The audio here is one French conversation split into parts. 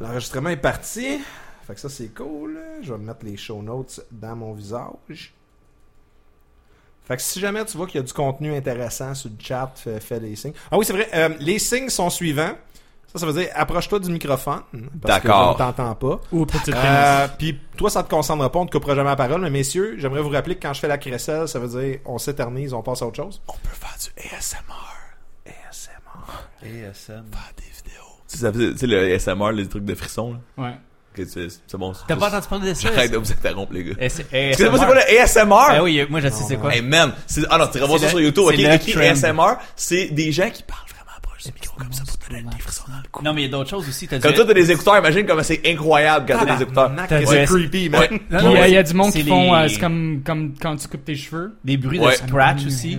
L'enregistrement est parti. Fait que ça, c'est cool. Je vais mettre les show notes dans mon visage. Fait que si jamais tu vois qu'il y a du contenu intéressant sur le chat, fais, fais des signes. Ah oui, c'est vrai. euh, les signes sont suivants. Ça, ça veut dire approche-toi du microphone. Parce que je ne t'entends pas. Ou petite Euh, Puis toi, ça te concernera pas, on te coupera jamais la parole. Mais messieurs, j'aimerais vous rappeler que quand je fais la crécelle, ça veut dire on s'éternise, on passe à autre chose. On peut faire du ASMR. ASMR. ASM. Faire des vidéos. Tu sais, ça fait- tu sais, le ASMR, les trucs de frissons, là. Ouais. C'est c'est bon. T'as pas entendu parler de ça? J'arrête de vous interrompre, les gars. Eh, c'est- Tu sais pas c'est quoi le ASMR? Ah oui, moi je sais c'est quoi. Hey man, c'est ah non, tu revois ça sur YouTube, OK, écrit. ASMR, c'est des gens qui parlent vraiment proche du micro comme ça pour te donner des frissons dans le cou. Non, mais il y a d'autres choses aussi. Comme toi t'as des écouteurs, imagine comment c'est incroyable quand t'as des écouteurs. C'est creepy, man. Il y, a- il y a c'est- du monde qui font. euh, c'est comme, comme quand tu coupes tes cheveux. Des bruits de scratch aussi.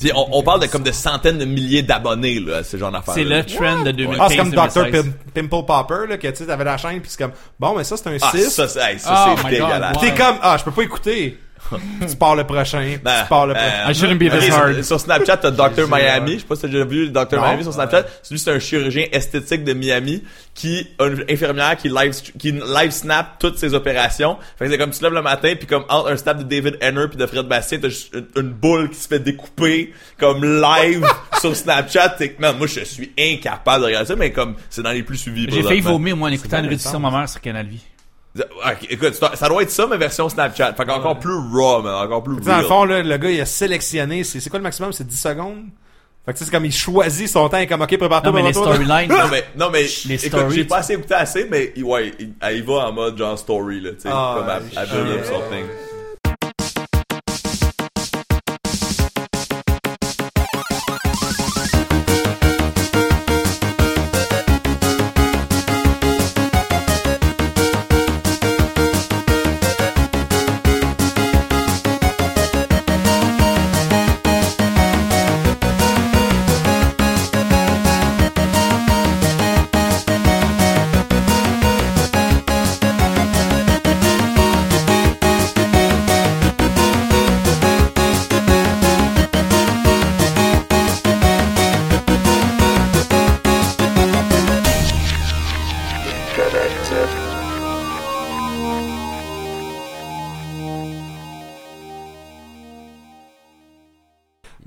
Puis on, on parle de comme de centaines de milliers d'abonnés là, à ce genre d'affaires. C'est le trend de 2015 Ah, c'est comme Dr. 2016. Pim- Pimple Popper, là, que tu sais, t'avais la chaîne, puis c'est comme, bon, mais ça, c'est un Ah, 6. ça, c'est hey, ça, Oh c'est my dégueulasse. God, T'es comme, ah, je peux pas écouter. tu pars le prochain, Ben, tu pars le ben, prochain. I shouldn't be this sur- hard. Sur, Snapchat, t'as Dr. Miami. Je sais pas si t'as déjà vu Dr. Non. Miami sur Snapchat. Lui, c'est un chirurgien esthétique de Miami qui a une infirmière qui live, qui live snap toutes ses opérations. Fait que c'est comme tu te lèves le matin puis comme entre un snap de David Henner puis de Fred Bastien, t'as juste une, une boule qui se fait découper comme live sur Snapchat. T'es man, moi, je suis incapable de regarder ça, mais comme c'est dans les plus suivis. J'ai failli vomir, moi, en écoutant une réduction de ma mère sur Canal Vie. Écoute, ça doit être ça, mais version Snapchat. Fait qu'encore plus raw, man, encore plus Tu sais, dans le fond, là, le gars, il a sélectionné, c'est c'est quoi le maximum? C'est 10 secondes? Fait que tu sais, c'est comme il choisit son temps, il est comme, ok, prépare-toi, Non, mais les storylines. Non mais non mais Les écoute, stories, j'ai pas assez écouté assez mais il- ouais il, va en mode genre story là tu sais Ah, comme à, à je- build up something.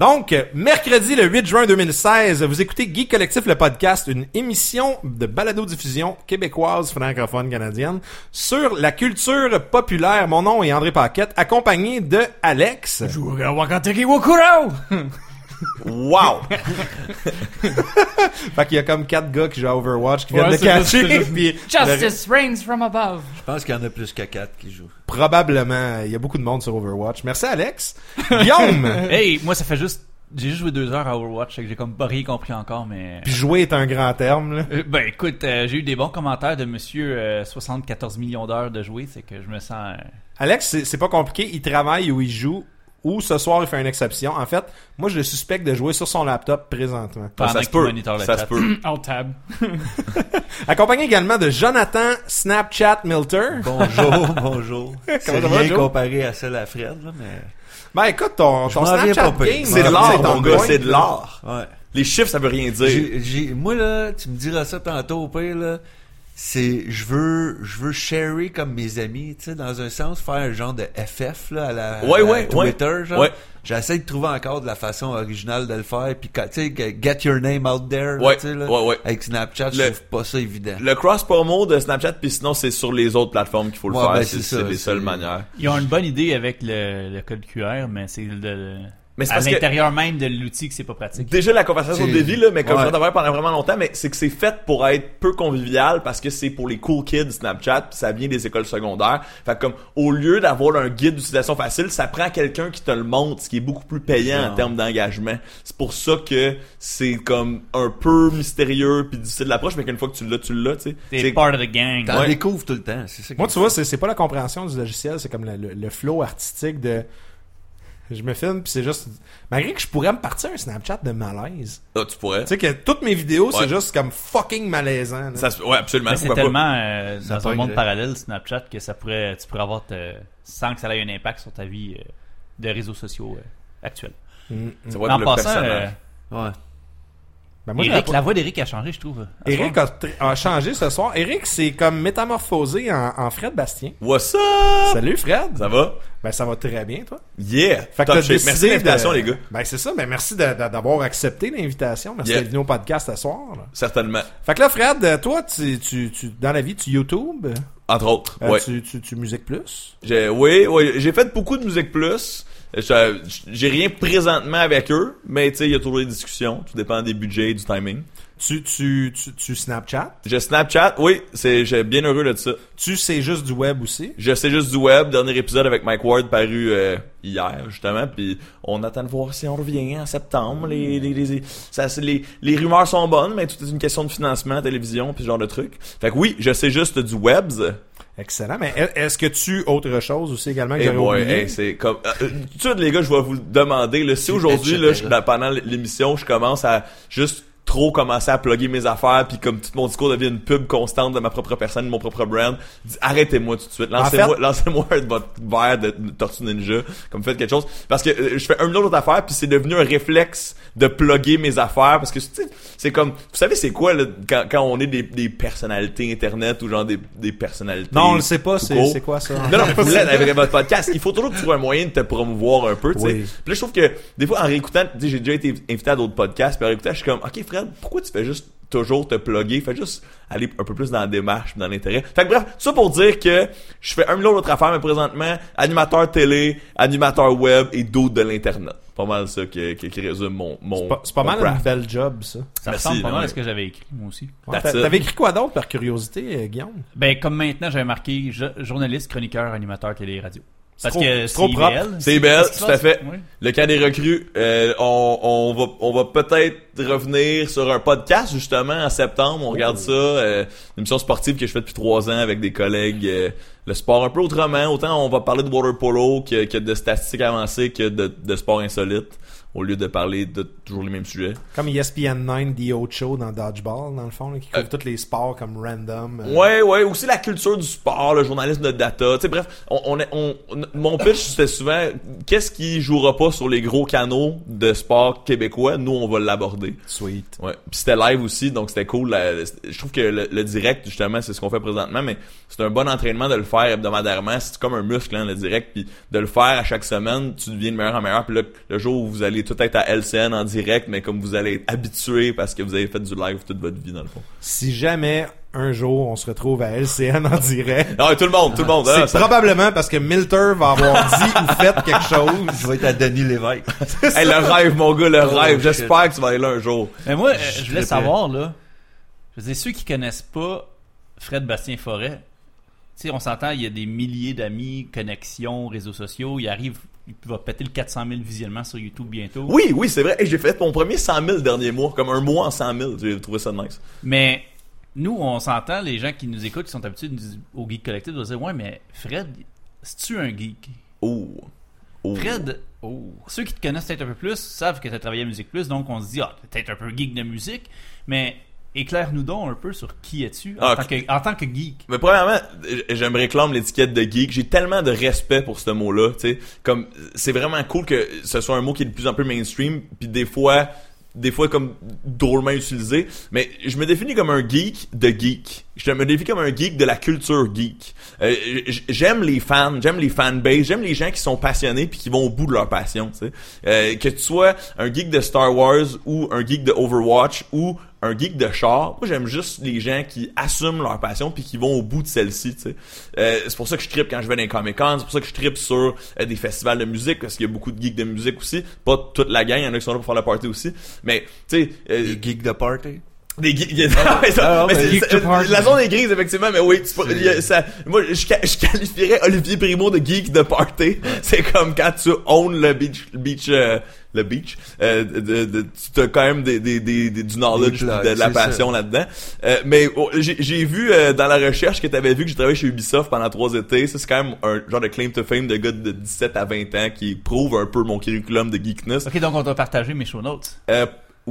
Donc, mercredi le 8 juin 2016, vous écoutez Geek Collectif le podcast, une émission de balado-diffusion québécoise francophone canadienne sur la culture populaire. Mon nom est André Paquette, accompagné de Alex. Wow. Fait qu'il y a comme quatre gars qui jouent à Overwatch qui viennent Ouais, de juste- catcher. c'est juste- puis Justice reigns from above. Je pense qu'il y en a plus que 4 qui jouent. probablement, il y a beaucoup de monde sur Overwatch. Merci Alex. Guillaume. Hey, moi, ça fait juste. J'ai juste joué deux heures à Overwatch, fait que j'ai comme pas rien compris encore, mais. Puis jouer est un grand terme. Là. Euh, ben écoute, euh, j'ai eu des bons commentaires de monsieur euh, 74 millions d'heures de jouer, c'est que je me sens. euh, Alex, c'est pas compliqué. Il travaille ou il joue. Ou ce soir, il fait une exception. En fait, moi, je le suspecte de jouer sur son laptop présentement. pendant ça se peut. Ça se peut. Alt tab. Accompagné également de Jonathan Snapchat Milter. Bonjour, bonjour. C'est rien Joe? comparé à celle à Fred, là, mais... Ben écoute, ton, ton Snapchat game, C'est de là, l'art ton gars, c'est de l'art. Ouais. Les chiffres ça veut rien dire. J'ai, j'ai- moi, là, tu me diras ça tantôt au pire, là. C'est, je veux, je veux sharer comme mes amis, tu sais, dans un sens, faire un genre de FF, là, à la, Ouais, à ouais, Twitter, genre. Ouais. J'essaie de trouver encore de la façon originale de le faire, puis quand- tu sais, get your name out there, là, Ouais, tu sais, là. ouais, ouais. Avec Snapchat, Le- je trouve pas ça évident. Le cross promo de Snapchat puis sinon c'est sur les autres plateformes qu'il faut le Ouais, faire, ben, c'est les seules manières. Ils ont une bonne idée avec le, le code QR, mais c'est le, Mais c'est à l'intérieur même de l'outil que c'est pas pratique. Déjà la conversation Davy là, mais comme Ouais. je vais t'avoir pendant vraiment longtemps, mais c'est que c'est fait pour être peu convivial parce que c'est pour les cool kids Snapchat, puis ça vient des écoles secondaires. Fait que comme au lieu d'avoir un guide d'utilisation facile, ça prend quelqu'un qui te le montre, ce qui est beaucoup plus payant en termes d'engagement. C'est pour ça que c'est comme un peu mystérieux puis difficile d'approche, mais qu'une fois que tu l'as, tu l'as, tu sais. T'es C'est- part of the gang. T'en Ouais. découvres tout le temps, c'est ça Moi, tu vois, c'est c'est pas la compréhension du logiciel, c'est comme le, le, le flow artistique de. Je me filme, puis c'est juste. Malgré que je pourrais me partir un Snapchat de malaise. Ah, tu pourrais. Tu sais que toutes mes vidéos, Ouais. c'est juste comme fucking malaisant. là. Ça se- ouais, absolument. Mais c'est pourquoi pas. tellement euh, dans un pogne, monde là. parallèle Snapchat que ça pourrait, tu pourrais avoir te- sans que ça ait un impact sur ta vie euh, de réseaux sociaux euh, actuels. Mm, mm. Ça va être en le passant, personnage. euh, Ouais. Ben, moi, Eric, pas- la voix d'Eric a changé, je trouve. Eric a, changé ce soir. Eric, c'est comme métamorphosé en, en Fred Bastien. What's up? Salut Fred. Ça va? Ben ça va très bien toi. Yeah! Fait que décidé Merci de l'invitation, les gars. Ben c'est ça, ben merci d'avoir accepté l'invitation. Merci Yeah. d'être venu au podcast ce soir. là. Certainement. Fait que là Fred, toi tu, tu, tu dans la vie tu YouTube, Entre autres. euh, ouais. tu, tu, tu musique plus? J'ai, oui, oui, j'ai fait beaucoup de musique plus. Je- J'ai rien présentement avec eux, mais tu sais, il y a toujours des discussions. Tout dépend des budgets, du timing. Tu tu tu, tu Snapchat? Je Snapchat, oui, c'est, j'ai bien heureux de ça. Tu sais juste du web aussi? Je sais juste du web, dernier épisode avec Mike Ward paru euh, hier justement, puis on attend de voir si on revient en septembre. Les les les, ça, les, les rumeurs sont bonnes, mais tout est une question de financement, télévision, puis ce genre de trucs. Fait que oui, je sais juste du webs. Excellent. Mais est- est-ce que tu autre chose aussi également que Et j'aurais boy, oublié? hey, c'est comme euh, euh, tout de suite, les gars, je vais vous demander là, si aujourd'hui là, je- dans- pendant l'émission, je commence à juste trop commencer à plugger mes affaires puis comme tout mon discours devient une pub constante de ma propre personne, de mon propre brand, arrêtez-moi tout de suite. Lancez-moi fait- lancez-moi votre verre de, de Tortue Ninja, comme faites quelque chose parce que euh, je fais un million d'autres affaires puis c'est devenu un réflexe de plugger mes affaires parce que c'est comme vous savez c'est quoi là, quand, quand on est des, des personnalités internet ou genre des, des personnalités Non, on le sait pas, c'est c'est quoi ça? Non, non, vous avec votre podcast. Il faut toujours trouves un moyen de te promouvoir un peu, tu sais. Oui. Puis là, je trouve que, des fois, en réécoutant, tu sais, j'ai déjà été invité à d'autres podcasts, puis en réécoutant, je suis comme, OK, Pourquoi tu fais juste toujours te plugger? Fais juste aller un peu plus dans la démarche, dans l'intérêt. Fait que bref, ça pour dire que je fais un million d'autres affaires, mais présentement, animateur télé, animateur web et d'autres de l'Internet. Pas mal ça qui, qui, qui résume mon, mon, C'est pas, c'est pas mon mal craft. un bel job ça. Ça Merci, ressemble pas mal ouais. à ce que j'avais écrit, moi aussi. Ouais, t'a-. T'avais écrit quoi d'autre par curiosité, euh, Guillaume? Ben, comme maintenant, j'avais marqué jo- journaliste, chroniqueur, animateur, télé et radio. Parce trop- que c'est trop propre. C'est se tout à fait. Oui. Le cas des recrues, euh, on, on va, on va peut-être revenir sur un podcast justement en septembre. On regarde ça, euh, une émission sportive que je fais depuis trois ans avec des collègues. euh, le sport un peu autrement. Autant on va parler de water polo que, que de statistiques avancées que de, de sport insolite, au lieu de parler de toujours les mêmes sujets. Comme ESPN 9 The Ocho dans Dodgeball dans le fond là, qui couvre tous les sports comme random. euh, Ouais, ouais, aussi la culture du sport, le journalisme de data. Tu sais, bref, on, on, mon pitch c'était souvent qu'est-ce qui jouera pas sur les gros canaux de sport québécois, nous on va l'aborder. Sweet. Ouais. Puis c'était live aussi, donc c'était cool. Je trouve que le, le direct, justement, c'est ce qu'on fait présentement, mais c'est un bon entraînement de le faire hebdomadairement. C'est comme un muscle, hein, le direct. Puis de le faire à chaque semaine, tu deviens de meilleur en meilleur. Puis là, le jour où vous allez tout être à LCN en direct, mais comme vous allez être habitué parce que vous avez fait du live toute votre vie, dans le fond. Si jamais un jour on se retrouve à LCN en direct, Non, tout le monde, tout le monde. hein, c'est ça- probablement parce que Milter va avoir dit ou fait quelque chose. Je vais être à Denis Lévesque. Hey, le rêve, mon gars, le Oh, rêve. shit. J'espère que tu vas aller là un jour. Mais moi, Je je voulais savoir, là. Je veux dire, ceux qui connaissent pas Fred Bastien Forêt, tu sais, on s'entend, il y a des milliers d'amis, connexions, réseaux sociaux. Il arrive, il va péter le 400 000 visionnements sur YouTube bientôt. Oui, oui, c'est vrai. Hey, j'ai fait mon premier 100 000 le dernier mois, comme un mois en 100 000. J'ai trouvé ça nice. Mais nous, on s'entend, les gens qui nous écoutent, qui sont habitués au Geek Collective, vont dire Ouais, mais Fred, c'est-tu un geek? Oh. Oh. Fred, ceux qui te connaissent peut-être un peu plus savent que tu as travaillé à Musique Plus, donc on se dit Ah, t'es peut-être un peu geek de musique, mais éclaire-nous donc un peu sur qui es-tu en, Ah, tant que, en tant que geek. Mais premièrement, j- j'aime réclame l'étiquette de geek. J'ai tellement de respect pour ce mot-là, tu sais. Comme, c'est vraiment cool que ce soit un mot qui est de plus en plus mainstream, puis des fois, des fois comme drôlement utilisé. Mais je me définis comme un geek de geek. Je me définis comme un geek de la culture geek. Euh, j'aime les fans, j'aime les fanbases, j'aime les gens qui sont passionnés puis qui vont au bout de leur passion, tu sais. Euh, que tu sois un geek de Star Wars ou un geek de Overwatch ou un geek de char, moi j'aime juste les gens qui assument leur passion puis qui vont au bout de celle-ci. Euh, c'est pour ça que je tripe quand je vais dans les Comic-Con, c'est pour ça que je tripe sur euh, des festivals de musique parce qu'il y a beaucoup de geeks de musique aussi, pas toute la gang, il y en a qui sont là pour faire la party aussi, mais tu sais euh, geeks de party? Des geeks. Ah, mais mais la zone est grise, effectivement, mais oui, tu, peux- a- ça, moi, je, qualifierais Olivier Primo de geek de party. C'est comme quand tu own le beach, le beach, euh, le beach, euh, de, de, de- tu as quand même des, des, des, des- du knowledge, plugs, de, de la passion là-dedans. Euh, mais oh, j'ai vu euh, dans la recherche que tu avais vu que j'ai travaillé chez Ubisoft pendant trois étés. Ça, c'est quand même un genre de claim to fame de gars de 17 à 20 ans qui prouve un peu mon curriculum de geekness. Ok, donc on t'a partagé mes show notes.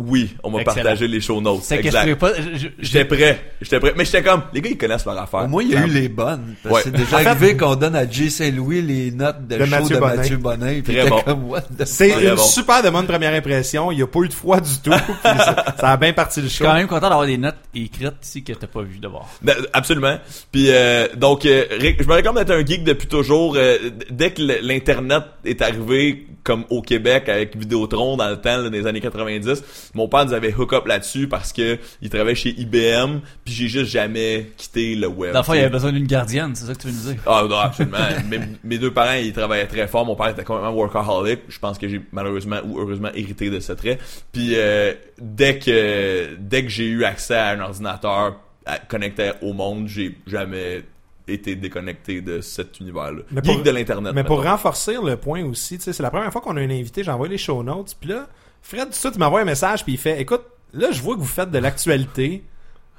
Oui, on m'a Excellent. partagé les show notes. C'est que je pas. je- je- J'étais prêt. J'étais prêt. Mais j'étais comme, les gars, ils connaissent leur affaire. Au moins, il y a eu les bonnes. Parce Ouais. que c'est déjà En fait- arrivé qu'on donne à J. Saint-Louis les notes de, De show Mathieu de Bonin. Mathieu Bonin. Puis Très t'es bon. comme, what the C'est Très une bon. super de bonne première impression. Il n'y a pas eu de froid du tout. puis ça, ça a bien parti le Je suis show. quand même content d'avoir des notes écrites ici que t'as pas vu d'abord. Ben, Absolument. Puis euh, donc, euh, Rick, je me réclame d'être un geek depuis toujours. Euh, d- dès que le- l'internet est arrivé, comme au Québec avec Vidéotron dans le temps là, des années 90, mon père nous avait hook up là-dessus parce que il travaillait chez IBM. Puis j'ai juste jamais quitté le web. Dans le fond, il avait besoin d'une gardienne, c'est ça que tu veux nous dire? Ah non, absolument. mes, mes deux parents, ils travaillaient très fort. Mon père était complètement workaholic. Je pense que j'ai malheureusement ou heureusement hérité de ce trait. Puis euh, dès que dès que j'ai eu accès à un ordinateur à- connecté au monde, j'ai jamais été déconnecté de cet univers-là. Mais Geek pour- de l'internet. Mais pour renforcer le point aussi, tu c'est la première fois qu'on a un invité, j'envoie les show notes, puis là, Fred, tout de suite, il m'envoie un message, puis il fait, écoute, là, je vois que vous faites de l'actualité.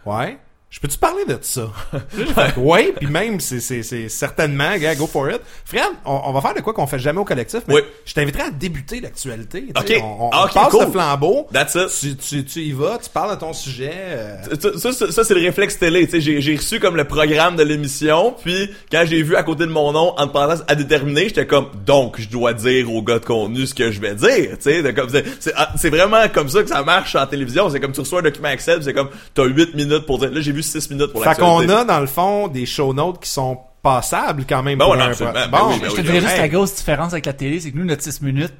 Ouais. Je peux-tu parler de ça? Ouais, puis même, c'est, c'est, c'est certainement, gars, go for it. Fred, on, on va faire de quoi qu'on fait jamais au collectif, mais Oui. je t'inviterai à débuter l'actualité. tu sais. Ok. On, on- Ah, passe cool. le flambeau. That's it. Tu, tu, tu y vas, tu parles de ton sujet. euh, Ça, ça, ça, c'est le réflexe télé. Tu sais, j'ai, j'ai reçu comme le programme de l'émission, puis quand j'ai vu à côté de mon nom, entre parenthèses, à déterminer, j'étais comme, donc, je dois dire au gars de contenu ce que je vais dire. Tu sais, de comme, c'est, c'est, ah, c'est vraiment comme ça que ça marche en télévision. C'est comme tu reçois un document Excel, c'est comme, t'as 8 minutes pour dire. Là, j'ai vu 6 minutes pour Fait l'actualité. qu'on a, dans le fond, des show notes qui sont passables quand même. Ben pour ouais, un- absolument. Ben Bon, oui, ben je oui, te ben dirais oui. juste la grosse différence avec la télé, c'est que nous, notre 6 minutes,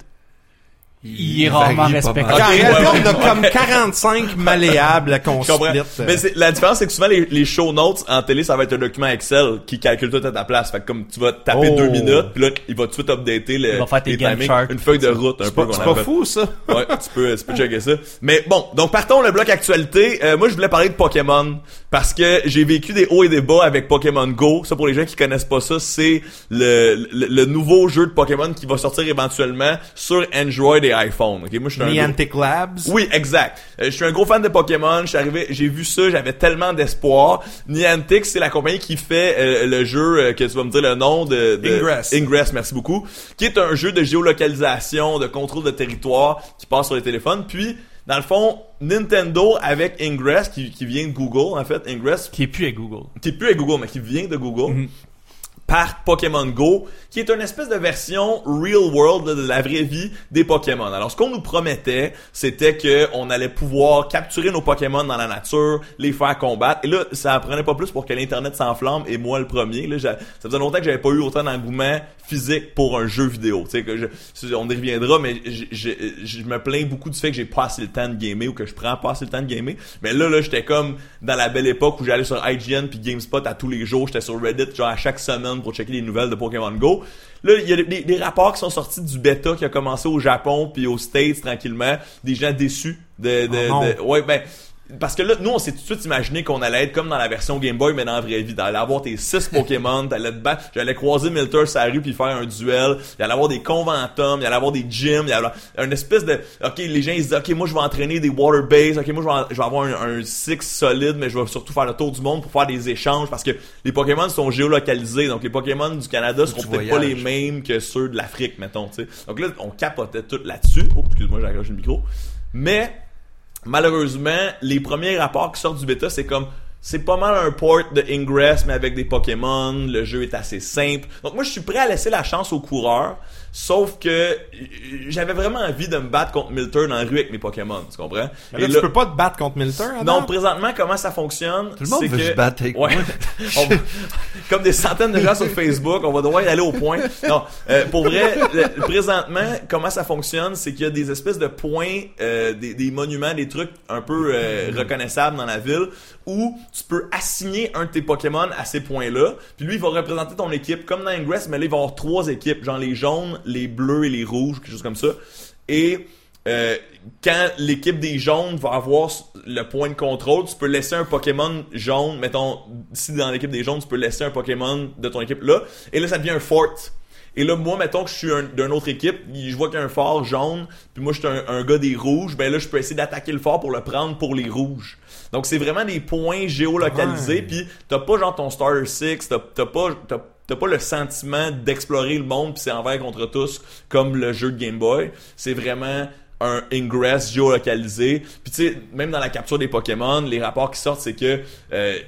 il est rarement respecté. Ok, Ok, en ouais, on a ouais. comme 45 malléables qu'on Je split. Mais la différence, c'est que souvent, les, les show notes en télé, ça va être un document Excel qui calcule tout à ta place. Fait que comme tu vas taper Oh. deux minutes, puis là, il va tout de suite updater le, Il va faire tes timings. une feuille de route un C'est peu c'est pas fou, ça. Ouais, tu peux, tu peux checker ça. Mais bon, donc partons le bloc actualité. Euh, moi, je voulais parler de Pokémon parce que j'ai vécu des hauts et des bas avec Pokémon Go. Ça, pour les gens qui connaissent pas ça, c'est le, le, le nouveau jeu de Pokémon qui va sortir éventuellement sur Android et iPhone. Ok, moi, je suis un gros- Niantic Labs. oui, exact. Euh, je suis un gros fan de Pokémon. Je suis arrivé, j'ai vu ça, j'avais tellement d'espoir. Niantic, c'est la compagnie qui fait euh, le jeu euh, que tu vas me dire le nom de, de Ingress. Ingress, merci beaucoup. Qui est un jeu de géolocalisation, de contrôle de territoire qui passe sur les téléphones. Puis, dans le fond, Nintendo avec Ingress, qui, qui vient de Google, en fait, Ingress, Qui est plus à Google. qui est plus à Google, mais qui vient de Google, Mhm. Par Pokémon Go, qui est une espèce de version real world de la vraie vie des Pokémon. Alors, ce qu'on nous promettait, c'était que on allait pouvoir capturer nos Pokémon dans la nature, les faire combattre. Et là, ça prenait pas plus pour que l'internet s'enflamme. Et moi, le premier, là, ça faisait longtemps que j'avais pas eu autant d'engouement physique pour un jeu vidéo. On y reviendra, mais je, je, je me plains beaucoup du fait que j'ai pas assez le temps de gamer ou que je prends pas assez le temps de gamer. Mais là, là, j'étais comme dans la belle époque où j'allais sur IGN puis GameSpot à tous les jours. J'étais sur Reddit genre à chaque semaine pour checker les nouvelles de Pokémon Go. Là, il y a des, des rapports qui sont sortis du bêta qui a commencé au Japon puis aux States tranquillement. Des gens déçus de, de, Oh de- ouais ben parce que là, nous, on s'est tout de suite imaginé qu'on allait être comme dans la version Game Boy, mais dans la vraie vie. T'allais avoir tes 6 Pokémon, t'allais te battre, j'allais croiser Milter sur la rue puis faire un duel. Il allait avoir des conventums, il allait avoir des gyms, il y allait avoir une espèce de, ok, les gens, ils se disent, ok, moi, je vais entraîner des water base, ok, moi, je vais, avoir un, six solide, mais je vais surtout faire le tour du monde pour faire des échanges parce que les Pokémon sont géolocalisés. Donc, les Pokémon du Canada seront peut-être pas les mêmes que ceux de l'Afrique, mettons, tu sais. Donc là, on capotait tout là-dessus. Oh, excuse-moi, j'ai le micro. Mais, malheureusement, les premiers rapports qui sortent du bêta, c'est comme c'est pas mal un port de Ingress mais avec des Pokémon, le jeu est assez simple. Donc moi je suis prêt à laisser la chance aux coureurs, sauf que j'avais vraiment envie de me battre contre Milter dans la rue avec mes Pokémon, tu comprends? Mais là, Et tu là- peux pas te battre contre Milter, non, Adam? présentement, comment ça fonctionne Tout le monde veut que- se battre avec Ouais. moi. On va- Comme des centaines de gens sur Facebook, on va devoir y aller au point. Non, euh, pour vrai, le- présentement, comment ça fonctionne, c'est qu'il y a des espèces de points, euh, des, des monuments, des trucs un peu euh, reconnaissables dans la ville, où tu peux assigner un de tes Pokémon à ces points-là. Puis lui, il va représenter ton équipe comme dans Ingress, mais là, il va y avoir trois équipes, genre les jaunes, les bleus et les rouges, quelque chose comme ça. Et euh, quand l'équipe des jaunes va avoir le point de contrôle, tu peux laisser un Pokémon jaune, mettons, si dans l'équipe des jaunes, tu peux laisser un Pokémon de ton équipe là, et là ça devient un fort. Et là, moi, mettons que je suis un- d'une autre équipe, je vois qu'il y a un fort jaune, puis moi je suis un, un gars des rouges, ben là je peux essayer d'attaquer le fort pour le prendre pour les rouges. Donc c'est vraiment des points géolocalisés, Ouais. puis t'as pas genre ton Starter 6, t'as pas... T'as pas le sentiment d'explorer le monde puis c'est envers contre tous comme le jeu de Game Boy. C'est vraiment un ingress géolocalisé. Puis tu sais, même dans la capture des Pokémon, les rapports qui sortent, c'est que euh,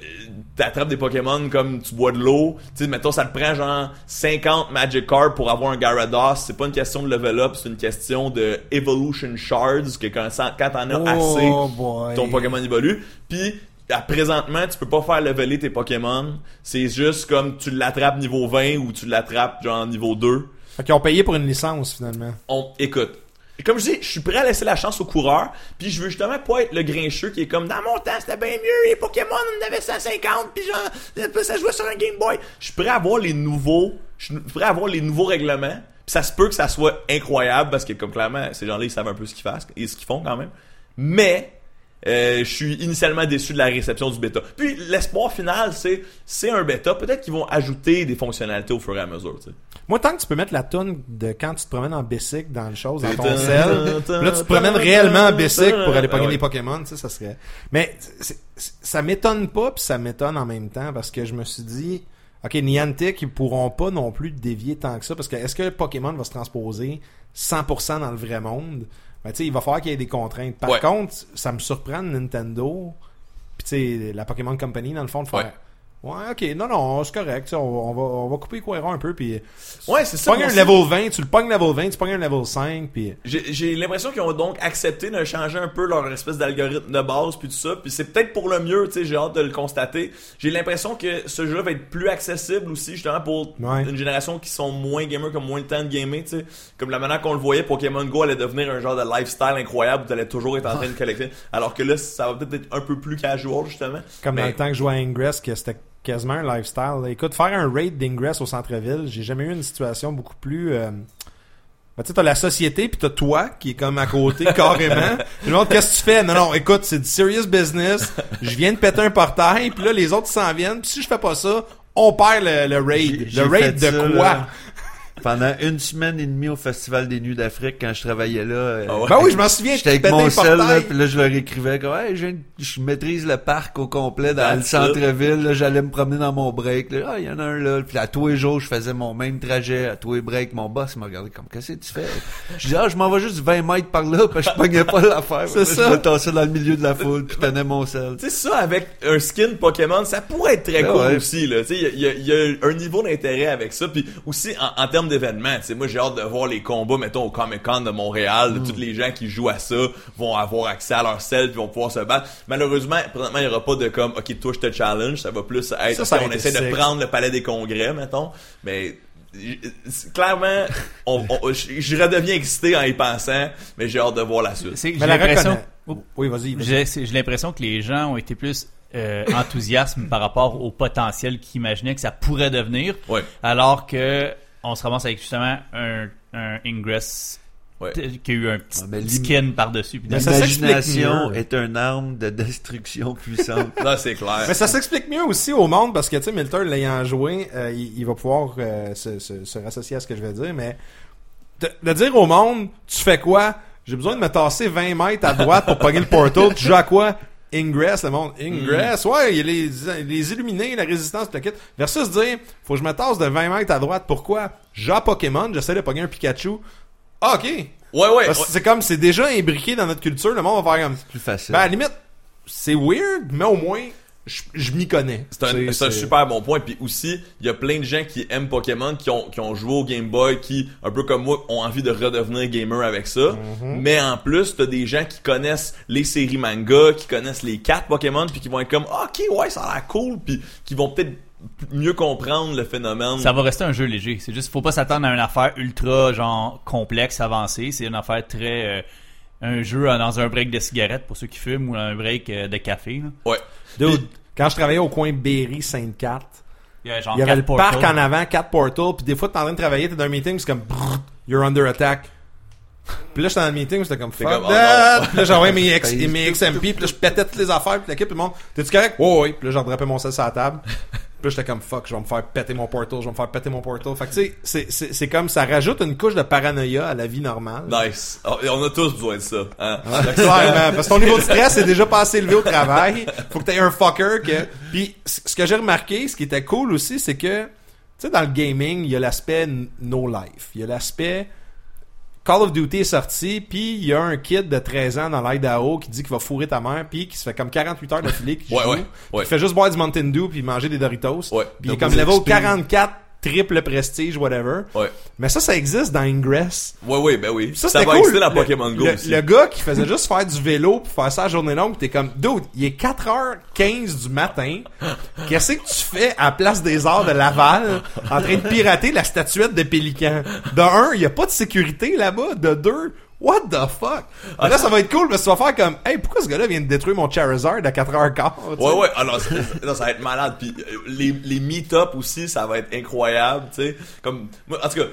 t'attrapes des Pokémon comme tu bois de l'eau. Tu sais, mettons, ça te prend genre 50 Magikarp pour avoir un Gyarados. C'est pas une question de level up, c'est une question de Evolution Shards, que quand, quand t'en as assez, Oh boy. ton Pokémon évolue. Puis à présentement, tu peux pas faire leveler tes Pokémon. C'est juste comme tu l'attrapes niveau 20 ou tu l'attrapes genre niveau 2. Fait qu'ils ont payé pour une licence, finalement. On écoute. Comme je dis, je suis prêt à laisser la chance aux coureurs, puis je veux justement pas être le grincheux qui est comme dans mon temps c'était bien mieux, les Pokémon on en avait 150 puis genre ça jouait sur un Game Boy. Je suis prêt à voir les nouveaux, je suis prêt à voir les nouveaux règlements. Puis ça se peut que ça soit incroyable parce que comme clairement ces gens-là ils savent un peu ce qu'ils font, et ce qu'ils font quand même. Mais euh, je suis initialement déçu de la réception du bêta. Puis l'espoir final, c'est c'est un bêta. Peut-être qu'ils vont ajouter des fonctionnalités au fur et à mesure. Moi, tant que tu peux mettre la toune de quand tu te promènes en bicycle dans le chose, dans ton sel, là, tu te promènes réellement en bicycle pour aller pogner Ah des ouais. Pokémon, tu sais, ça serait... Mais ça m'étonne pas, puis ça m'étonne en même temps, parce que je me suis dit... Ok, Niantic, ils pourront pas non plus dévier tant que ça, parce que est-ce que Pokémon va se transposer 100% dans le vrai monde? Ben, tu sais, il va falloir qu'il y ait des contraintes. Par Ouais. contre, ça me surprend de Nintendo, puis tu sais, la Pokémon Company, dans le fond, de faire... Ouais. Ok, non, non, c'est correct, tu on, on va, on va couper cohérents un peu, puis... Ouais, c'est Tu ça. pognes moi un level 20, tu le pognes level 20, tu pognes un level 5, puis... J'ai j'ai l'impression qu'ils ont donc accepté de changer un peu leur espèce d'algorithme de base puis tout ça. Puis c'est peut-être pour le mieux, tu sais, j'ai hâte de le constater. J'ai l'impression que ce jeu-là va être plus accessible aussi, justement, pour Ouais. une génération qui sont moins gamers, comme moins le temps de gamer, tu sais. Comme la manière qu'on le voyait, Pokémon Go allait devenir un genre de lifestyle incroyable où t'allais toujours être en train de collecter. Alors que là, ça va peut-être être un peu plus casual, justement. Comme dans le temps que je jouais à Ingress, que c'était quasiment un lifestyle. Écoute, faire un raid d'Ingress au centre-ville, j'ai jamais eu une situation beaucoup plus... Euh... Ben, tu sais, t'as la société, puis t'as toi, qui est comme à côté, carrément. Puis l'autre, qu'est-ce que tu fais? Non, non, écoute, c'est du serious business. Je viens de péter un portail, puis là, les autres s'en viennent. Puis si je fais pas ça, on perd le, le raid. Le raid de ça, quoi? Pendant une semaine et demie au Festival des Nuits d'Afrique, quand je travaillais là, euh, Ah ouais? Ben oui, je m'en souviens, j'étais avec mon sel, là, puis là, je leur écrivais comme, hey, je, de- je maîtrise le parc au complet dans le centre-ville, là, j'allais me promener dans mon break, là, ah, il y en a un là, puis à tous les jours, je faisais mon même trajet, à tous les breaks, mon boss m'a regardé comme, qu'est-ce que tu fais? Je dis, ah, je m'en vais juste 20 mètres par là, parce que je pognais pas l'affaire. C'est ça. Je me tassais dans le milieu de la foule, puis je tenais mon sel. Tu sais, ça, avec un skin Pokémon, ça pourrait être très Ben cool ouais. aussi, là. Tu sais, il y y a- il y a un niveau d'intérêt avec ça. Puis aussi, en, en termes d'événements, tu sais, moi, j'ai hâte de voir les combats, mettons, au Comic-Con de Montréal. Mm. de Tous les gens qui jouent à ça vont avoir accès à leur sel puis vont pouvoir se battre. Malheureusement, présentement, il y aura pas de comme, OK, toi, je te challenge. Ça va plus être, Ça, ça on essaie de prendre le palais des congrès, mettons. Mais... Clairement, on, on- je je redeviens excité en y pensant, mais j'ai hâte de voir la suite. C'est- J'ai l'impression. Oui, vas-y. j'ai que les gens ont été plus euh, enthousiastes par rapport au potentiel qu'ils imaginaient que ça pourrait devenir, alors que on se ramasse avec justement un, un Ingress Ouais. qui a eu un petit l'im- skin par-dessus. L'imagination est une arme de destruction puissante. Là, c'est clair. Mais ça s'explique mieux aussi au monde parce que, tu sais, Milter l'ayant joué, euh, il, il va pouvoir euh, se, se, se rassocier à ce que je vais dire, mais de, de dire au monde, tu fais quoi? J'ai besoin de me tasser 20 mètres à droite pour pogner le portal. Tu joues à quoi? Ingress, le monde. Ingress, ouais, il y a les, les illuminés, la résistance, le kit. Versus dire, faut que je me tasse de 20 mètres à droite. Pourquoi? J'ai un Pokémon, j'essaie de pogner un Pikachu. Ah, ok. Ouais, ouais. C'est comme, c'est déjà imbriqué dans notre culture. Le monde va faire comme, Plus facile. ben, à la limite, c'est weird, mais au moins, je, je m'y connais. C'est un, c'est super bon point. Puis aussi, il y a plein de gens qui aiment Pokémon, qui ont, qui ont joué au Game Boy, qui, un peu comme moi, ont envie de redevenir gamer avec ça. Mm-hmm. Mais en plus, t'as des gens qui connaissent les séries manga, qui connaissent les quatre Pokémon, puis qui vont être comme, Ah, ok, ouais, ça a l'air cool, puis qui vont peut-être mieux comprendre le phénomène. Ça va rester un jeu léger. C'est juste, faut pas s'attendre à une affaire ultra, genre, complexe, avancée. C'est une affaire très, euh, un jeu dans un break de cigarette pour ceux qui fument ou un break euh, de café, là. Ouais. Dude, quand je travaillais au coin Berry-Sainte-Cat, Il y a genre il y avait le portals. parc en avant, 4 portals, puis des fois, t'es en train de travailler, t'es dans un meeting, c'est comme, brrr, you're under attack. Puis là, j'étais dans le meeting, j'étais comme, fuck comme, oh that. Puis là, j'envoyais mes, X- mes XMP, puis là, je pétais toutes les affaires, puis l'équipe, tout le monde, t'es-tu correct? Ouais, ouais. Puis là, j'en drapais mon sel sur la table. Puis j'étais comme, fuck, je vais me faire péter mon portal, je vais me faire péter mon portal. Fait que, tu sais, c'est- c'est c'est comme, ça rajoute une couche de paranoïa à la vie normale. Nice. Oh, on a tous besoin de ça. Hein? Clairement, parce que ton niveau de stress est déjà pas assez élevé au travail. Faut que t'aies un fucker que. Puis ce que j'ai remarqué, ce qui était cool aussi, c'est que tu sais dans le gaming, il y a l'aspect no life, il y a l'aspect Call of Duty est sorti, puis il y a un kid de 13 ans dans l'Idaho qui dit qu'il va fourrer ta mère, puis qui se fait comme 48 heures d'affilée qui Ouais, joue, ouais, fait juste boire du Mountain Dew puis manger des Doritos. Puis il est comme level XP. 44, triple prestige, whatever. Ouais. Mais ça, ça existe dans Ingress. Ouais, ouais, ben oui. Ça, Ça, va cool. exister dans Le- Pokémon Go le, aussi. le gars qui faisait juste faire du vélo pour faire ça à journée longue, t'es comme, dude, il est 4h15 du matin. Qu'est-ce que tu fais à Place des Arts de Laval en train de pirater la statuette de Pélican? De un, il y a pas de sécurité là-bas. De deux, what the fuck? Ah, là, ça va être cool parce que tu vas faire comme, hey, pourquoi ce gars-là vient de détruire mon Charizard à 4h15? tu sais? Ouais, ouais, alors, ça, non, ça va être malade. Puis euh, les, les meet-up aussi, ça va être incroyable, tu sais. Comme, en tout cas,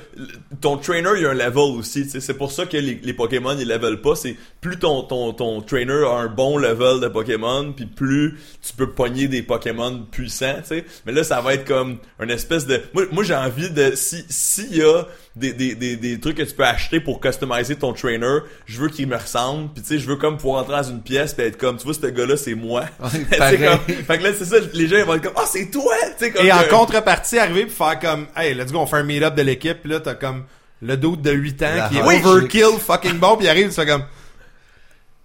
ton trainer, il y a un level aussi, tu sais. C'est pour ça que les, les Pokémon, ils level pas. C'est plus ton, ton, ton trainer a un bon level de Pokémon, puis plus tu peux pogner des Pokémon puissants, tu sais. Mais là, ça va être comme une espèce de... Moi, moi j'ai envie de... Si S'il y a des, des, des, des trucs que tu peux acheter pour customiser ton trainer, je veux qu'il me ressemble, puis tu sais, je veux comme pouvoir entrer dans une pièce puis être comme, tu vois, ce gars-là, c'est moi. Ouais, Tu sais, pareil. comme- fait que là, c'est ça, les gens ils vont être comme, ah, c'est toi! Tu sais, comme Et en contrepartie, arriver puis faire comme, hey, let's go, on fait un meet-up de l'équipe, pis là, t'as comme le doute de 8 ans La qui est overkill fucking bon, pis il arrive, tu fais comme,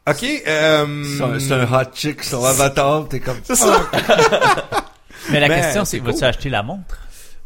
ok, euh, C'est un, c'est un hot chick sur avatar, t'es comme... c'est ça. Mais la Ben, question, c'est c'est, vas-tu cool. acheter la montre?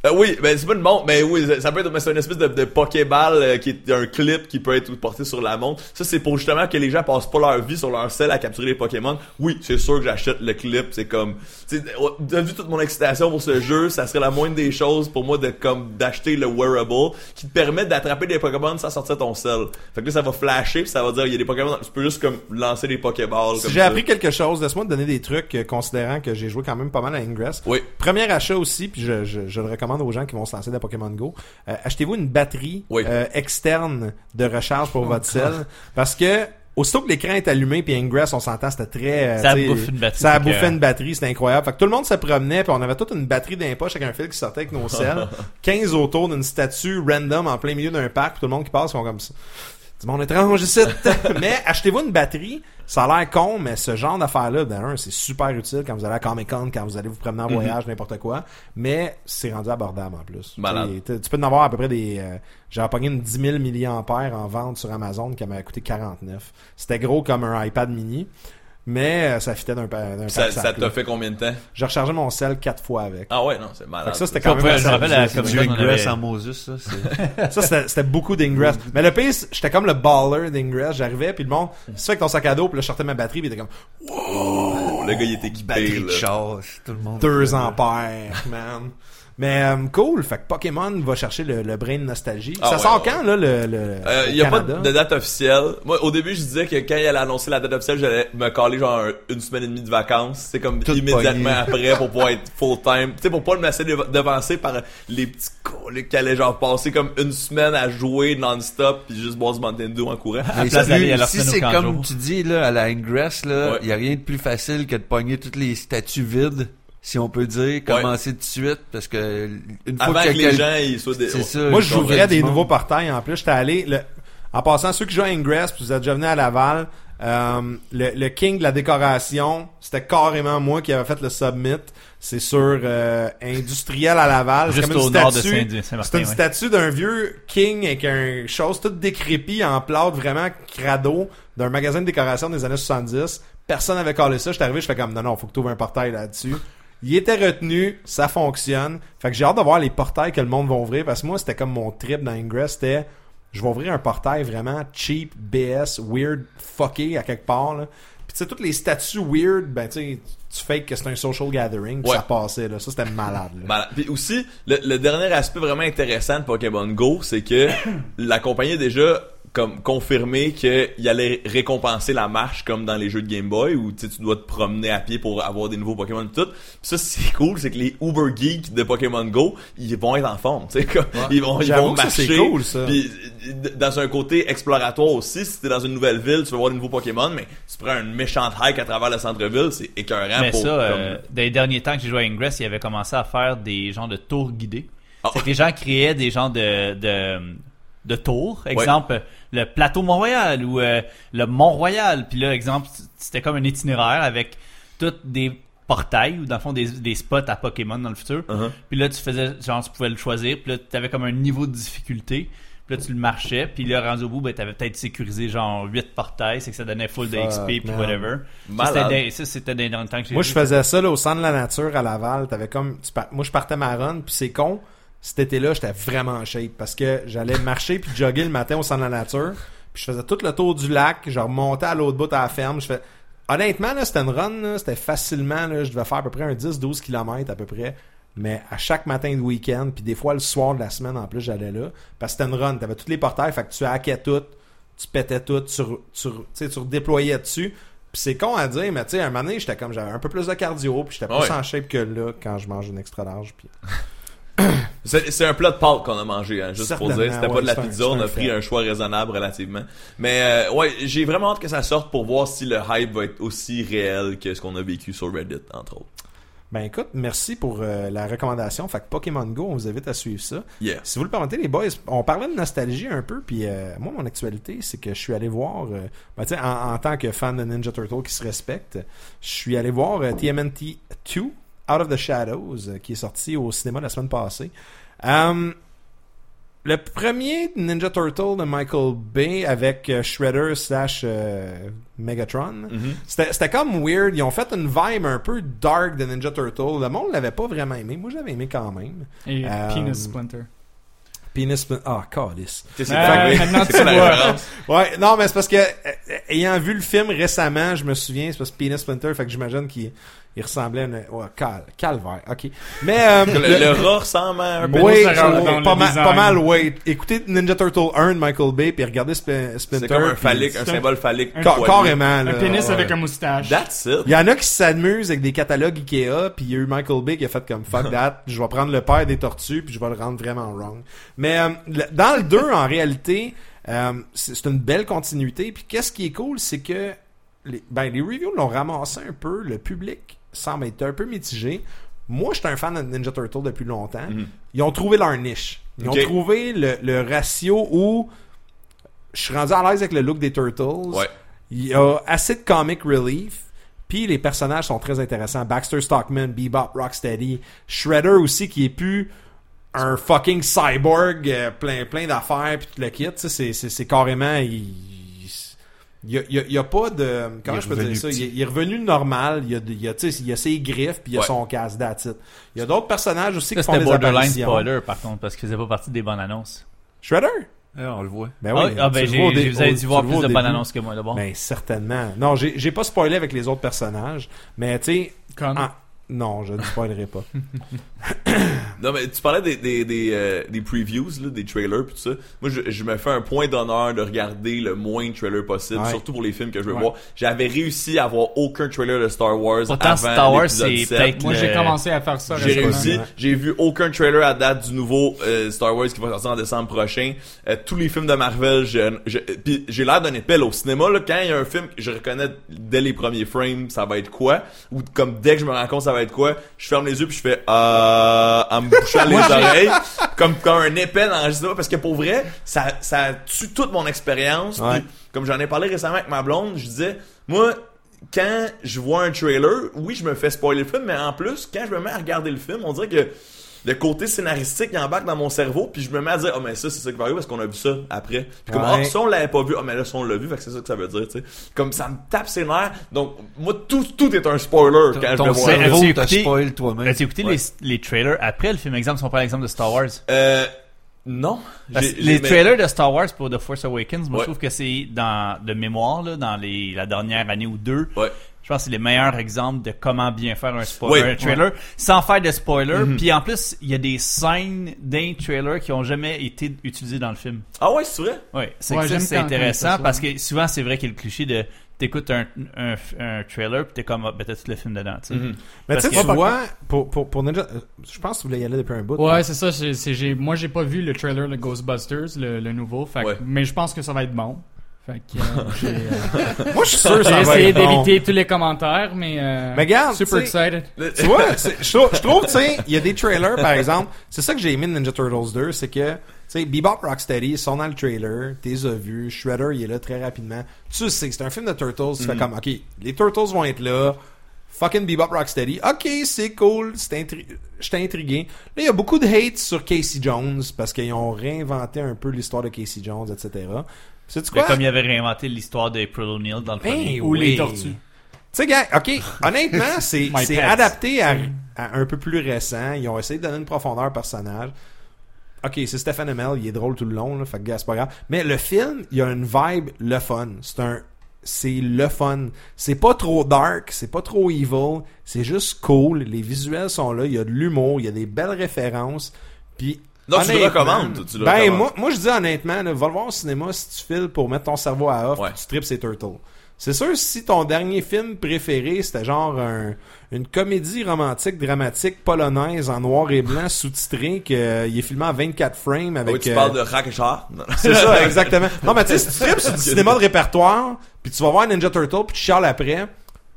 Euh, oui, ben c'est pas une montre, mais oui, ça peut être, mais c'est une espèce de, de Pokéball euh, qui est un clip qui peut être porté sur la montre. Ça, c'est pour justement que les gens passent pas leur vie sur leur sel à capturer les Pokémon. Oui, c'est sûr que j'achète le clip, c'est comme, sais, t'as vu toute mon excitation pour ce jeu, ça serait la moindre des choses pour moi de comme d'acheter le wearable qui te permet d'attraper des Pokémon sans sortir ton sel. Fait que là, ça va flasher, puis ça va dire, il y a des Pokémon, tu peux juste comme lancer des Pokéballs. Si j'ai appris quelque chose, laisse-moi te donner des trucs, euh, considérant que j'ai joué quand même pas mal à Ingress. Oui. Premier achat aussi, puis je, je, je le recommande aux gens qui vont se lancer dans Pokémon Go. Euh, Achetez-vous une batterie Oui. euh, externe de recharge pour votre cell, parce que aussitôt que l'écran est allumé, puis Ingress, on s'entend, c'était très... euh, Ça bouffe une batterie, Ça a fait que- bouffé une batterie, c'était incroyable. Fait que tout le monde se promenait, puis on avait toute une batterie d'un poche avec un fil qui sortait avec nos cells. 15 autour d'une statue random en plein milieu d'un parc, puis tout le monde qui passe font comme ça. Du monde étrange ici. mais achetez-vous une batterie. Ça a l'air con, mais ce genre d'affaire-là, d'un, c'est super utile quand vous allez à Comic Con, quand vous allez vous promener en voyage, n'importe quoi. Mais c'est rendu abordable en plus. Tu peux en avoir à peu près des. Euh, J'ai pogné une 10 000 milliampères en vente sur Amazon qui m'a coûté 49. C'était gros comme un iPad mini. Mais euh, ça fitait d'un pa- d'un Ça, t'a fait combien de temps? J'ai rechargé mon sel quatre fois avec. Ah ouais, non, c'est malade. ça, c'était Ça, quand même je me rappelle avait- en Moses, ça. Ça, c'était beaucoup d'Ingress. Mais le pire, j'étais comme le baller d'Ingress. J'arrivais, puis le monde, c'est ça avec ton sac à dos, puis là, je sortais ma batterie, puis il était comme Oh, le gars, il est équipé, Batterie de là. chasse, tout le monde. 2 ampères, man. Mais euh, cool, fait que Pokémon va chercher le, le brain de nostalgie. Ah ça ouais, sort ouais. quand, là, le, Euh, Il y a pas de date officielle. Moi, au début, je disais que quand il allait annoncer la date officielle, j'allais me caler genre un- une semaine et demie de vacances. C'est comme Tout immédiatement après pour pouvoir être full time. Tu sais, pour pas me laisser dev- devancer par les petits coliques qui allaient genre passer comme une semaine à jouer non-stop puis juste boire du Mountain Dew en courant. Mais place si- d'aller à si c'est comme jour. tu dis là à la Ingress là, Ouais. il y a rien de plus facile que de pogner toutes les statues vides, si on peut dire, commencer tout de suite parce que une fois Avant que que les quel- gens ils soient des... c'est ça. Moi, je j'ouvrais des nouveaux portails en plus. J'étais allé. Le... En passant, ceux qui jouent à Ingress, puis vous êtes déjà venus à Laval, euh, le, le king de la décoration, c'était carrément moi qui avais fait le submit. C'est sur euh, industriel à Laval. Juste comme une au nord de statue- Saint- C'est Saint-Martin. une ouais. statue d'un vieux king avec un chose toute décrépie en plâtre vraiment crado d'un magasin de décoration des années 70. Personne n'avait collé ça. J'étais arrivé, je fais comme non, non, faut que tu ouvres un portail là-dessus. Il était retenu, ça fonctionne. Fait que j'ai hâte de voir les portails que le monde va ouvrir parce que moi, c'était comme mon trip dans Ingress, c'était je vais ouvrir un portail vraiment cheap, BS, weird, fucké à quelque part. Là. Puis tu sais, toutes les statues weird, ben tu sais, tu fake que c'est un social gathering, puis Ouais. ça passait là. Ça, c'était malade. là. Malade. Puis aussi, le, le dernier aspect vraiment intéressant de Pokémon Go, c'est que la compagnie a déjà comme confirmé qu'il allait récompenser la marche comme dans les jeux de Game Boy où tu dois te promener à pied pour avoir des nouveaux Pokémon et tout. Puis ça c'est cool, c'est que les Uber geeks de Pokémon Go, ils vont être en forme, tu sais comme ils vont ils vont marcher. c'est cool, ça. Puis dans un côté exploratoire aussi, si t'es dans une nouvelle ville, tu vas voir des nouveaux Pokémon, mais tu prends une méchante hike à travers le centre-ville, c'est écœurant Mais pour ça, comme- euh, dans les derniers temps que j'ai joué à Ingress, il avait commencé à faire des genres de tours guidés. Ah. C'est que les gens créaient des genres de, de, de tours. Exemple, le plateau Mont-Royal ou euh, le Mont-Royal. Puis là, exemple, c'était comme un itinéraire avec tous des portails ou dans le fond des, des spots à Pokémon dans le futur. Uh-huh. Puis là, tu faisais, genre, tu pouvais le choisir. Puis là, tu avais comme un niveau de difficulté. Puis là, tu le marchais, puis là, rendu au bout, ben, t'avais peut-être sécurisé genre 8 portails, c'est que ça donnait full Fuck, d'XP, puis whatever. Ça, Malade. c'était des- Ça, c'était des- dans le temps que j'ai Moi, vu, je faisais ça là, au centre de la nature à Laval. T'avais comme, tu par- Moi, je partais ma run, puis c'est con. Cet été-là, j'étais vraiment en shape parce que j'allais marcher puis jogger le matin au centre de la nature. Puis je faisais tout le tour du lac. Je remontais à l'autre bout à la ferme. Je fais... Honnêtement, là, c'était une run. C'était facilement, là, je devais faire à peu près un 10-12 km à peu près. Mais à chaque matin de week-end, puis des fois le soir de la semaine en plus, j'allais là. Parce que c'était une run. T'avais tous les portails, fait que tu hackais tout, tu pétais tout, tu, tu, tu redéployais dessus. Puis c'est con à dire, mais tu sais, un moment donné, j'étais comme, j'avais un peu plus de cardio, puis j'étais plus Ouais. en shape que là quand je mange une extra large. Puis... C'est un plat de pâtes qu'on a mangé, hein, juste pour dire. C'était pas de la un- pizza, on a pris un choix raisonnable relativement. Mais euh, ouais, j'ai vraiment hâte que ça sorte pour voir si le hype va être aussi réel que ce qu'on a vécu sur Reddit, entre autres. Ben écoute, merci pour euh, la recommandation. Fait que Pokémon Go, on vous invite à suivre ça. Yeah. Si vous le permettez, les boys, on parlait de nostalgie un peu, puis euh, moi, mon actualité, c'est que je suis allé voir, euh, ben, en, en tant que fan de Ninja Turtle qui se respecte, je suis allé voir TMNT 2, Out of the Shadows, euh, qui est sorti au cinéma la semaine passée. Euh, le premier Ninja Turtle de Michael Bay avec euh, Shredder slash euh, Megatron, Mhm. c'était c'était comme weird. Ils ont fait une vibe un peu dark de Ninja Turtle. Le monde l'avait pas vraiment aimé. Moi, j'avais aimé quand même. Et Euh, Penis Splinter. Penis... Spl- Ah, calice. C'est référence? Ouais, non, mais c'est parce que, euh, ayant vu le film récemment, je me souviens, c'est parce que Penis Splinter, fait que j'imagine qu'il il ressemblait à une... Ouais, cal, calvaire, ok. Mais... Euh, Le, le rat ressemble à un peu. Oui, dans le pas, pas mal, oui. Écoutez Ninja Turtle 1 de Michael Bay, puis regardez Sp- Splinter. C'est comme un phallique, un symbole phallique. un-. Carrément, là. Un pénis Ouais. avec un moustache. That's it. Il y en a qui s'amusent avec des catalogues Ikea, puis il y a eu Michael Bay qui a fait comme fuck that, je vais prendre le père des tortues, puis je vais le rendre vraiment wrong. Mais euh, dans le 2, en réalité, euh, c'est c'est une belle continuité. Puis qu'est-ce qui est cool, c'est que les, ben, les reviews l'ont ramassé un peu, le public semble être un peu mitigé. Moi, j'étais un fan de Ninja Turtle depuis longtemps. Mhm. Ils ont trouvé leur niche. Ils ont trouvé le, le ratio où je suis rendu à l'aise avec le look des Turtles. Ouais. Il y a assez de comic relief. Puis les personnages sont très intéressants. Baxter Stockman, Bebop, Rocksteady, Shredder aussi qui est plus un fucking cyborg euh, plein plein d'affaires puis tout le kit. C'est, carrément il, il y y y a pas de comment je peux dire ça? petit. il, est- il est revenu normal il y a, de- il y a, tu sais, il y a ses griffes puis il y a Ouais. son casse it. il y a d'autres personnages aussi Ça, qui font c'était des borderline spoiler, par contre, parce qu'il faisait pas partie des bonnes annonces. Shredder? Eh, on le voit. ben ah, oui ah, ben, j'ai, dé- vous avez dû voir plus de bonnes annonces que moi, d'abord. Ben certainement. Non, j'ai j'ai pas spoilé avec les autres personnages, mais tu sais, ah, non, je ne spoilerai pas. Non, mais tu parlais des, des, des, euh, des previews, là, des trailers pis tout ça. Moi, je, je me fais un point d'honneur de regarder le moins de trailers possible, Ouais. surtout pour les films que je veux Ouais. voir. J'avais réussi à avoir aucun trailer de Star Wars Pourtant, avant Star Wars, c'est 7. peut-être Moi, j'ai commencé à faire ça J'ai réussi. Ouais. J'ai vu aucun trailer à date du nouveau euh, Star Wars qui va sortir en décembre prochain. Euh, tous les films de Marvel, j'ai l'air d'un épelle au cinéma. Là, quand il y a un film que je reconnais dès les premiers frames, ça va être quoi? Ou comme dès que je me rends compte, ça va être quoi? Je ferme les yeux puis je fais euh, en me bouchant les oreilles, comme comme un le cinéma. Parce que pour vrai, ça ça tue toute mon expérience. Ouais. Puis, Comme j'en ai parlé récemment avec ma blonde, je disais moi quand je vois un trailer, oui, je me fais spoiler le film, mais en plus, quand je me mets à regarder le film, on dirait que le côté scénaristique il embarque dans mon cerveau, puis je me mets à dire, oh, mais ça, c'est ça qui va arriver parce qu'on a vu ça après. Puis comme, Ouais. oh, ça, on l'avait pas vu, oh, mais là, ça, on l'a vu, fait que c'est ça que ça veut dire, tu sais. Comme ça me tape ses nerfs. Donc, moi, tout, tout est un spoiler quand je Ton le vois. cerveau- cerveau As-tu t'a écouté- spoil toi-même. As-tu écouté Ouais. les, les trailers après le film? Exemple, si on prend l'exemple de Star Wars? Euh, non. Les mais- trailers de Star Wars pour The Force Awakens, moi Ouais. je trouve que c'est dans de mémoire là, dans les la dernière année ou deux. Ouais. Je pense que c'est les meilleurs exemples de comment bien faire un spoiler, un trailer, sans faire de spoiler. Mhm. Puis en plus, il y a des scènes d'un trailer qui ont jamais été utilisées dans le film. Ah ouais, c'est vrai? Ouais, c'est Ouais, c'est intéressant ça. parce que souvent c'est vrai qu'il y a le cliché de t'écoutes un, un, un trailer puis t'es comme ah, ben t'as tout le film dedans. tu sais. Mhm. Mais tu que- tu vois, pour, pour, pour Ninja, euh, je pense que tu voulais y aller depuis un bout. Ouais, c'est ça. c'est- c'est- j'ai- moi, j'ai pas vu le trailer de Ghostbusters, le, le nouveau. Fait que- Ouais. Mais je pense que ça va être bon. Fait que, euh, j'ai euh, Moi, je suis sûr que j'ai ça va essayé être bon. d'éviter tous les commentaires, mais, euh, Mais regarde, super excited. Tu vois, je trouve, je trouve, tu sais, il y a des trailers, par exemple. C'est ça que j'ai aimé de Ninja Turtles 2, c'est que, tu sais, Bebop Rocksteady ils sont dans le trailer, t'es as vu, Shredder, il est là très rapidement. Tu sais que c'est un film de Turtles, tu fais comme, ok, les Turtles vont être là, Fucking Bebop Rocksteady. Ok, c'est cool. J'étais intrigué. Là, il y a beaucoup de hate sur Casey Jones parce qu'ils ont réinventé un peu l'histoire de Casey Jones, etc. Quoi? comme il avait réinventé l'histoire d'April O'Neil dans le Ben premier. Ou les tortues. Tu sais, gars, ok, honnêtement, c'est c'est adapté à, à un peu plus récent. Ils ont essayé de donner une profondeur au personnage. Ok, c'est Stephen Amell, il est drôle tout le long, là, fait que gars, c'est pas grave. Mais le film, il y a une vibe le fun. C'est un, c'est le fun. C'est pas trop dark, c'est pas trop evil, c'est juste cool. Les visuels sont là, il y a de l'humour, il y a des belles références. Puis Donc, tu le honnêtement, recommandes, tu le ben recommandes. moi, moi je dis honnêtement, là, va le voir au cinéma si tu files pour mettre ton cerveau à off, Ouais. tu tripes ces turtles. C'est sûr, si ton dernier film préféré, c'était genre un- une comédie romantique, dramatique, polonaise, en noir et blanc, sous-titré, qu'il est filmé en 24 frames avec... Oui, tu euh, parles de Rakeshar. C'est ça, exactement. Non, mais tu sais, si tu tripes sur du cinéma de répertoire, puis tu vas voir Ninja Turtle, puis tu chiales après,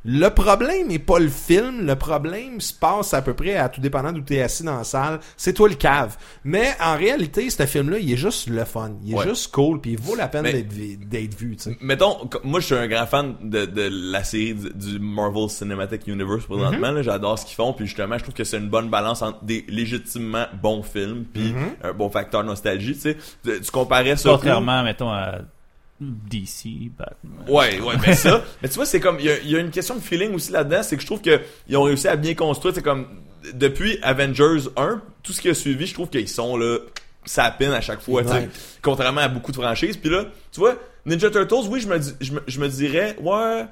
le problème n'est pas le film, le problème se passe à peu près à tout dépendant d'où tu es assis dans la salle, c'est toi le cave. Mais en réalité, ce film-là, il est juste le fun, il est Ouais. juste cool, puis il vaut la peine d'être vu, tu sais. Mettons, moi je suis un grand fan de, de la série du, du Marvel Cinematic Universe présentement. Là. J'adore ce qu'ils font, puis justement, je trouve que c'est une bonne balance entre des légitimement bons films, puis Mhm. un bon facteur nostalgie. Tu sais, tu tu comparais ça. Contrairement, mettons, à DC, Batman. Ouais, ouais, mais ça. mais tu vois, c'est comme, il y a, il y a une question de feeling aussi là-dedans, c'est que je trouve que ils ont réussi à bien construire, c'est comme, depuis Avengers 1, tout ce qui a suivi, je trouve qu'ils sont là, ça pine à chaque fois, tu sais. Ouais. Contrairement à beaucoup de franchises. Puis là, tu vois, Ninja Turtles, oui, je me, je me, je me dirais, ouais,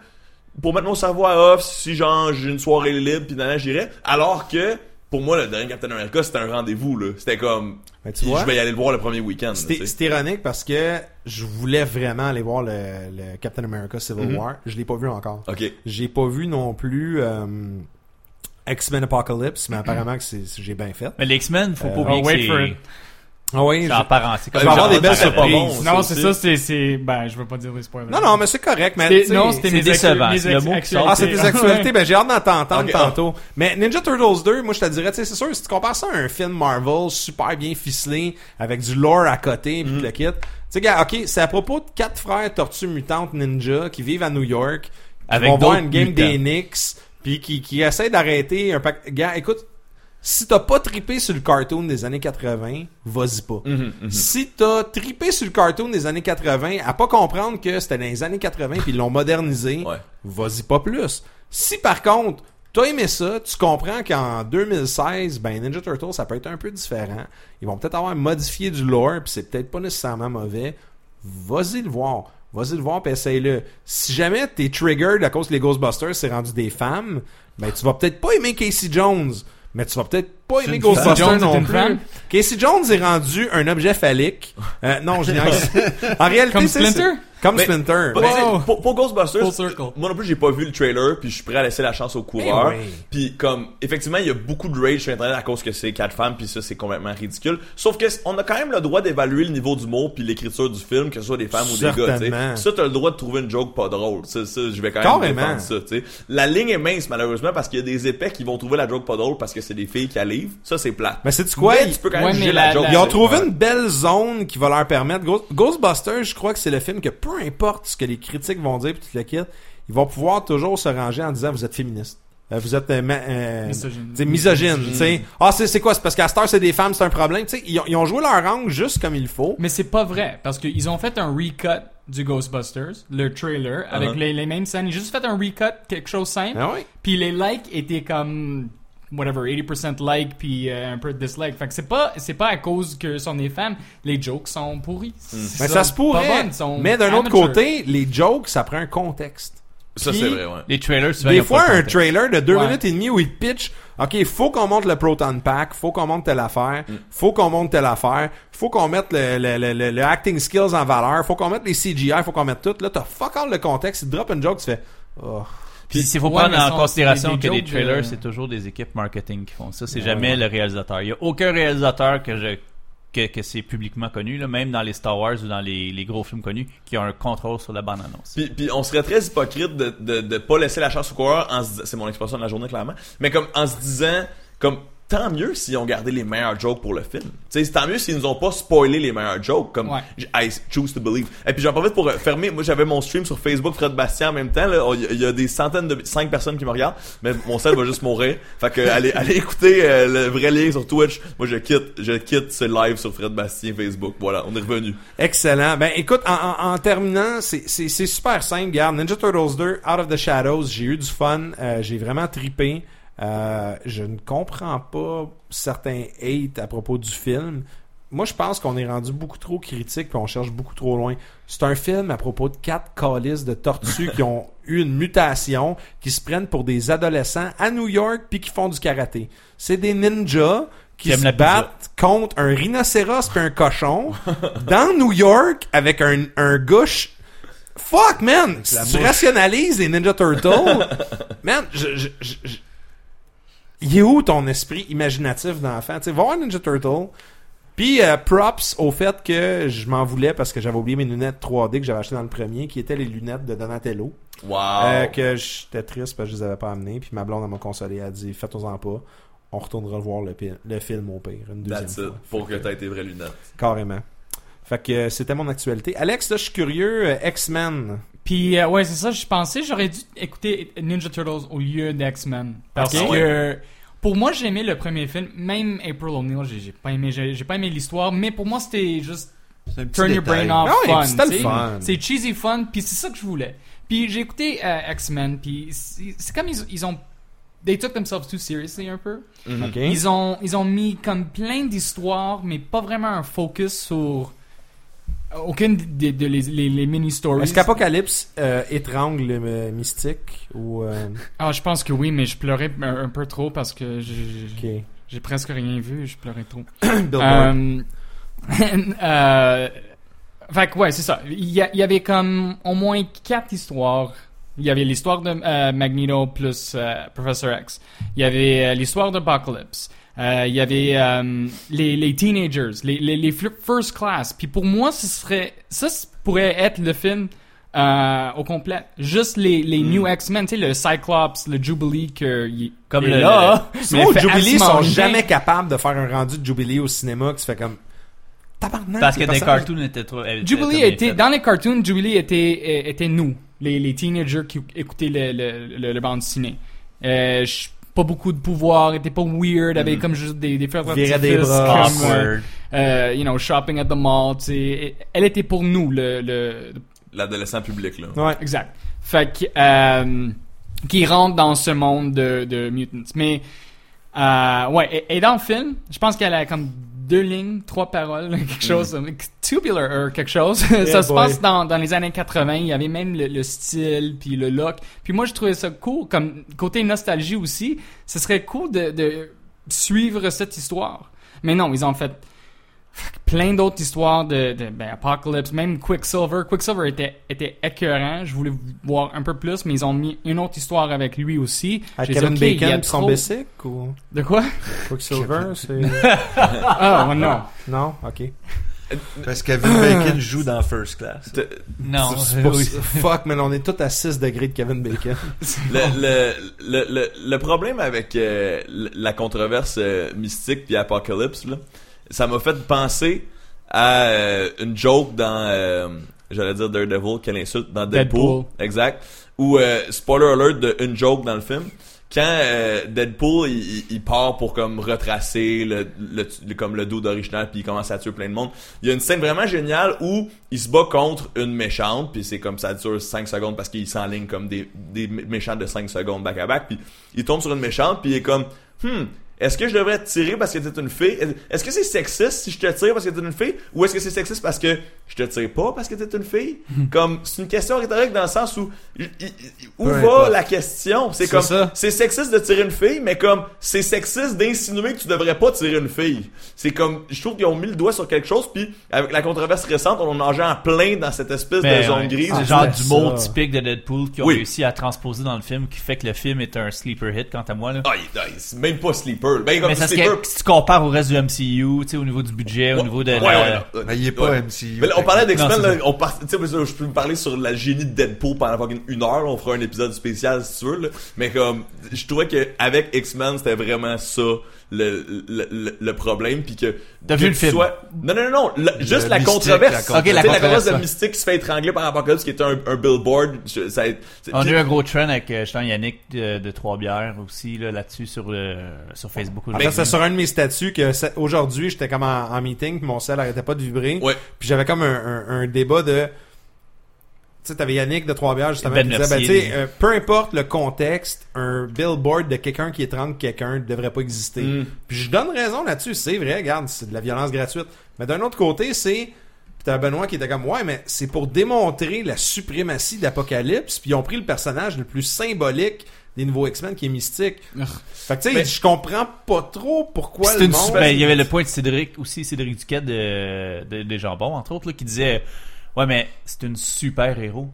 pour mettre mon cerveau à off, si genre j'ai une soirée libre, puis là, j'irais. Alors que, pour moi, le dernier Captain America, c'était un rendez-vous, là. C'était comme, Ben, tu vois, je vais y aller le voir le premier week-end. c'est ironique parce que je voulais vraiment aller voir le, le Captain America Civil Mhm. War. Je l'ai pas vu encore. Ok. J'ai pas vu non plus euh, X-Men Apocalypse, mais apparemment que j'ai bien fait. Mais les X-Men, faut Euh, pas oublier oh, que Ah oui, c'est en parent. C'est comme Je vais avoir des belles surprises. Non, c'est ça, c'est, c'est, ben, je veux pas dire des spoilers. Non, non, mais c'est correct. Mais, non, c'était mes décevant, le mot qui actu- sort. Ah, c'est des actualités. Ben, j'ai hâte d'en t'entendre tantôt. Mais Ninja Turtles 2, moi, je te dirais, tu sais, c'est sûr, si tu compares ça à un film Marvel super bien ficelé, avec du lore à côté, puis Mm. le kit. Tu sais, gars, ok, c'est à propos de quatre frères tortues mutantes ninja qui vivent à New York, qui Avec vont voir une game mutants. des Knicks, puis qui, qui essaient d'arrêter un pack. Gars, écoute, si t'as pas trippé sur le cartoon des années 80, vas-y pas. Mhm, mhm. Si t'as trippé sur le cartoon des années 80, à pas comprendre que c'était dans les années 80 puis ils l'ont modernisé, Ouais. vas-y pas plus. Si par contre, t'as aimé ça, tu comprends qu'en 2016, ben Ninja Turtles, ça peut être un peu différent. Ils vont peut-être avoir modifié du lore puis c'est peut-être pas nécessairement mauvais. Vas-y le voir. Vas-y le voir puis essaye-le. Si jamais t'es triggered à cause que les Ghostbusters c'est rendu des femmes, ben tu vas peut-être pas aimer Casey Jones. Mais tu vas peut-être pas une Ghostbusters femme. Jones est non plus. femme? Casey Jones est rendu un objet phallique. Euh, non, je. En réalité, Comme Splinter? Comme Mais- Splinter. Wow. pour, pour Ghostbusters, circle. moi non plus j'ai pas vu le trailer, puis je suis prêt à laisser la chance au coureur. Eh oui. Puis comme effectivement il y a beaucoup de rage sur internet à cause que c'est quatre femmes, puis ça c'est complètement ridicule. Sauf que on a quand même le droit d'évaluer le niveau d'humour puis l'écriture du film, que ce soit des femmes ou des gars. tu sais. Certainement. Ça t'as le droit de trouver une joke pas drôle. Ça, ça je vais quand même Carrément. défendre ça. tu sais. La ligne est mince malheureusement parce qu'il y a des épais qui vont trouver la joke pas drôle parce que c'est des filles qui la Ça c'est plat. Mais c'est quoi? Mais Ils, tu peux quand même Ouais, juger mais la, la- joke. la- ils ont trouvé Ouais. une belle zone qui va leur permettre. Ghost- Ghostbusters, je crois que c'est le film que peu importe ce que les critiques vont dire puis tout le kit, ils vont pouvoir toujours se ranger en disant vous êtes féministe. Euh, vous êtes euh, euh, Misogyne. Ah, c'est c'est quoi? C'est parce qu'à Star, c'est des femmes, c'est un problème. Tu sais, ils, ont- ils ont joué leur angle juste comme il faut. Mais c'est pas vrai, parce qu'ils ont fait un recut du Ghostbusters, le trailer, avec Uh-huh. les, les mêmes scènes. Ils ont juste fait un recut, quelque chose simple. Ah oui. Puis les likes étaient comme whatever 80% like puis euh, un peu de dislike. Fait que c'est pas c'est pas à cause que sont des femmes, les jokes sont pourris. Hmm. Mais ça se pourrait. Mais d'un autre côté, les jokes, ça prend un contexte. Ça c'est vrai, ouais. Les trailers, souvent, Des fois, un contexte. trailer de deux Ouais. minutes et demie où il pitch, OK, faut qu'on monte le Proton Pack, faut qu'on monte telle affaire, faut qu'on monte telle affaire, faut qu'on mette le, le, le, le- le acting skills en valeur, faut qu'on mette les CGI, faut qu'on mette tout. Là, t'as fuck all le contexte, il drop une joke, tu fais, oh. Puis il faut Ouais, prendre en sont- considération que les trailers, de- c'est toujours des équipes marketing qui font ça. C'est Ouais, jamais ouais. le réalisateur. Il y a aucun réalisateur que je que, que c'est publiquement connu, là, même dans les Star Wars ou dans les, les gros films connus, qui a un contrôle sur la bande-annonce. Puis, puis on serait très hypocrite de, de, de pas laisser la chance au coureur en se dis- c'est mon expression de la journée clairement, mais comme en se disant comme tant mieux s'ils ont gardé les meilleurs jokes pour le film. Tu sais, c'est tant mieux s'ils nous ont pas spoilé les meilleurs jokes, comme Ouais. I choose to believe. Et puis j'en profite pour euh, fermer. Moi, j'avais mon stream sur Facebook, Fred Bastien en même temps. là. Oh, Il y, a- il y a des centaines de cinq personnes qui me regardent, mais mon sel va juste mourir. Fait que allez, allez écouter euh, le vrai lien sur Twitch. Moi, je quitte, je quitte ce live sur Fred Bastien Facebook. Voilà, on est revenu. Excellent. Ben écoute, en, en, en terminant, c'est- super simple. Regarde, Ninja Turtles 2, Out of the Shadows, j'ai eu du fun. euh, j'ai vraiment tripé. Euh, je ne comprends pas certains hate à propos du film. Moi, je pense qu'on est rendu beaucoup trop critique puis on cherche beaucoup trop loin. C'est un film à propos de quatre calices de tortues qui ont eu une mutation, qui se prennent pour des adolescents à New York puis qui font du karaté. C'est des ninjas qui se la battent contre un rhinocéros puis un cochon dans New York avec un, un gauche. Fuck, man! Si tu rationalises les Ninja Turtles, man, je, je, je, je- il est où ton esprit imaginatif d'enfant? Tu sais, voir Ninja Turtle. Puis euh, props au fait que je m'en voulais parce que j'avais oublié mes lunettes 3D que j'avais achetées dans le premier, qui étaient les lunettes de Donatello. Wow. Euh, que j'étais triste parce que je les avais pas amenées. Puis ma blonde m'a consolé, elle a dit faites-en pas. On retournera voir le, film au pire, une deuxième That's it. fois. Pour que t'aies tes vraies lunettes. Carrément. Fait que euh, c'était mon actualité. Alex, là, je suis curieux. X-Men. Puis, euh, ouais, c'est ça, je pensais j'aurais dû écouter Ninja Turtles au lieu d'X-Men. Parce que, pour moi, j'ai aimé le premier film. Même April O'Neil, j'ai j'ai pas aimé, j'ai j'ai pas aimé l'histoire. Mais pour moi, c'était juste turn your brain off ouais, fun. c'était fun. C'est cheesy fun, puis c'est ça que je voulais. Puis j'ai écouté euh, X-Men, puis c'est c'est comme ils, ils ont... They took themselves too seriously un peu. Mhm. Ils ont, ils ont mis comme plein d'histoires, mais pas vraiment un focus sur aucune des de, les, les, les mini-stories. Est-ce qu'Apocalypse euh, étrangle le euh, mystique ou. euh, Ah, je pense que oui, mais je pleurais un, un peu trop parce que j'ai presque rien vu, je pleurais trop. Euh, euh, fait que ouais, c'est ça. Il y, y avait comme au moins quatre histoires. Il y avait l'histoire de Magneto plus Professor X. Il y avait l'histoire d'Apocalypse. Euh, il y avait euh, les, les teenagers, les, les, first class. Puis pour moi, ce serait ça pourrait être le film euh, au complet. Juste les, les New X-Men, tu sais, le Cyclops, le Jubilee que Comme le- là. Sinon, mais fait Jubilee sont jamais capables de faire un rendu de Jubilee au cinéma qui se fait comme. Tabarnak! Parce que les cartoons étaient trop. étaient Jubilee était dans les cartoons. Jubilee était était nous, les, les teenagers qui écoutaient le le, le, le bande dessinée. Euh, je- pas beaucoup de pouvoir, était pas weird, avait comme juste des des Virait des bras. comme, euh, euh, you know, shopping at the mall. tu sais. Elle était pour nous le le L'adolescent public, là. Ouais. Exact. Fait que, euh, qui rentre dans ce monde de, de mutants. Mais, euh, ouais, et, et dans le film, je pense qu'elle a comme deux lignes, trois paroles, quelque chose, euh, tubular quelque chose. ça se passe dans, dans les années 80. Il y avait même le, le style, puis le look. Puis moi, je trouvais ça cool. Comme côté nostalgie aussi, ce serait cool de, de suivre cette histoire. Mais non, ils ont fait plein d'autres histoires de, de ben, Apocalypse, même Quicksilver. Quicksilver était, était écœurant. Je voulais voir un peu plus, mais ils ont mis une autre histoire avec lui aussi. À J'ai dit, Kevin Bacon son trop- basic ou? De quoi? Quicksilver, c'est. Ah, oh, non. non? Ok. Parce que Kevin Bacon joue dans First Class. T- Non. C'est pour- oui. Fuck, man, on est tous à 6 degrés de Kevin Bacon. le, le, le, le, le problème avec euh, la controverse euh, mystique puis Apocalypse, là, ça m'a fait penser à euh, une joke dans, euh, j'allais dire Daredevil, quelle insulte, dans Deadpool. Deadpool. Exact. Ou, euh, spoiler alert de une joke dans le film. Quand Deadpool, il, part pour comme retracer le, le, le- comme le dos original puis il commence à tuer plein de monde. Il y a une scène vraiment géniale où il se bat contre une méchante puis c'est comme ça dure 5 secondes parce qu'il s'enligne comme des, des mé- méchants de 5 secondes back à back puis il tombe sur une méchante puis il est comme hmm est-ce que je devrais te tirer parce que t'es une fille? Est-ce que c'est sexiste si je te tire parce que t'es une fille? Ou est-ce que c'est sexiste parce que je te tire pas parce que t'es une fille? comme, c'est une question rhétorique dans le sens où, où va la question? C'est C'est comme, ça. c'est sexiste de tirer une fille, mais comme, c'est sexiste d'insinuer que tu devrais pas tirer une fille. C'est comme, je trouve qu'ils ont mis le doigt sur quelque chose, puis avec la controverse récente, on en a en plein dans cette espèce Ben, de zone ouais. grise. C'est genre d'humour ça. typique de Deadpool qui ont Oui. réussi à transposer dans le film, qui fait que le film est un sleeper hit, quant à moi. Là. Ah, il- même pas sleeper. Ben, comme Mais si tu compares au reste du MCU, tu sais, au niveau du budget, au niveau de Ouais, la- ouais, ouais. Mais il est pas Ouais. MCU. Mais là, on parlait d'X-Men, on par... tu sais, moi, je peux me parler sur la génie de Deadpool pendant fucking une heure, on fera un épisode spécial si tu veux, là. Mais comme, je trouvais que avec X-Men, c'était vraiment ça, le, le, le, le problème puis que T'as vu le film? sois- non non non non le- juste la mystique, controverse la Ok, la controverse, controverse de. Mystique qui se fait étrangler par Apocalypse qui était un, un billboard je- ça On a eu un gros trend avec euh, justement Yannick de, de Trois-Bières aussi là, là-dessus sur, le, sur Facebook. En fait, c'est sur un de mes statuts que aujourd'hui, j'étais comme en, en meeting, puis mon cell arrêtait pas de vibrer. Ouais. Puis j'avais comme un, un, un débat de... Tu sais, t'avais Yannick de Trois-Bières, justement, Ben qui disait, ben, tu Mercier, sais, euh, peu importe le contexte, un billboard de quelqu'un qui étrangle quelqu'un ne devrait pas exister. Mm. Puis je donne raison là-dessus, c'est vrai, regarde, c'est de la violence gratuite. Mais d'un autre côté, c'est... Puis t'as Benoît qui était comme, ouais, mais c'est pour démontrer la suprématie d'Apocalypse, puis ils ont pris le personnage le plus symbolique des nouveaux X-Men, qui est Mystique. Fait que tu sais, je comprends pas trop pourquoi le monde... super- ben, il y avait le point de Cédric aussi, Cédric Duquet de, de, des Jambons, entre autres, là, qui disait Ouais, mais c'est une super héros.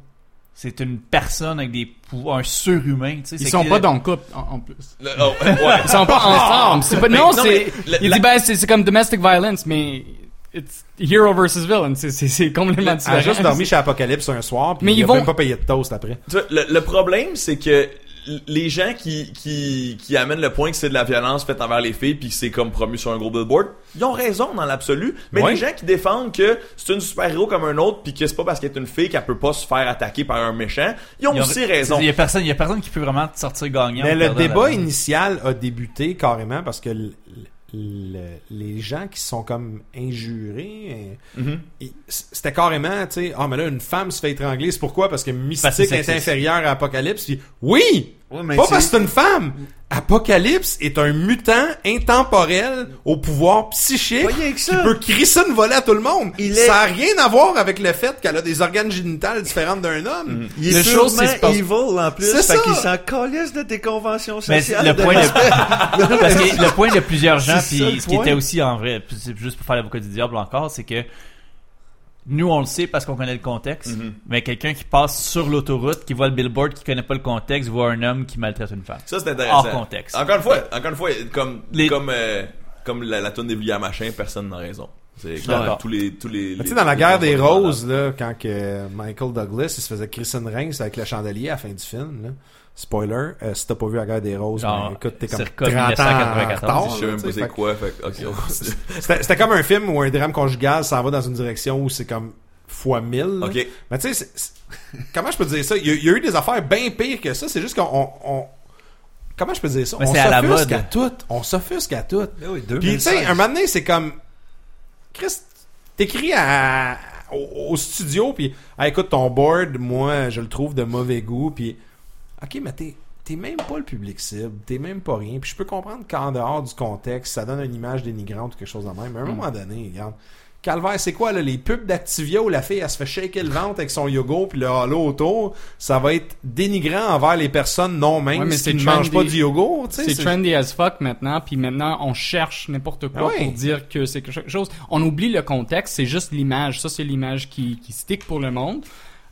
C'est une personne avec des pouvoirs, un surhumain. tu sais, Ils sont pas dans le couple, en, en plus. le- oh, ouais. Ils sont pas ensemble. C'est pas, Mais non, non, c'est, il la- dit, ben, c'est, comme domestic violence, mais it's hero versus villain. C'est, complètement Elle a différent. juste dormi chez Apocalypse un soir, puis Mais il ils a vont- même pas payé de toast après. Tu vois, le, le problème, c'est que les gens qui, qui, qui amènent le point que c'est de la violence faite envers les filles puis que c'est comme promu sur un gros billboard, ils ont raison dans l'absolu. Mais Ouais. les gens qui défendent que c'est une super-héros comme un autre puis que c'est pas parce qu'elle est une fille qu'elle peut pas se faire attaquer par un méchant, ils ont Il y a- aussi raison. Il y a personne, il y a personne qui peut vraiment te sortir gagnant. Mais le débat initial a débuté carrément parce que les gens qui sont comme injurés, euh, Mhm. c'était carrément, tu sais, ah mais là une femme se fait étrangler, c'est pourquoi Parce que Parce que Mystique est inférieur à Apocalypse. Puis, oui, Ouais, mais pas parce que c'est une femme. Apocalypse est un mutant intemporel au pouvoir psychique qui ça. peut crisser une volée à tout le monde. Il Ça est- a rien à voir avec le fait qu'elle a des organes génitales différents d'un homme. Il est Le chose, c'est c'est parce- evil en plus. C'est fait ça. qu'il s'en calisse de tes conventions Mais sociales. le de point, de, parce que le point de plusieurs gens, C'est ça, puis le ce qui point. était aussi en vrai, puis c'est juste pour faire l'avocat du diable encore, c'est que nous on le sait parce qu'on connaît le contexte, Mhm. mais quelqu'un qui passe sur l'autoroute, qui voit le billboard, qui connaît pas le contexte, voit un homme qui maltraite une femme. Ça c'est intéressant. Hors contexte. Encore une fois, encore une fois, comme Les- comme euh, comme la, la tune des William Machin, personne n'a raison. C'est tous les tous les. Tu sais, dans la guerre des roses, là, quand que Michael Douglas il se faisait une rince avec le chandelier à la fin du film, là. Spoiler, euh, si t'as pas vu la guerre des roses, Genre, ben, écoute, t'es comme circa 30 ans en 1994, retard, Je sais même là, pas tu sais, c'est fait quoi. Fait, que- ok, on continue. que C'était comme un film où un drame conjugal s'en va dans une direction où c'est comme fois 1000. là. Ok. Mais tu sais, comment je peux dire ça? Il y, a, il y a eu des affaires bien pires que ça, c'est juste qu'on... on- on- Comment je peux dire ça? Mais on à s'offusque mode. à tout. On s'offusque à tout. Ben oui, Puis tu sais, 2016. un moment donné, c'est comme... Chris, t'écris à, au, au studio, puis ah, écoute, ton board, moi, je le trouve de mauvais goût, puis ok, mais t'es t'es même pas le public cible, t'es même pas rien, puis je peux comprendre qu'en dehors du contexte, ça donne une image dénigrante ou quelque chose de même, mais à un moment donné, regarde, Calvaire, c'est quoi, là, les pubs d'Activia où la fille, elle se fait shaker le ventre avec son yoga puis le halo autour, ça va être dénigrant envers les personnes non minces Ouais, mais qui ne mangent pas du yoga, tu sais. C'est trendy as fuck maintenant, puis maintenant on cherche n'importe quoi Ah ouais. pour dire que c'est quelque chose. On oublie le contexte, c'est juste l'image. Ça, c'est l'image qui, qui stick pour le monde.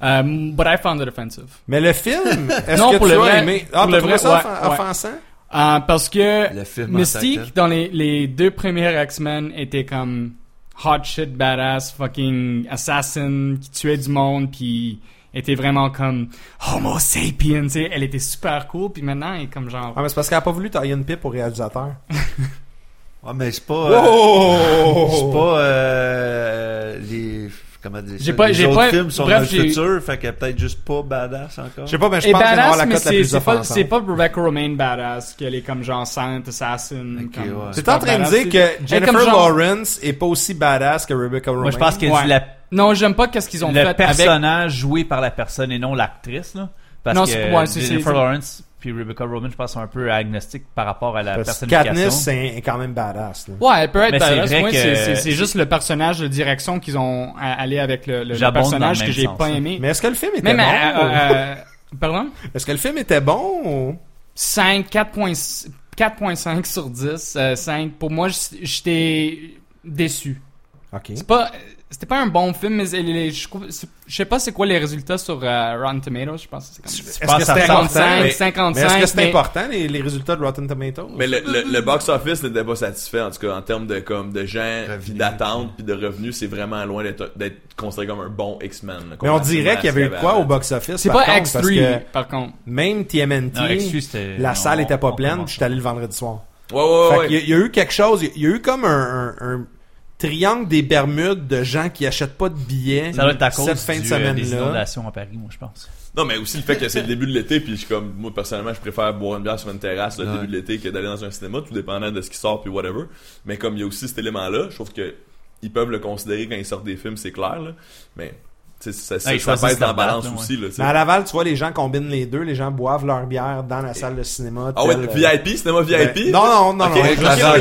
Um, but I found it offensive. Mais le film, est-ce Non, que pour tu le as vrai- aimé? Ah, pour le vrai, ça ouais, offen- ouais. offensant? Euh, parce que Le film Mystique, dans les, les deux premiers X-Men, était comme hot shit, badass, fucking assassin, qui tuait du monde, puis était vraiment comme Homo sapien, tu sais. Elle était super cool, puis maintenant, elle est comme genre... Ah, mais c'est parce qu'elle a pas voulu tailler une pipe au réalisateur. Ouais, mais c'est pas. euh, Oh! c'est pas euh, les. Comment dire J'ai ça? pas- les j'ai autres pas- films sont bref, dans le j'ai- futur, fait qu'elle est peut-être juste pas badass encore. Je sais pas, mais je pense qu'elle va avoir badass, la cote la c'est plus c'est pas, offensante. c'est pas Rebecca Romaine badass, qu'elle est comme genre Saint Assassin. Ok, comme ouais. C'est super en train de badass. dire que Jennifer comme genre- Lawrence est pas aussi badass que Rebecca Romaine. Moi, je pense que Ouais. la, Non, j'aime pas qu'est-ce qu'ils ont le fait avec... personnage joué par la personne et non l'actrice, là. Parce Non, que c'est- ouais, c'est- Jennifer Lawrence puis Rebecca Roman, je pense, sont un peu agnostiques par rapport à la Parce que personnification. Katniss, c'est est quand même badass. là. Ouais, elle peut être Mais c'est badass. que- c'est- c'est c'est juste le personnage de direction qu'ils ont allé avec le, le- personnage le que j'ai sens, pas là. aimé. Mais est-ce que le film était Même, bon? euh, ou- euh, euh, pardon? Est-ce que le film était bon ou... 5, 4.5 4.5 sur 10. euh, 5. Pour moi, j'étais déçu. Ok. C'est pas, c'était pas un bon film, mais les- les- je, je sais pas c'est quoi les résultats sur euh, Rotten Tomatoes. Je pense que c'est comme Est-ce pense que c'était ressemble- important? 55, Mais, 55. mais est-ce que c'est mais- important, les, les résultats de Rotten Tomatoes? Mais le, le, le box-office n'était pas satisfait, en tout cas, en termes de, comme, de gens, puis d'attente, puis de revenus, c'est vraiment loin d'être considéré comme un bon X-Men. Mais on dirait qu'il y avait eu quoi au box-office? C'est pas contre, parce X3, que par contre. même TMNT, Non, X3, la non, salle était pas on pleine, puis j'étais allé le vendredi soir. Ouais, ouais, Fait ouais. qu'il y a- il y, a eu quelque chose, il y a eu comme un, un- un triangle des Bermudes de gens qui achètent pas de billets Ça doit être à cause cette fin de euh, des semaine-là. inondations à Paris, moi, je pense. Non, mais aussi le fait que c'est le début de l'été, puis je comme, moi, personnellement, je préfère boire une bière sur une terrasse le Ouais. début de l'été que d'aller dans un cinéma, tout dépendant de ce qui sort, puis whatever. Mais comme il y a aussi cet élément-là, je trouve que ils peuvent le considérer quand ils sortent des films, c'est clair, là. Mais, ça, ça, Ouais, pèse dans la balance là, ouais. aussi, là. Mais à Laval, tu vois, les gens combinent les deux. Les gens boivent leur bière dans la salle de cinéma. Ah ouais, tel, euh, VIP, cinéma VIP? ben, non, non, non, non. ok, avec la-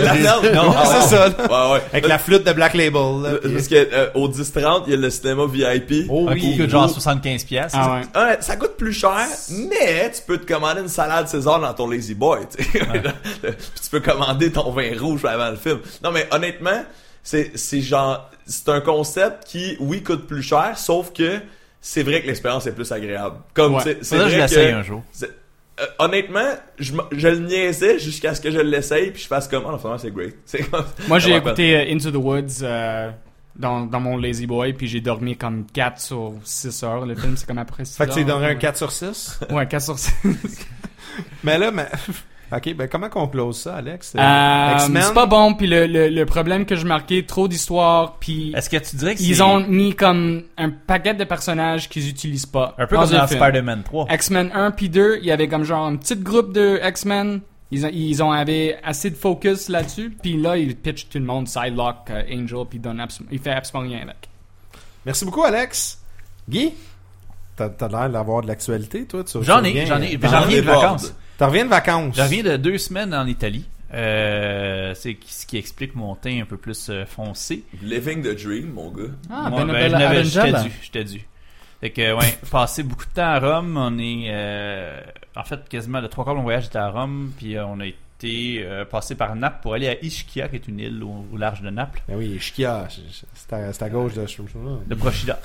ouais. Non, Ah, c'est ça. là. Ouais, ouais. Avec la flûte de Black Label. là, puis- Parce que euh, au 10-30, il y a le cinéma VIP. Oh oui. qui coûte genre 75 pièces. Ah ouais. Ouais, ça coûte plus cher, mais tu peux te commander une salade César dans ton Lazy Boy, tu sais. Puis tu peux commander ton vin rouge avant le film. Non, mais honnêtement, c'est, c'est genre, c'est un concept qui, oui, coûte plus cher, sauf que c'est vrai que l'expérience est plus agréable. Comme, Ouais. c'est, que je vrai l'essaye que, un jour. euh, honnêtement, je, je le niaisais jusqu'à ce que je l'essaye, puis je fasse comme, oh non, finalement, c'est great. C'est comme, Moi, j'ai écouté euh, Into the Woods euh, dans, dans mon Lazy Boy, puis j'ai dormi comme 4 sur 6 heures. Le film, c'est comme après 6 Fait que tu lui heures. donnerais un Ouais. 4 sur 6. Ouais, 4 sur 6. mais là, mais... Ok, ben comment qu'on close ça, Alex? Euh, X-Men? c'est pas bon, puis le, le, le problème que je marquais, trop d'histoire, puis Est-ce que tu dirais que ils c'est ont mis comme un paquet de personnages qu'ils utilisent pas. un peu dans comme un dans film. Spider-Man 3? X-Men 1 puis 2, il y avait comme genre un petit groupe de X-Men. Ils ont, ils ont avait assez de focus là-dessus. Puis là, ils pitchent tout le monde, Sidelock, euh, Angel, puis il, fait absolument rien avec. Merci beaucoup, Alex. Guy? T'as t'as l'air d'avoir de l'actualité, toi? Tu- J'en ai, reviens- j'en ai. J'en reviens de vacances. T'en reviens de vacances. Je reviens de deux semaines en Italie. Euh, c'est ce qui explique mon teint un peu plus euh, foncé. Living the Dream, mon gars. Ah, Moi, ben, ben, je ben, n'avais- j'étais dû, j'étais dû. Fait que, ouais, passé beaucoup de temps à Rome. On est, euh, en fait, quasiment le trois quarts de mon voyage était à Rome. Puis on a été euh, passé par Naples pour aller à Ischia, qui est une île au, au large de Naples. Ben oui, Shkia, c'est à, gauche de... De Procida.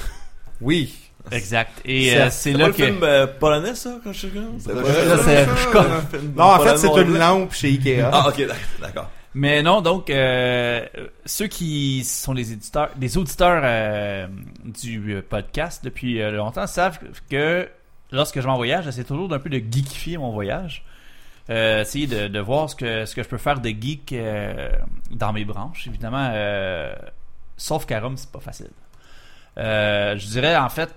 Oui. Exact. Et C'est- euh, c'est là que. film euh, polonais, ça, quand je suis un film Non, en fait, c'est une lampe chez Ikea. Ah, ok, d'accord. Mais non, donc euh, ceux qui sont les éditeurs, les auditeurs euh, du euh, podcast depuis euh, longtemps savent que lorsque je vais en voyage, j'essaie toujours d'un peu de geekifier mon voyage. Euh, essayer de, de voir ce que ce que je peux faire de geek euh, dans mes branches, évidemment. euh, sauf qu'à Rome, c'est pas facile. Euh, je dirais en fait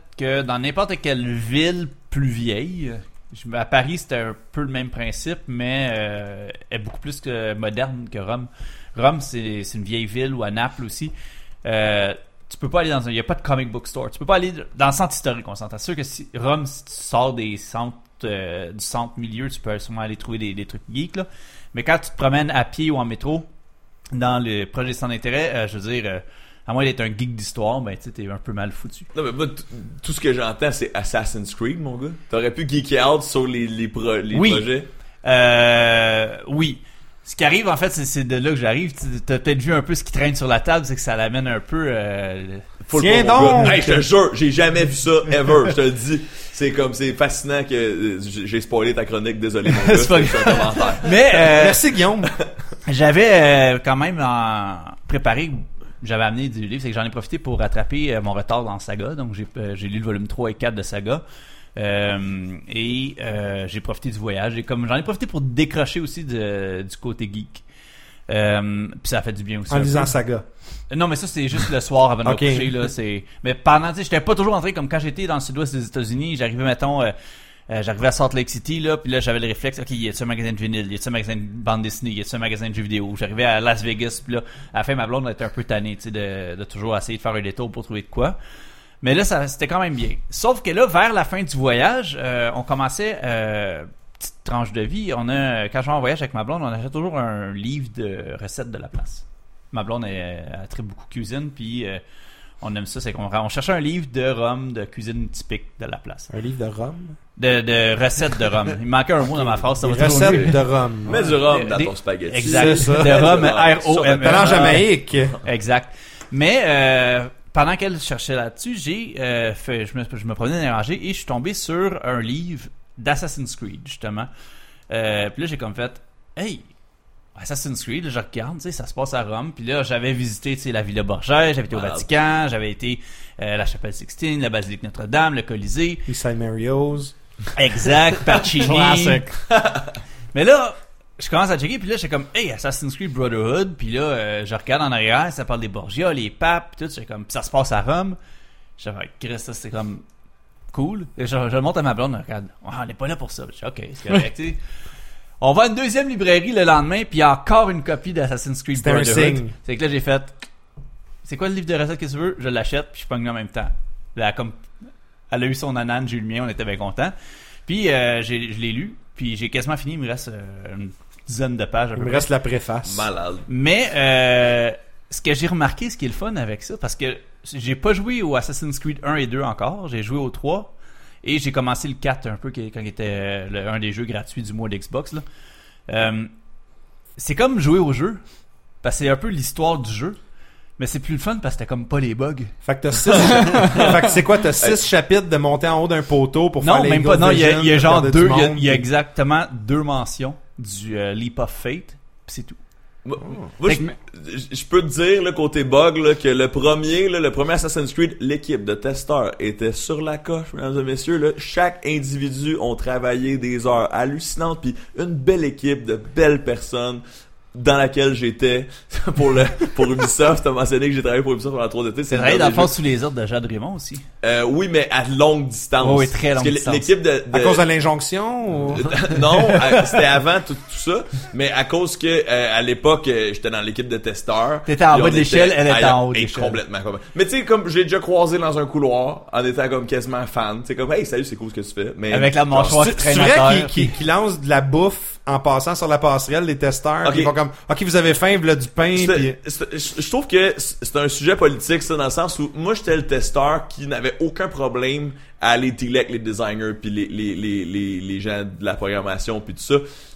dans n'importe quelle ville plus vieille, à Paris c'était un peu le même principe, mais euh, est beaucoup plus que moderne que Rome. Rome c'est une vieille ville ou à Naples aussi. Euh, tu peux pas aller dans un, il y a pas de comic book store. Tu peux pas aller dans le centre historique. On s'entend. Sûr que si Rome, si tu sors des centres euh, du centre milieu, tu peux sûrement aller trouver des, trucs geeks là. Mais quand tu te promènes à pied ou en métro dans le projet sans intérêt, euh, je veux dire. À moins d'être un geek d'histoire, ben tu sais, t'es un peu mal foutu. Non, mais moi, tout ce que j'entends, c'est Assassin's Creed, mon gars. T'aurais pu geeker out sur les, les, pro- les Oui. projets. Euh, oui. Ce qui arrive, en fait, c'est- de là que j'arrive. Tu as peut-être vu un peu ce qui traîne sur la table, c'est que ça l'amène un peu. euh, Tiens donc! Hey, je te jure, j'ai jamais vu ça, ever. Je te le dis. C'est comme, c'est fascinant que euh, j'ai spoilé ta chronique, désolé, mon gars. C'est pas C'est un commentaire. Mais euh, Merci, Guillaume. j'avais euh, quand même préparé. J'avais amené du livre, c'est que j'en ai profité pour rattraper euh, mon retard dans Saga. Donc j'ai euh, j'ai lu le volume 3 et 4 de Saga. Euh, et euh, j'ai profité du voyage. Et comme j'en ai profité pour décrocher aussi de- du côté geek. Euh, puis ça a fait du bien aussi. En peu. lisant Saga. Non, mais ça, c'est juste le soir avant de me Ok. coucher, là. C'est... Mais pendant, tu sais, j'étais pas toujours entré comme quand j'étais dans le sud-ouest des États-Unis. J'arrivais, mettons, euh, j'arrivais à Salt Lake City, là, puis là, j'avais le réflexe, ok, y a-tu un magasin de vinyle, y a-tu un magasin de bande dessinée, y a-tu un magasin de jeux vidéo? J'arrivais à Las Vegas, puis là, à la fin, ma blonde était un peu tannée, tu sais, de, toujours essayer de faire un détour pour trouver de quoi. Mais là, c'était quand même bien. Sauf que là, vers la fin du voyage, euh, on commençait, euh, petite tranche de vie, on a, quand je vais en voyage avec ma blonde, on achète toujours un livre de recettes de la place. Ma blonde, elle, elle traite beaucoup cuisine, puis on aime ça, c'est qu'on on cherchait un livre de rhum, de cuisine typique de la place. Un livre de rhum? De, de recettes de rhum. Il manquait un mot dans ma phrase, ça va mieux. de rhum. Mets du rhum dans ton spaghetti. Exact. Ça. De rhum, R-O-M. En Jamaïque. Exact. Mais euh, pendant qu'elle cherchait là-dessus, j'ai euh, fait, je me, je me promenais dans les rangées et je suis tombé sur un livre d'Assassin's Creed justement. Euh, puis là j'ai comme fait, hey, Assassin's Creed, je regarde, tu sais, ça se passe à Rome. Puis là j'avais visité, tu sais, la Villa Borghese, j'avais été au. Vatican, j'avais été euh, à la Chapelle Sixtine, la Basilique Notre-Dame, le Colisée. Eastside Mario's. Exact, Pacini. Classic. Mais là, je commence à checker, puis là, j'étais comme, hey, Assassin's Creed Brotherhood, puis là, euh, je regarde en arrière, ça parle des Borgia, les papes, tout, j'étais comme, puis ça se passe à Rome. J'avais, Chris, ça, c'était comme, cool. Et je, je le montre à ma blonde, regarde, Ah, on n'est pas là pour ça. Je dis, ok, c'est correct. On va à une deuxième librairie le lendemain, puis encore une copie d'Assassin's Creed Brotherhood. C'est que là, j'ai fait, c'est quoi le livre de recettes que tu veux? Je l'achète, puis je pogne en même temps. Là, comme, elle a eu son anane, j'ai eu le mien, on était bien contents. Puis, euh, j'ai- je l'ai lu, puis j'ai quasiment fini, il me reste euh, une dizaine de pages à Il peu me près. reste la préface. Malade. Mais euh, ce que j'ai remarqué, ce qui est le fun avec ça, parce que j'ai pas joué au Assassin's Creed 1 et 2 encore, j'ai joué au 3 et j'ai commencé le 4 un peu qui- quand il était le- un des jeux gratuits du mois d'Xbox. Euh, c'est comme jouer au jeu, parce que c'est un peu l'histoire du jeu, mais c'est plus le fun parce que t'as comme pas les bugs. Fait que t'as six. fait que c'est quoi, t'as six chapitres de monter en haut d'un poteau pour faire Non, les même pas. Non, il y a, Vision, il y a pour genre deux, il y a, y exactement deux mentions du euh, Leap of Fate, puis c'est tout. Moi, moi, Fait je, peux te dire, là, côté bug, là, que le premier, là, le premier Assassin's Creed, l'équipe de testeurs était sur la coche, mesdames et messieurs, là. Chaque individu ont travaillé des heures hallucinantes, puis une belle équipe de belles personnes dans laquelle j'étais pour le pour Ubisoft. T'as mentionné que j'ai travaillé pour Ubisoft pendant trois étés. C'est vrai, dans le fond, sous les ordres de Jade Raymond aussi. Euh, oui, mais à longue distance. Oh, oui, très longue distance. L'équipe de, À cause de l'injonction ou... non, c'était avant tout, tout ça, mais à cause que euh, à l'époque euh, j'étais dans l'équipe de testeurs. T'étais en bas de l'échelle, elle était en haut de et l'échelle. complètement, complètement. Mais tu sais comme j'ai déjà croisé dans un couloir en étant comme quasiment fan, c'est comme hey salut c'est cool ce que tu fais. Mais Avec la mâchoire C'est qui c'est vrai qu'ils- qu'ils lancent de la bouffe en passant sur la passerelle, les testeurs. Ils comme, ok, vous avez faim, voilà du pain. Je trouve que c'est un sujet politique ça dans le sens où moi j'étais le testeur qui n'avait aucun problème à aller dealer avec les designers puis les les les les, les gens de la programmation puis tout ça.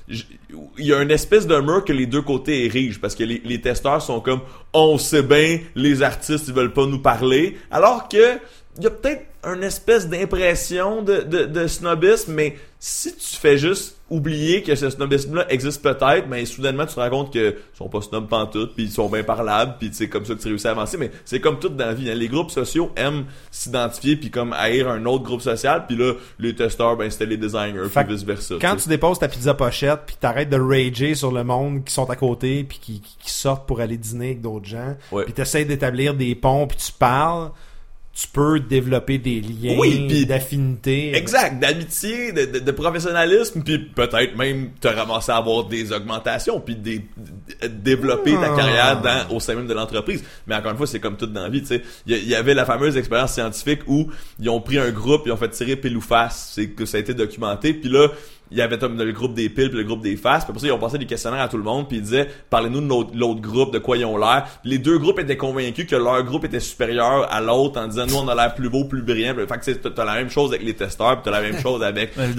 Il y a une espèce de mur que les deux côtés érigent parce que les, les testeurs sont comme on sait bien les artistes ils veulent pas nous parler alors que il y a peut-être une espèce d'impression de, de, de snobisme mais si tu fais juste oublier que ce snobisme-là existe peut-être, mais soudainement tu te rends compte que ils sont pas snobs pantoute, puis ils sont bien parlables, puis c'est comme ça que tu réussis à avancer. Mais c'est comme tout dans la vie. hein. Les groupes sociaux aiment s'identifier puis comme haïr un autre groupe social, puis là les testeurs ben c'était les designers, puis vice versa. Quand tu déposes ta pizza pochette, puis t'arrêtes de rager sur le monde qui sont à côté, puis qui, qui, qui sortent pour aller dîner avec d'autres gens, Ouais. puis t'essayes d'établir des ponts, puis tu parles, tu peux développer des liens Oui, d'affinité. Exact, d'amitié, de, de, de professionnalisme, puis peut-être même te ramasser à avoir des augmentations, puis des, de- développer ta Ah. carrière dans, au sein même de l'entreprise. Mais encore une fois, c'est comme tout dans la vie, tu sais. Il y, a- il y avait la fameuse expérience scientifique où ils ont pris un groupe, ils ont fait tirer pile ou face, c'est que ça a été documenté, puis là, il y avait comme le groupe des piles puis le groupe des faces. Puis après ça, ils ont passé des questionnaires à tout le monde puis ils disaient parlez-nous de l'autre- l'autre groupe, de quoi ils ont l'air. Les deux groupes étaient convaincus que leur groupe était supérieur à l'autre en disant nous on a l'air plus beau, plus brillant. Fait que t'as la même chose avec les testeurs, puis t'as la même chose avec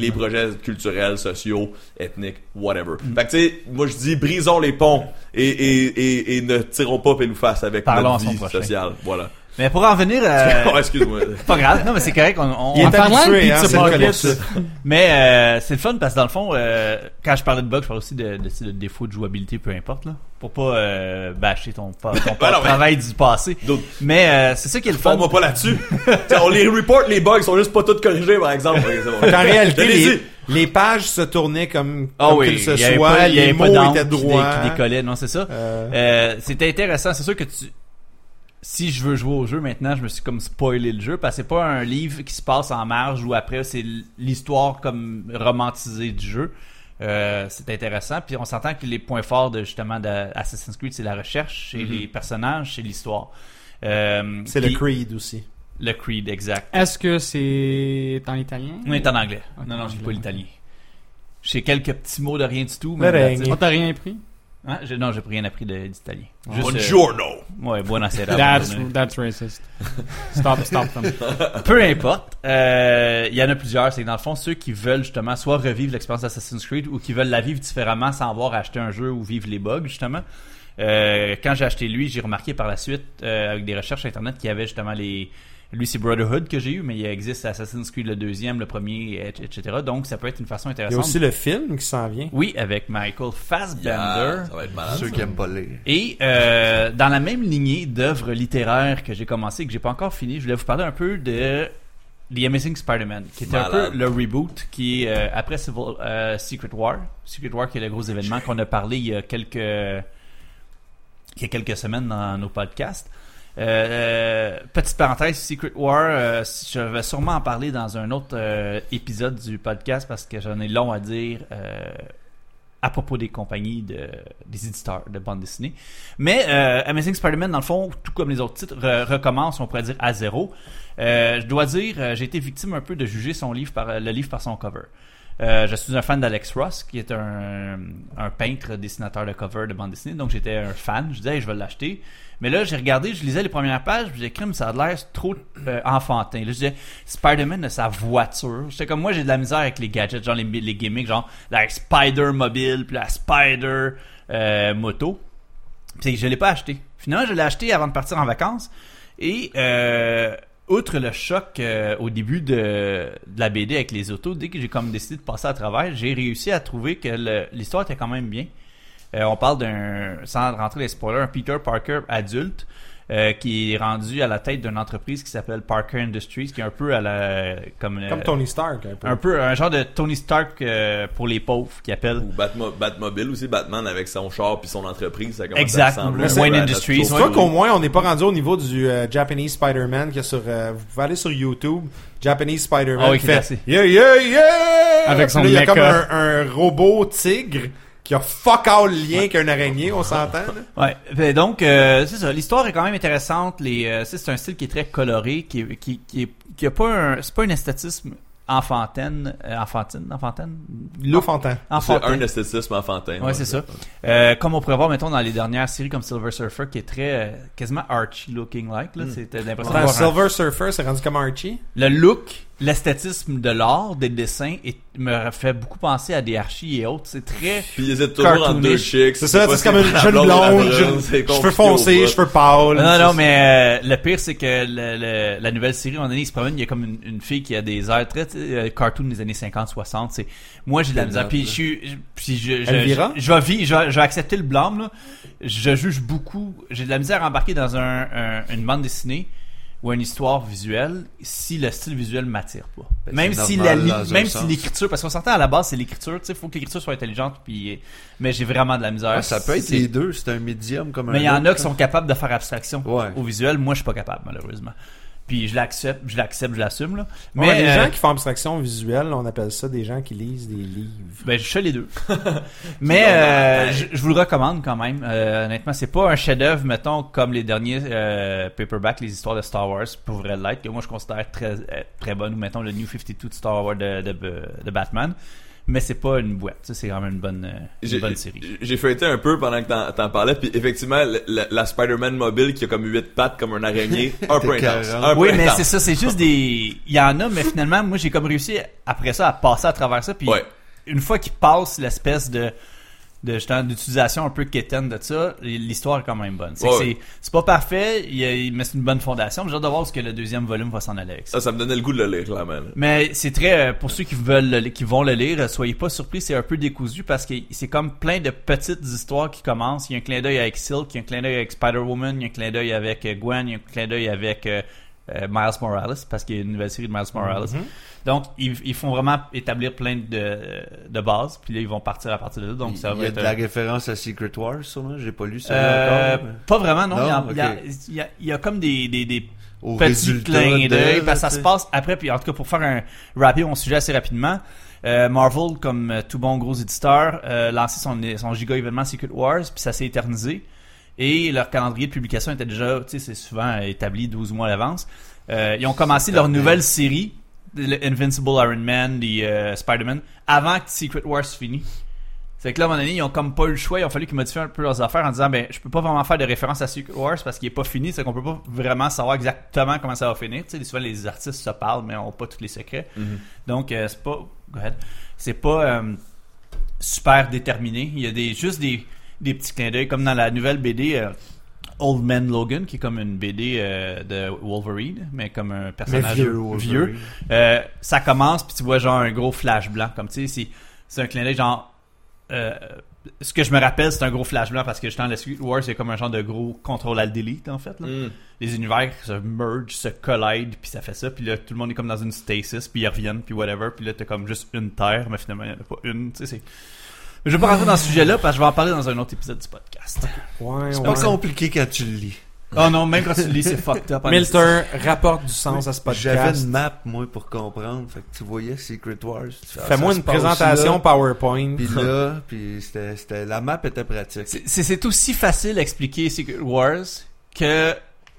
les, projets culturels, sociaux, ethniques, whatever. Fait que tu sais, moi je dis brisons les ponts et, et, et, et ne tirons pas pile ou face avec Parlons notre vie sociale. Voilà. Mais pour en venir, euh, oh, excuse-moi. pas grave. Non, mais c'est correct. On, on- Il est En parlant de habitué, hein, c'est. Mais euh, c'est le fun parce que dans le fond, euh, quand je parlais de bugs, je parlais aussi de, de, de défauts de jouabilité, peu importe, là, pour pas euh, bâcher ton, ton, ton Ben non, mais- travail du passé. Mais euh, c'est ça qui est le fun. Forme-moi pas là-dessus. On les report, les bugs, ils sont juste pas tous corrigés, par exemple. En réalité, les, les pages se tournaient comme, Ah comme oui, se il y avait soit, pas, il y les mots étaient qui, dé- droits. qui décollait, non, c'est ça. Euh, Euh, c'était intéressant. C'est sûr que tu, si je veux jouer au jeu maintenant, je me suis comme spoilé le jeu parce que c'est pas un livre qui se passe en marge ou après c'est l'histoire comme romantisée du jeu. Euh, c'est intéressant. Puis on s'entend que les points forts de justement d'Assassin's Creed, c'est la recherche chez les personnages, c'est l'histoire. Euh, c'est le Creed aussi. Le Creed, exact. Est-ce que c'est en italien? On est en anglais. Non, non, j'ai anglais. pas l'italien. J'ai quelques petits mots de rien du tout. Mais. On t'a rien pris? Hein? J'ai- Non, j'ai rien appris d'italien. Euh, Buongiorno. ouais, buonasera. That's, that's racist. Stop, stop them. Peu importe. Euh, Il y en a plusieurs. C'est que dans le fond, ceux qui veulent justement soit revivre l'expérience d'Assassin's Creed ou qui veulent la vivre différemment sans avoir acheté un jeu ou vivre les bugs, justement. Euh, quand j'ai acheté lui, j'ai remarqué par la suite, euh, avec des recherches internet, qu'il y avait justement les. Lui, c'est Brotherhood que j'ai eu, mais il existe Assassin's Creed le deuxième, le premier, et- etc. Donc, ça peut être une façon Il y a intéressante. aussi le film qui s'en vient. Oui, avec Michael Fassbender. Yeah, ça va être malade. Ceux qui aiment pas lire. Et euh, dans la même lignée d'œuvres littéraires que j'ai commencé et que j'ai pas encore fini, je voulais vous parler un peu de The Amazing Spider-Man, qui était un peu le reboot qui est euh, après Civil- euh, Secret War. Secret War qui est le gros événement qu'on a parlé il y a quelques il y a quelques semaines dans nos podcasts. Euh, euh, petite parenthèse, Secret War, euh, je vais sûrement en parler dans un autre euh, épisode du podcast parce que j'en ai long à dire à propos des compagnies de, des éditeurs de bande dessinée. Mais Amazing Spider-Man, dans le fond, tout comme les autres titres, re- recommence, on pourrait dire, à zéro. Je dois dire, j'ai été victime un peu de juger son livre par, le livre par son cover. Euh, je suis un fan d'Alex Ross, qui est un, un peintre, dessinateur de cover de bande dessinée. Donc j'étais un fan. Je disais, je vais l'acheter. Mais là, j'ai regardé, je lisais les premières pages, puis j'ai crime, ça a l'air trop euh, enfantin. Là, je disais, Spider-Man de sa voiture. J'étais comme, moi, j'ai de la misère avec les gadgets, genre les, les gimmicks, genre la Spider mobile, puis la Spider euh. Puis je l'ai pas acheté. Finalement, je l'ai acheté avant de partir en vacances. Et euh, outre le choc euh, au début de, la BD avec les autos, dès que j'ai comme décidé de passer à travers, j'ai réussi à trouver que l'histoire était quand même bien. Euh, on parle d'un, sans rentrer les spoilers, un Peter Parker adulte euh, qui est rendu à la tête d'une entreprise qui s'appelle Parker Industries, qui est un peu à la comme, euh, Comme Tony Stark, un peu. un peu un genre de Tony Stark euh, pour les pauvres qui appelle. Ou Batmo- Batmobile aussi, Batman avec son char puis son entreprise, ça commence Exact. à ressembler Wayne Industries, ouais. toi qu'au moins, on n'est pas rendu au niveau du euh, Japanese Spider-Man qui est sur. euh, vous pouvez aller sur YouTube, Japanese Spider-Man. Ah oui, qui fait. Yeah, yeah, yeah! Avec son là, Il y a comme un, un robot tigre qui a fuck all lien qu'un araignée, on s'entend. Ouais, ben donc euh, c'est ça. L'histoire est quand même intéressante. Les, euh, c'est un style qui est très coloré, qui qui qui, est, qui a pas un, c'est pas un esthétisme enfantine, euh, enfantine, enfantine, Enfantin. C'est un esthétisme enfantin. Ouais, c'est ça. Euh, comme on pourrait voir, mettons, dans les dernières séries comme Silver Surfer, qui est très, euh, quasiment Archie looking like, là. C'était l'impression voir un- Silver Surfer, c'est rendu comme Archie. Le look, l'esthétisme de l'art, des dessins, et me fait beaucoup penser à des Archie et autres. C'est très, Puis ils hésitent toujours deux Cartoonish. chicks. C'est ça, c'est comme une jeune blonde cheveux foncés, cheveux pâles. Non, non, mais euh, le pire, c'est que le- le- la nouvelle série, à un moment donné, il se promène, il y a comme une, une fille qui a des airs très euh, cartoon des années 50-60. C'est, moi, j'ai de la misère. Puis je suis, puis je, je, je, vais je vais- je vais accepter le blâme, là. Je juge beaucoup. J'ai de la misère à embarquer dans un, un- une bande dessinée ou une histoire visuelle si le style visuel m'attire pas. Ben, même si normal la même si l'écriture, parce qu'on s'entend à la base, c'est l'écriture, tu sais, faut que l'écriture soit intelligente, puis, mais j'ai vraiment de la misère. Ah, ça peut être les deux, c'est un médium comme un mais il y en a qui sont capables de faire abstraction Ouais. au visuel. Moi, je suis pas capable, malheureusement. Puis je l'accepte, je l'accepte, je l'assume, là. Mais les euh, gens qui font abstraction visuelle, on appelle ça des gens qui lisent des livres. ben, je fais les deux. Mais euh, je, je vous le recommande quand même. Euh, honnêtement, c'est pas un chef-d'œuvre, mettons, comme les derniers euh, paperbacks, les histoires de Star Wars, pour vrai l'être, que moi je considère très euh, très bonne, ou mettons le New 52 de Star Wars de, de, de Batman. Mais c'est pas une boîte, ça, c'est quand même une bonne, euh, une bonne série. J'ai feuilleté un peu pendant que t'en- t'en parlais, puis effectivement, la Spider-Man mobile qui a comme huit pattes comme un araignée, un peu intense. peu Oui, mais intense. c'est ça, c'est juste des. Il y en a, mais finalement, moi, j'ai comme réussi après ça à passer à travers ça. Puis Ouais. une fois qu'il passe l'espèce de de justement, d'utilisation un peu quétaine de ça, l'histoire est quand même bonne. C'est Ouais. c'est pas parfait, il y a- mais c'est une bonne fondation. J'ai hâte de voir ce que le deuxième volume va s'en aller avec ça. Ça, ça me donnait le goût de le lire, clairement. Mais c'est très euh, pour ceux qui veulent le- qui vont le lire, soyez pas surpris, c'est un peu décousu parce que c'est comme plein de petites histoires qui commencent. Il y a un clin d'œil avec Silk, il y a un clin d'œil avec Spider-Woman, il y a un clin d'œil avec euh, Gwen, il y a un clin d'œil avec euh, Miles Morales parce qu'il y a une nouvelle série de Miles Morales. Mhm. Donc ils, ils font vraiment établir plein de, de bases, puis là ils vont partir à partir de là. Donc ça il va y a être de la référence à Secret Wars, sûrement? J'ai pas lu ça euh, encore. mais pas vraiment non, Non, il, y a, il y a- il y a- il y a comme des, des, des Au petit résultat clin de, d'œil parce que ça se passe après puis en tout cas pour faire un rapide mon sujet assez rapidement euh, Marvel comme euh, tout bon gros éditeur euh, lancé son, son giga événement Secret Wars puis ça s'est éternisé et leur calendrier de publication était déjà tu sais c'est souvent établi 12 mois à l'avance Euh, ils ont commencé leur nouvelle série le Invincible Iron Man des euh, Spider-Man avant que Secret Wars finisse c'est que là, à un moment donné, ils ont comme pas eu le choix, il a fallu qu'ils modifient un peu leurs affaires en disant, ben, je peux pas vraiment faire de référence à Secret Wars parce qu'il est pas fini, c'est qu'on peut pas vraiment savoir exactement comment ça va finir. Tu sais, souvent les artistes se parlent, mais ont pas tous les secrets. Mhm. Donc, euh, c'est pas, go ahead. c'est pas euh, super déterminé. Il y a des, juste des, des petits clins d'œil, comme dans la nouvelle BD, euh, Old Man Logan, qui est comme une BD euh, de Wolverine, mais comme un personnage vieux, vieux. Euh, ça commence puis tu vois genre un gros flash blanc comme tu sais c'est un clin d'œil genre euh, ce que je me rappelle, c'est un gros flash blanc parce que justement, le Secret Wars, c'est comme un genre de gros contrôle al delete en fait. Là. Mm. Les univers se merge, se collident, puis ça fait ça. Puis là, tout le monde est comme dans une stasis, puis ils reviennent, puis whatever. Puis là, t'as comme juste une terre, mais finalement, il n'y en a pas une. Tu sais, c'est. Je vais pas rentrer dans ce sujet-là parce que je vais en parler dans un autre épisode du podcast. Ouais, C'est ouais. pas compliqué quand tu le lis. Oh non, même quand tu le lis, c'est fucked up. Milter rapporte du sens à ce J'avais podcast. une map, moi, pour comprendre. Fait que tu voyais Secret Wars. ah, Fais-moi une présentation là, PowerPoint. Puis là, puis c'était, c'était, la map était pratique. C'est- C'est c'est aussi facile à expliquer Secret Wars que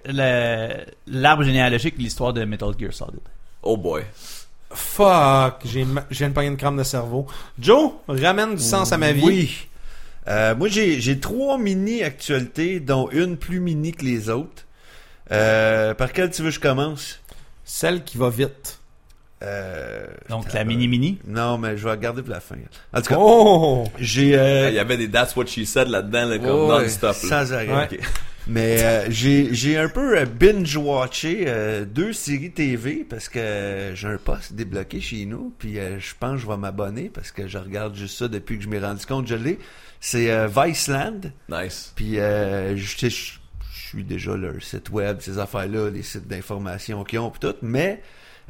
le- l'arbre généalogique de l'histoire de Metal Gear Solid. Oh boy. Fuck, j'ai j'ai une poignée de crame de cerveau. Joe, ramène du sens à ma vie. Oui. Euh, moi, j'ai, j'ai trois mini-actualités, dont une plus mini que les autres. Euh, par quelle tu veux que je commence? Celle qui va vite. Euh, Donc putain, la mini-mini? Non, mais je vais regarder pour la fin. En tout cas, Oh! j'ai... euh, Il y avait des That's What She Said là-dedans, là, comme non-stop. là. Sans arrêt. Ouais. Mais euh, j'ai j'ai un peu euh, binge-watché euh, deux séries TV parce que j'ai un poste débloqué chez nous. Puis euh, je pense que je vais m'abonner parce que je regarde juste ça depuis que je m'ai rendu compte je l'ai. C'est euh, Viceland. Nice. Puis euh, je sais, je je suis déjà leur site web, ces affaires-là, les sites d'information qu'ils ont, puis tout. Mais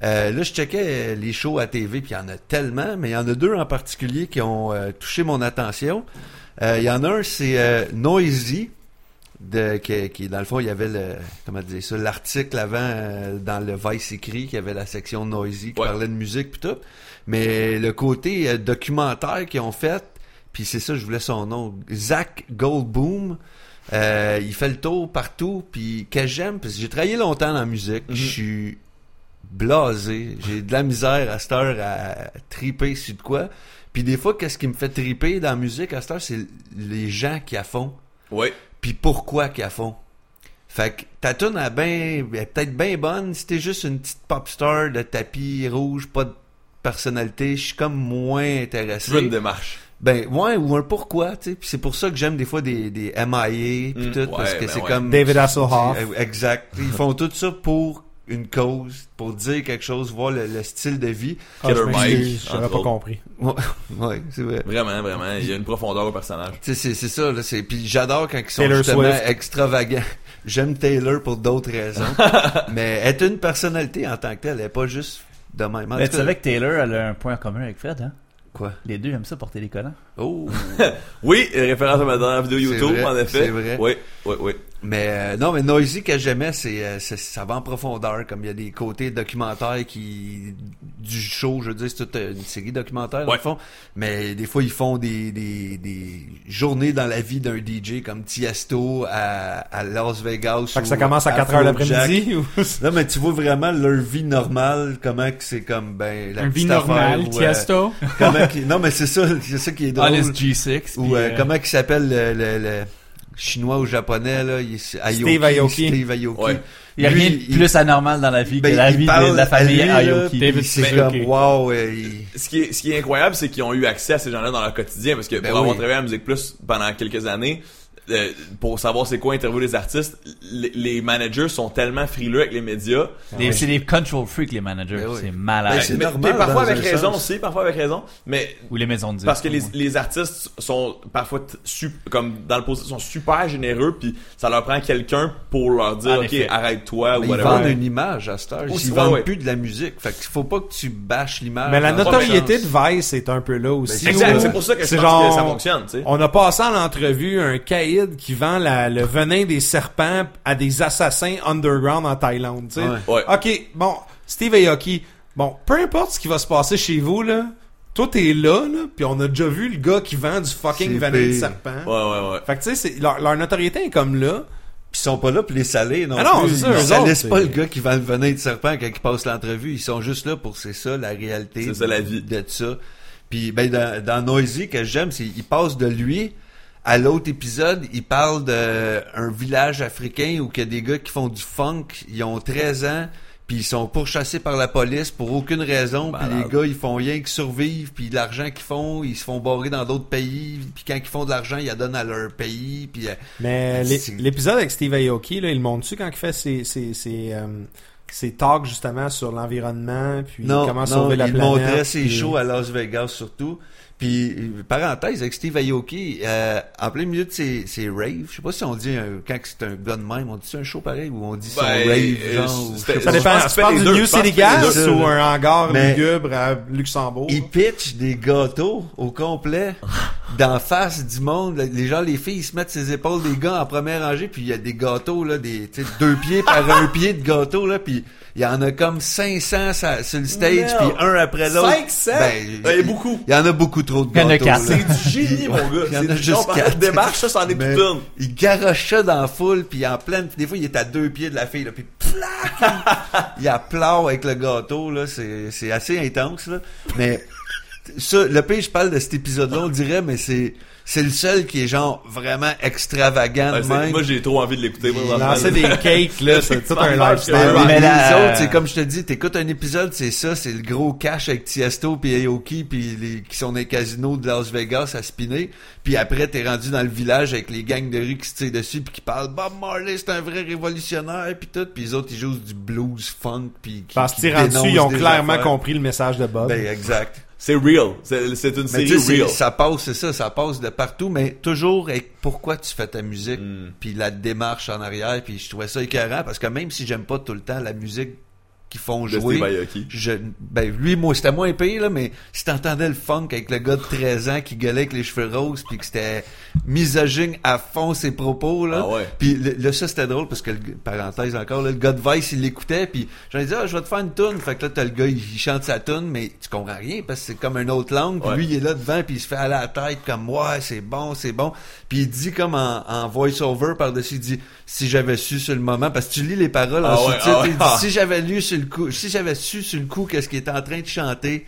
euh, là, je checkais les shows à TV, puis il y en a tellement, mais il y en a deux en particulier qui ont euh, touché mon attention. Euh, Il y en a un, c'est euh, Noisy, de, qui, qui, dans le fond, il y avait le, comment dire ça, l'article avant euh, dans le Vice écrit, qui avait la section Noisy, qui Ouais. parlait de musique, puis tout. Mais le côté euh, documentaire qu'ils ont fait, puis c'est ça, je voulais son nom, Zach Goldboom. Euh, il fait le tour partout, puis que j'aime, parce que j'ai travaillé longtemps dans la musique, Mhm. je suis blasé, j'ai de la misère à cette heure à triper sur de quoi. Puis des fois, qu'est-ce qui me fait triper dans la musique à cette heure, c'est les gens qui à fond, Oui. Puis pourquoi à fond? Fait que ta tune est ben, elle est peut-être bien bonne si t'es juste une petite pop star de tapis rouge, pas de personnalité, je suis comme moins intéressé. Une démarche. Ben ouais, ou un pourquoi, tu sais. Puis c'est pour ça que j'aime des fois des, des MIA puis Mm, tout, ouais, parce que ben c'est ouais. comme David Hasselhoff. Exact. Ils font tout ça pour une cause, pour dire quelque chose, voir le, le style de vie. Ah, Killer je m'excuse, Mike, pas autres. compris. Ouais, ouais c'est vrai. Vraiment, vraiment. Il y a une profondeur au personnage. C'est c'est ça là. C'est puis j'adore quand ils sont Taylor justement Swift. extravagants. J'aime Taylor pour d'autres raisons, mais elle est une personnalité en tant que telle. Elle est pas juste de même. Mais tu savais que Taylor elle a un point en commun avec Fred, hein? quoi? Les deux aiment ça porter des collants. Oh. Oui, référence à ma dernière vidéo YouTube, vrai, en effet. c'est vrai. Oui, oui, oui. Mais euh, non, mais Noisy que j'aimais, c'est, euh, c'est- ça va en profondeur, comme il y a des côtés documentaires qui du show, je veux dire, c'est toute une série documentaire dans Ouais. le fond. Mais des fois ils font des, des, des journées dans la vie d'un DJ comme Tiesto à, à Las Vegas. Fait que ça commence à 4 heures l'après-midi ou... Non, mais tu vois vraiment leur vie normale, comment que c'est comme ben la Un vie normale, où, euh, Tiesto. comment non mais c'est ça, c'est ça qui est drôle. Honest G6. Ou euh, euh, comment il s'appelle le, le, le chinois ou japonais là, il, Aoki, Steve Aoki. Steve Aoki. Ouais. Il y a Lui, rien de il- plus anormal dans la vie ben, que la vie de la famille Aoki. David C'est comme wow, il- Ce qui est, ce qui est incroyable, c'est qu'ils ont eu accès à ces gens-là dans leur quotidien, parce que Ben pour avoir oui. travaillé à Musique Plus pendant quelques années, euh, pour savoir c'est quoi interviewer les artistes, les, les managers sont tellement frileux avec les médias. C'est des control freaks, les managers. Ben oui. C'est malade. Ben, c'est Mais- normal mais parfois avec raison sens. aussi, parfois avec raison, mais Ou les maisons de disques. parce que les, les artistes sont parfois comme dans le sont super généreux puis ça leur prend quelqu'un pour leur dire En ok arrête-toi ou ils whatever. vendent une image à cette heure. Ils ouais, vendent ouais. plus de la musique. Fait qu'il faut pas que tu bâches l'image. Mais la notoriété de. Vice est un peu là aussi. Exact, c'est pour ça que je pense genre- que ça fonctionne. On a passé en entrevue un caïd qui vend la- le venin des serpents à des assassins underground en Thaïlande, tu sais. Ouais. Ouais. Ok, bon, Steve Aoki, bon, peu importe ce qui va se passer chez vous, là, toi t'es là, là, puis on a déjà vu le gars qui vend du fucking venin de serpent. Ouais ouais ouais. Fait que tu sais, leur, leur notoriété est comme là. Puis ils sont pas là pour les saler non Ah non, plus. c'est ça, ils salissent pas le gars qui vend le venin de serpent quand il passe l'entrevue. Ils sont juste là pour c'est ça la réalité. C'est ça, la vie. de ça. Puis ben dans, dans Noisy que j'aime, c'est il passe de lui à l'autre épisode, il parle de un village africain où il y a des gars qui font du funk, ils ont 13 ans, puis ils sont pourchassés par la police pour aucune raison, puis les gars ils font rien que survivre, puis l'argent qu'ils font, ils se font barrer dans d'autres pays, puis quand ils font de l'argent, ils la donnent à leur pays, puis euh, Mais c'est- l'épisode avec Steve Aoki, là, il montre dessus quand il fait ses, ses, ses, euh, ses talks justement sur l'environnement, puis non, comment non, sauver la il planète. montrait ses puis- shows à Las Vegas surtout. Puis, euh, parenthèse, avec Steve Aoki, euh, en plein milieu de ses, ses raves, je sais pas si on dit, un- quand c'est un gars de même, on dit c'est un show pareil ou on dit son Ben, rave, euh, genre, ou je sais Ça pas. Dépend. Tu parles les du. New City Gas ou un hangar Mais- lugubre à Luxembourg? Il pitch des gâteaux au complet d'en face du monde. Les gens, les filles, ils se mettent ses épaules des gars en première rangée, puis il y a des gâteaux, là, des tu sais, deux pieds par un pied de gâteau, là, puis il y en a comme 500 sa- sur le stage, puis un après l'autre. 500? Ben, Il y a beaucoup. Il y en a beaucoup trop de Il y en a gâteaux. C'est du génie, mon gars. Il y en C'est a juste quatre. démarche, ça, c'en est Mais toute une. Il garoche ça dans la foule, puis en pleine... Des fois, il est à deux pieds de la fille, là, puis plac! il applaud avec le gâteau, là. C'est c'est assez intense, là. Mais ça, le pire, je parle de cet épisode-là, on dirait, mais c'est... C'est le seul qui est genre vraiment extravagant Ouais, de c'est- même. Moi, j'ai trop envie de l'écouter. temps-là. des cakes, là. C'est tout un lifestyle. Mais, Mais les autres, c'est comme je te dis, t'écoutes un épisode, c'est ça, c'est le gros cash avec Tiesto puis Aoki puis les qui sont dans les casinos de Las Vegas à spinner. Puis après, t'es rendu dans le village avec les gangs de rue qui se tirent dessus puis qui parlent Bob Marley, c'est un vrai révolutionnaire puis tout. Puis les autres, ils jouent du blues, funk puis qui, Parce qui qu'ils ils ont des clairement affaires. compris le message de Bob. Ben exact. C'est real. C'est une série real. ça passe, c'est ça, ça passe de partout, mais toujours avec pourquoi tu fais ta musique, Mm. puis la démarche en arrière, puis je trouvais ça écœurant, parce que même si j'aime pas tout le temps la musique qu'ils font De jouer, Steve Aoki. je, ben lui, moi, c'était moins pire, là, mais si t'entendais le funk avec le gars de 13 ans qui gueulait avec les cheveux roses, puis que c'était misogyne à fond ses propos, là. Ah ouais. Puis le- ça, c'était drôle, parce que, le, parenthèse encore, là, le gars de Vice, il l'écoutait, puis j'en ai dit, ah, je vais te faire une tune. Fait que là, t'as le gars, il, il chante sa tune, mais tu comprends rien, parce que c'est comme une autre langue, puis Ouais. lui, il est là devant, puis il se fait aller à la tête, comme, ouais, c'est bon, c'est bon. Puis il dit comme en, en voice-over par-dessus, il dit, si j'avais su sur le moment, parce que tu lis les paroles en Ah ouais, sous-titres, ah ouais. il dit, si j'avais lu sur le coup, si j'avais su sur le coup qu'est-ce qu'il était en train de chanter,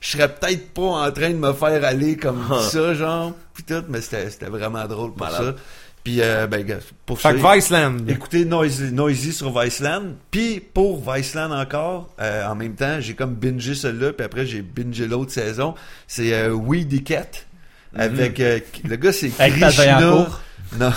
je serais peut-être pas en train de me faire aller comme Ah. ça, genre, puis tout, mais c'était, vraiment drôle pour Malade. ça. Puis, euh, ben, gars, pour Fait ça, que Viceland. écoutez Noisy, Noisy sur Viceland. Puis, pour Viceland encore, euh, en même temps, j'ai comme bingé celui-là, puis après, j'ai bingé l'autre saison. C'est euh, Weedy Cat. Avec, euh, le gars, c'est Krishna. Non,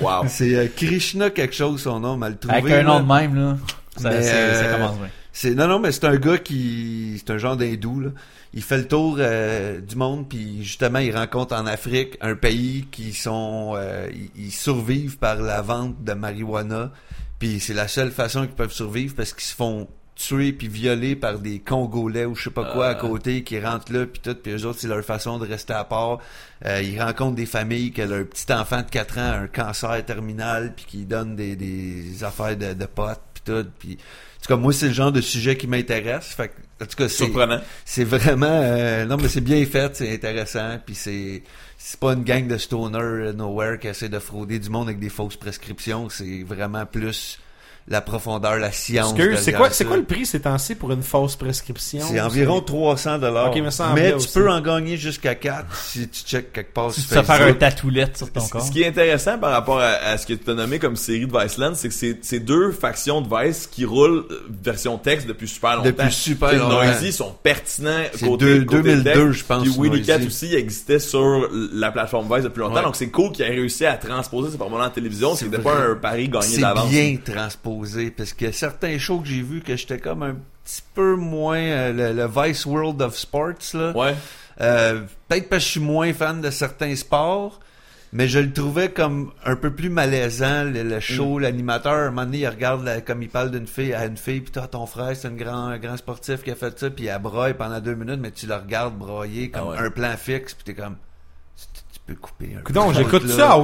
Wow. c'est euh, Krishna quelque chose, son nom, mal trouvé. Avec un là. nom de même, là. Ça, Mais, c'est- ça euh, commence bien. C'est non non mais c'est un gars qui c'est un genre d'hindou là. Il fait le tour euh, du monde puis justement il rencontre en Afrique un pays qui sont euh, ils, ils survivent par la vente de marijuana puis c'est la seule façon qu'ils peuvent survivre parce qu'ils se font tuer puis violer par des Congolais ou je sais pas quoi à Ah. côté qui rentrent là puis tout puis eux autres c'est leur façon de rester à part. Euh, ils rencontrent des familles que leur petit enfant de 4 ans a un cancer terminal puis qui donnent des, des affaires de, de potes puis tout puis en tout cas, moi, c'est le genre de sujet qui m'intéresse. Fait en tout cas, c'est, Surprenant. c'est vraiment, euh, non, mais c'est bien fait, c'est intéressant, puis c'est, c'est pas une gang de stoner euh, nowhere qui essaie de frauder du monde avec des fausses prescriptions. C'est vraiment plus la profondeur, la science. C'est quoi, c'est quoi le prix ces temps-ci pour une fausse prescription? C'est environ 300 dollars. Ok, mais ça en mais tu aussi. peux en gagner jusqu'à 4 si tu checkes quelque part Si tu vas faire un tatoulette sur ton Ce- corps. Ce qui est intéressant par rapport à, à ce que tu as nommé comme série de Viceland, c'est que c'est c'est deux factions de Vice qui roulent euh, version texte depuis super longtemps. Depuis super longtemps. Noisy sont pertinents C'est côté, deux- côté 2002, texte. je pense, Puis Willy. Cat aussi existait sur la plateforme Vice depuis longtemps. Ouais. Donc c'est cool qu'il ait réussi à transposer ces formules en télévision. C'est C'était pas un pari gagné C'est d'avance. bien transposé parce que certains shows que j'ai vus que j'étais comme un petit peu moins euh, le, le Vice World of Sports là. Ouais. Euh, peut-être parce que je suis moins fan de certains sports, mais je le trouvais comme un peu plus malaisant le, le show, Mm. l'animateur. À un moment donné, il regarde la- comme il parle d'une fille à une fille, puis toi ton frère c'est un grand grand sportif qui a fait ça, puis elle broye pendant deux minutes, mais tu le regardes broyer comme Ah ouais. un plan fixe, puis t'es comme peux couper un peu. J'écoute ça à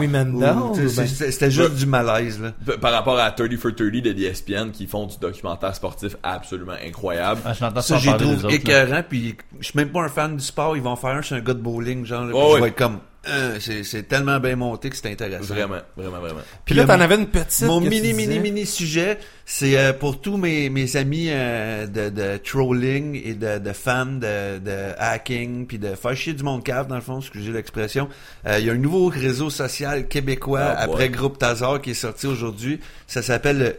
sais, c'est- C'était juste du malaise là. Par rapport à 30 for 30 de l'ESPN qui font du documentaire sportif absolument incroyable. Ah, je Ça, ça j'y trouve écœurant, puis je suis même pas un fan du sport. Ils vont faire un sur un gars de bowling, genre, là, je vais être comme, euh, c'est, tellement bien monté que c'est intéressant. Vraiment, vraiment, vraiment. Puis là, t'en avais une petite. Mon mini, mini, mini sujet, c'est euh, pour tous mes, mes amis euh, de, de trolling et de, de fans de, de hacking, puis de faire chier du monde cave, dans le fond, excusez l'expression. Euh, Il y a un nouveau réseau social québécois Oh boy. après Groupe Tazar qui est sorti aujourd'hui. Ça s'appelle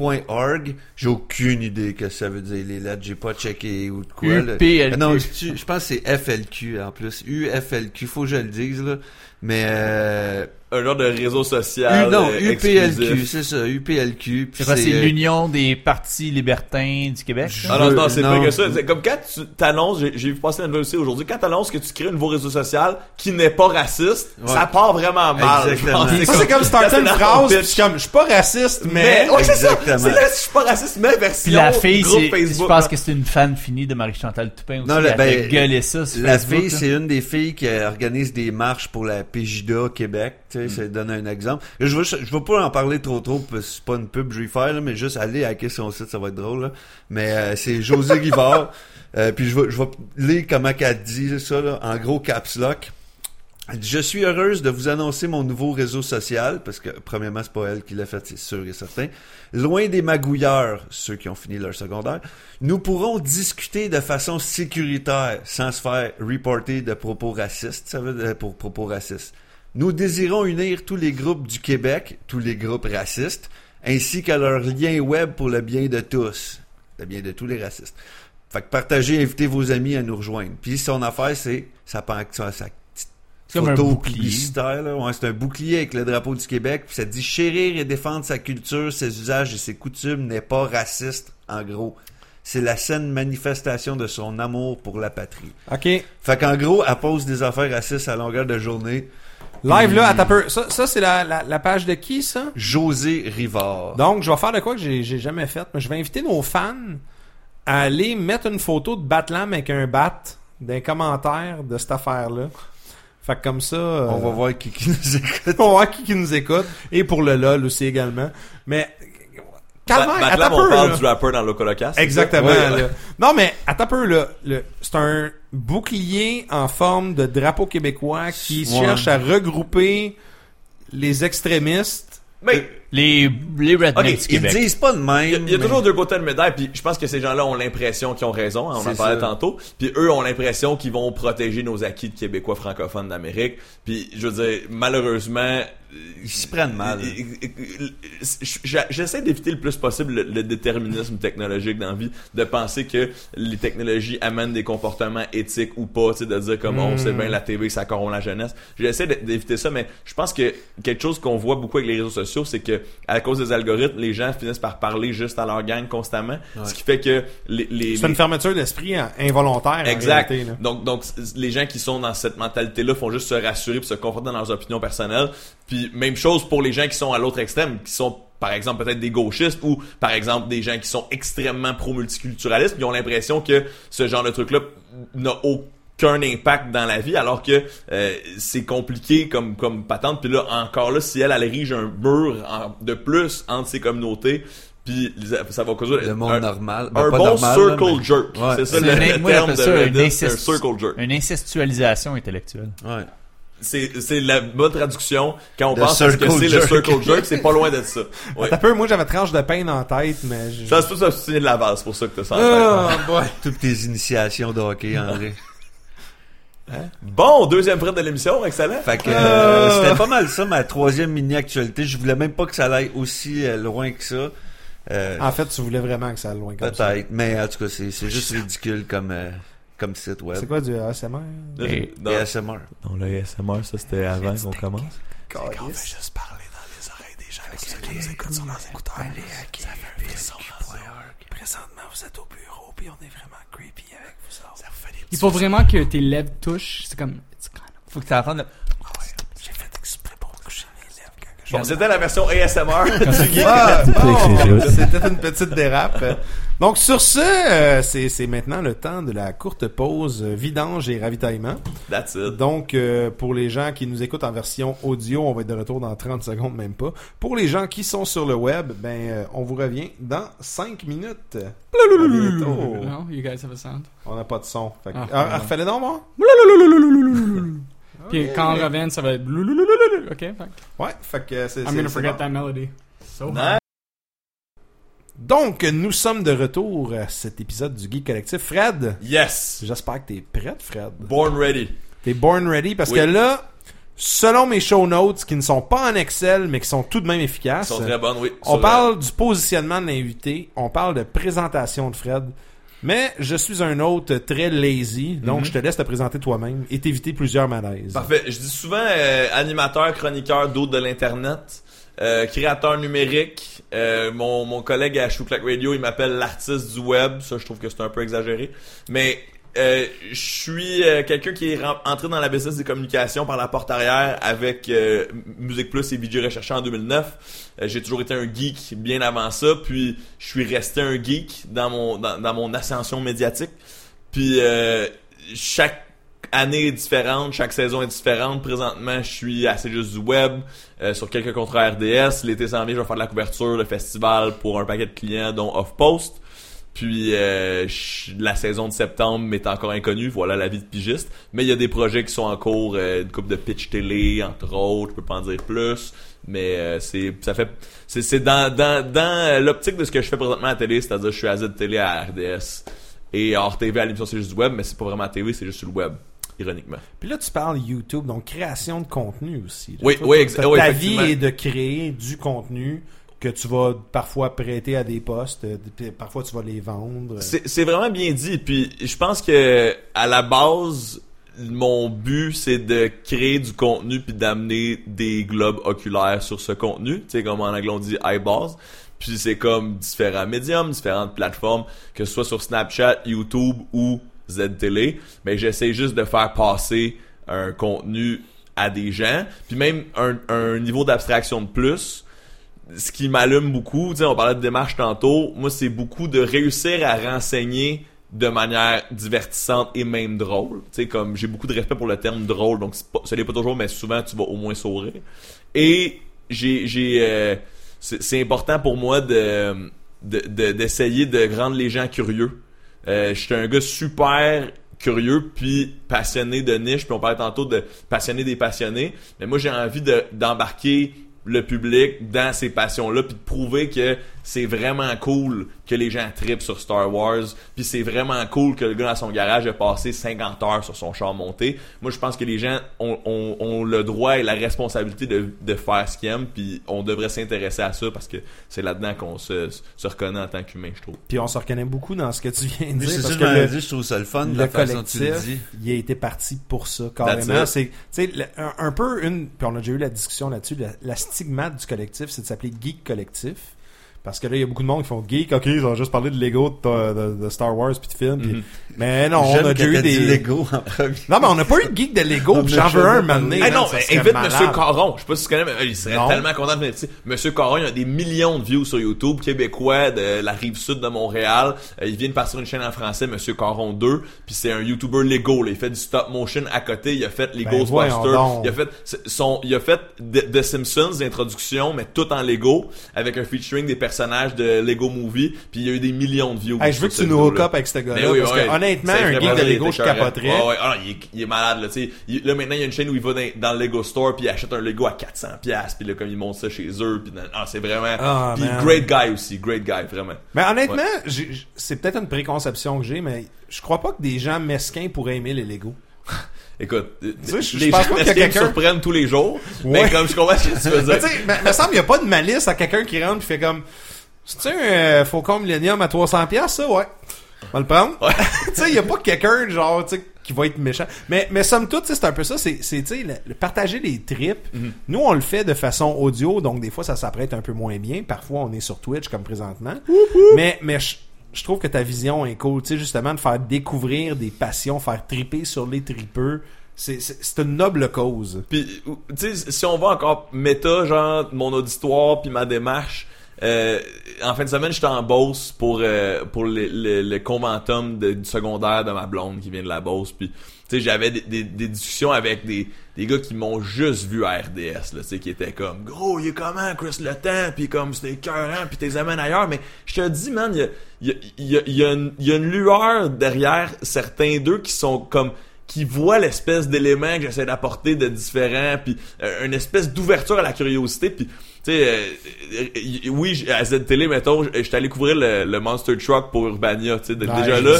uplq.org. J'ai aucune idée que ça veut dire les lettres. J'ai pas checké ou de quoi. là. UPLQ. Non, je je pense que c'est FLQ en plus. UFLQ, faut que je le dise là. Mais euh, Un genre de réseau social. U- non, euh, UPLQ, exclusif. c'est ça, UPLQ. C'est quoi, c'est euh, l'Union des partis libertins du Québec? Je-? Ah non, non, c'est pas que ça. C'est comme quand tu t'annonces, j'ai j'ai vu passer la nouvelle aussi aujourd'hui, quand t'annonces que tu crées un nouveau réseau social qui n'est pas raciste, Ouais. ça part vraiment mal. Exactement. je pense. Ça, c'est comme starter quand une phrase, comme, je suis pas raciste, mais... Mais, ouais, c'est ça. Exactement. C'est là, je suis pas raciste, mais version Puis la fille, groupe c'est, je Facebook. pense que c'est une fan finie de Marie-Chantal Toupin aussi. Non, elle ben, a gueulé ça sur La Facebook, fille, là. c'est une des filles qui organise des marches pour la PJDA Québec. Tu sais, ça donne un exemple. Je veux, je veux pas en parler trop trop, parce que c'est pas une pub que je vais faire, là, mais juste aller hacker son site, ça va être drôle. Là. Mais euh, c'est José Rivard. Euh, puis je vais, je vais lire comment qu'elle dit ça, là, en gros caps lock. Je suis heureuse de vous annoncer mon nouveau réseau social, parce que premièrement, c'est pas elle qui l'a fait, c'est sûr et certain. Loin des magouilleurs, ceux qui ont fini leur secondaire, nous pourrons discuter de façon sécuritaire, sans se faire reporter de propos racistes, ça veut dire pour propos racistes. Nous désirons unir tous les groupes du Québec, tous les groupes racistes, ainsi que leurs liens web pour le bien de tous, le bien de tous les racistes. Fait que partagez, invitez vos amis à nous rejoindre. Puis son affaire, c'est prend ça, ça C'est un photo bouclier. Ouais, c'est un bouclier avec le drapeau du Québec. Puis ça dit chérir et défendre sa culture, ses usages et ses coutumes n'est pas raciste, en gros. C'est la saine manifestation de son amour pour la patrie. OK. Fait qu'en gros, elle pose des affaires racistes à longueur de journée. Live là, un peu. Ça, ça c'est la, la, la page de qui, ça? José Rivard. Donc, je vais faire de quoi que j'ai j'ai jamais fait. Mais je vais inviter nos fans à aller mettre une photo de Batlam avec un bat d'un commentaire de cette affaire-là. Fait que comme ça... euh, On va voir qui, qui nous écoute. on va voir qui, qui nous écoute. Et pour le LOL aussi également. Mais... Calvaire, un on peu, parle là. du rapper dans l'Ocolocast. Exactement. Ouais. là. Non, mais attends un peu, là. Le- c'est un bouclier en forme de drapeau québécois qui Ouais. cherche à regrouper les extrémistes. Mais Les, les rednecks Ok, du Ils Québec. disent pas de même. il y a, il y a mais- toujours deux côtés de médaille, puis je pense que ces gens-là ont l'impression qu'ils ont raison, hein, on en parlait ça. tantôt, puis eux ont l'impression qu'ils vont protéger nos acquis de Québécois francophones d'Amérique, puis je veux dire, malheureusement... Ils s'y prennent mal. J'essaie d'éviter le plus possible le, le déterminisme technologique dans la vie, de penser que les technologies amènent des comportements éthiques ou pas, tu sais, de dire comme on sait bien la TV ça corrompt la jeunesse. J'essaie d'é- d'éviter ça, mais je pense que quelque chose qu'on voit beaucoup avec les réseaux sociaux, c'est que à cause des algorithmes, les gens finissent par parler juste à leur gang constamment, ce qui fait que les, les, C'est une fermeture d'esprit involontaire. en Exact. réalité, donc, donc, les gens qui sont dans cette mentalité-là font juste se rassurer puis se conforter dans leurs opinions personnelles. Puis, même chose pour les gens qui sont à l'autre extrême, qui sont, par exemple, peut-être des gauchistes ou, par exemple, des gens qui sont extrêmement pro-multiculturalisme. Ils ont l'impression que ce genre de truc-là n'a aucun impact dans la vie, alors que euh, c'est compliqué comme comme patente. Puis là, encore là, si elle, elle érige un mur en- de plus entre ces communautés, puis ça, va causer Le monde un, normal. Ben, un pas bon normal, là, circle mais- jerk. Ouais. C'est ça le, un- le moi, terme de ça un un incest- circle jerk. Une incestualisation intellectuelle. Ouais. C'est c'est la bonne traduction quand on The pense que c'est le circle jerk, c'est pas loin de ça. Ouais. Un peu, moi j'avais tranche de pain en tête, mais... je- Ça se peut ça se de la base, c'est pour ça que t'as ça en tête. Ah, boy. Toutes tes initiations de hockey, André. Bon, deuxième prête de l'émission, excellent. Fait que Ah. euh, c'était pas mal ça, ma troisième mini-actualité. Je voulais même pas que ça aille aussi euh, loin que ça. Euh, En fait, tu voulais vraiment que ça aille loin comme ça. Peut-être, mais en tout cas, c'est c'est juste ridicule comme, euh, comme site web. C'est quoi du ASMR? Et- Dans, ASMR. dans le ASMR, ça c'était avant qu'on commence. Calice. juste parler dans les oreilles des gens qui nous écoutent sur leurs écouteurs. Présentement, vous êtes au bureau, puis on est vraiment creepy avec vous autres. Ça vous fait des Il faut vraiment que tes lèvres touchent. C'est comme. Faut que tu entendes. J'ai fait exprès pour toucher mes lèvres quand que je Bon, c'était la version ASMR. Ah, bon, C'était une petite dérape. Donc sur ce, euh, c'est maintenant le temps de la courte pause euh, vidange et ravitaillement. That's it. Donc euh, pour les gens qui nous écoutent en version audio, on va être de retour dans 30 secondes même pas. Pour les gens qui sont sur le web, ben euh, on vous revient dans 5 minutes. À bientôt. No, you guys have a sound. On n'a pas de son. Fait que- Ah, ah, moi. Puis quand on revient, ça va être. Ok, fait. Ouais, fait que c'est I'm gonna forget bon. that melody. So hard. Nice. Donc, nous sommes de retour à cet épisode du Geek Collectif. Fred, Yes. j'espère que t'es prête, Fred. Born ready. T'es born ready parce Oui. que là, selon mes show notes, qui ne sont pas en Excel, mais qui sont tout de même Ils efficaces, sont très bonnes, oui. on Sur, parle du positionnement de l'invité, on parle de présentation de Fred. Mais je suis un hôte très lazy, donc Mhm. je te laisse te présenter toi-même et t'éviter plusieurs malaises. Parfait. Je dis souvent euh, animateur, chroniqueur d'autres de l'internet, euh, créateur numérique. Euh, mon, mon collègue à Chouclac Radio, il m'appelle l'artiste du web. Ça, je trouve que c'est un peu exagéré. Mais euh, je suis euh, quelqu'un qui est entré dans la business des communications par la porte arrière avec euh, Musique Plus et VJ Recherché en 2009. Euh, J'ai toujours été un geek bien avant ça, puis je suis resté un geek dans mon dans, mon ascension médiatique. Puis euh, chaque année est différente, chaque saison est différente. Présentement, je suis assez juste du web euh, sur quelques contrats RDS. L'été s'en je vais faire de la couverture, le festival pour un paquet de clients, dont Off Post. Puis euh, la saison de septembre m'est encore inconnue, voilà la vie de pigiste. Mais il y a des projets qui sont en cours, euh, une coupe de pitch télé, entre autres, je peux pas en dire plus. Mais euh, c'est ça fait c'est c'est dans dans dans l'optique de ce que je fais présentement à la télé, c'est-à-dire je suis à Z télé à RDS et hors TV à l'émission c'est juste du web, mais c'est pas vraiment à TV, c'est juste sur le web, ironiquement. Puis là, tu parles YouTube, donc création de contenu aussi. là. Oui, Toi, oui, ta- ex- ta- oui, Ta vie est de créer du contenu que tu vas parfois prêter à des postes, euh, parfois tu vas les vendre. C'est c'est vraiment bien dit. Puis je pense que à la base, mon but c'est de créer du contenu puis d'amener des globes oculaires sur ce contenu. Tu sais comme en anglais on dit eyeballs. Puis c'est comme différents médiums, différentes plateformes, que ce soit sur Snapchat, YouTube ou ZTélé. Mais j'essaie juste de faire passer un contenu à des gens. Puis même un, un niveau d'abstraction de plus ce qui m'allume beaucoup, on parlait de démarche tantôt, moi c'est beaucoup de réussir à renseigner de manière divertissante et même drôle. Tu sais, comme j'ai beaucoup de respect pour le terme drôle, donc pas, ce n'est pas toujours, mais souvent tu vas au moins sourire. Et j'ai, j'ai, euh, c'est, important pour moi de, de, de- d'essayer de rendre les gens curieux. Euh, j'étais un gars super curieux puis passionné de niche puis on parlait tantôt de passionné des passionnés mais moi j'ai envie de d'embarquer le public dans ces passions-là puis de prouver que c'est vraiment cool que les gens tripent sur Star Wars puis c'est vraiment cool que le gars dans son garage a passé 50 heures sur son char monté. Moi, je pense que les gens ont, ont, ont le droit et la responsabilité de, de faire ce qu'ils aiment puis on devrait s'intéresser à ça parce que c'est là-dedans qu'on se, se reconnaît en tant qu'humain, je trouve. Puis on se reconnaît beaucoup dans ce que tu viens de Oui, dire. c'est ça, parce je que le- dit, je trouve ça le fun, le la façon dont tu le collectif, dis. il a été parti pour ça, carrément. C'est, tu un, un peu une, puis on a déjà eu la discussion là-dessus, la, la stigmate du collectif, c'est de s'appeler Geek Collectif. Parce que là, il y a beaucoup de monde qui font geek, ok, ils ont juste parlé de Lego, de, de- de Star Wars, puis de films. Mhm. Mais non, on a déjà eu des. Lego en premier. Non, mais on n'a pas eu de geek de Lego, j'en veux un maintenant. Hey non, mais invite. Monsieur Caron. Je sais pas si tu connais, mais il serait Non. tellement content de venir ici. Monsieur Caron, il a des millions de views sur YouTube, québécois de la rive sud de Montréal. Euh, il vient de partir une chaîne en français, Monsieur Caron 2. Puis c'est un YouTuber Lego. là. Il fait du stop motion à côté. Il a fait les Ben, Ghostbusters. Il a fait son, il a fait The, The Simpsons, l'introduction, mais tout en Lego, avec un featuring des personnages de Lego Movie. Puis il y a eu des millions de views. Hey, je veux que tu nous hook up avec ce gars-là. Oui, parce que honnêtement, un geek de Lego, je capoterais. Ah il, est, il est malade, là, tu sais. Il- Là, maintenant, il y a une chaîne où il va dans, dans le Lego Store, puis il achète un Lego à 400 pièces puis là, comme il monte ça chez eux, puis ah, c'est vraiment... Ah, puis man. great guy aussi, great guy, vraiment. Mais honnêtement, c'est peut-être une préconception que j'ai, mais je crois pas que des gens mesquins pourraient aimer les Lego. Écoute, sais, je- je les pense gens pas quelqu'un- surprennent tous les jours, mais Ouais. comme je comprends ce que tu veux Mais dire. tu sais, me semble qu'il n'y a pas de malice à quelqu'un qui rentre et fait comme C'est-tu un euh, Faucon Millennium à 300$, piastres, ça? Ouais. On va le prendre. tu sais, il n'y a pas quelqu'un, genre, tu sais, qui va être méchant. Mais, mais somme toute, tu sais, c'est un peu ça. C'est, c'est, le, le partager les trips. Mhm. Nous, on le fait de façon audio, donc des fois, ça s'apprête un peu moins bien. Parfois, on est sur Twitch, comme présentement. Mais, mais je, trouve que ta vision est cool. Tu sais, justement, de faire découvrir des passions, faire triper sur les tripeux. C'est, une noble cause. Puis, tu sais, si on va encore méta, genre, mon auditoire puis ma démarche, euh, en fin de semaine, j'étais en Beauce pour euh, pour le, le, le conventum du secondaire de ma blonde qui vient de la Beauce. Puis, tu sais, j'avais des, des discussions avec des, des gars qui m'ont juste vu à RDS, là, tu sais, qui étaient comme, gros, il est comment, Chris Le Temps, puis comme, c'était écœurant, puis t'es amènes ailleurs. Mais je te dis, man, il y a, une, lueur derrière certains d'eux qui sont comme qui voient l'espèce d'élément que j'essaie d'apporter de différent puis euh, une espèce d'ouverture à la curiosité puis tu sais euh, euh, oui à Z-Télé mettons j- j'étais allé couvrir le, le Monster Truck pour Urbania tu sais déjà là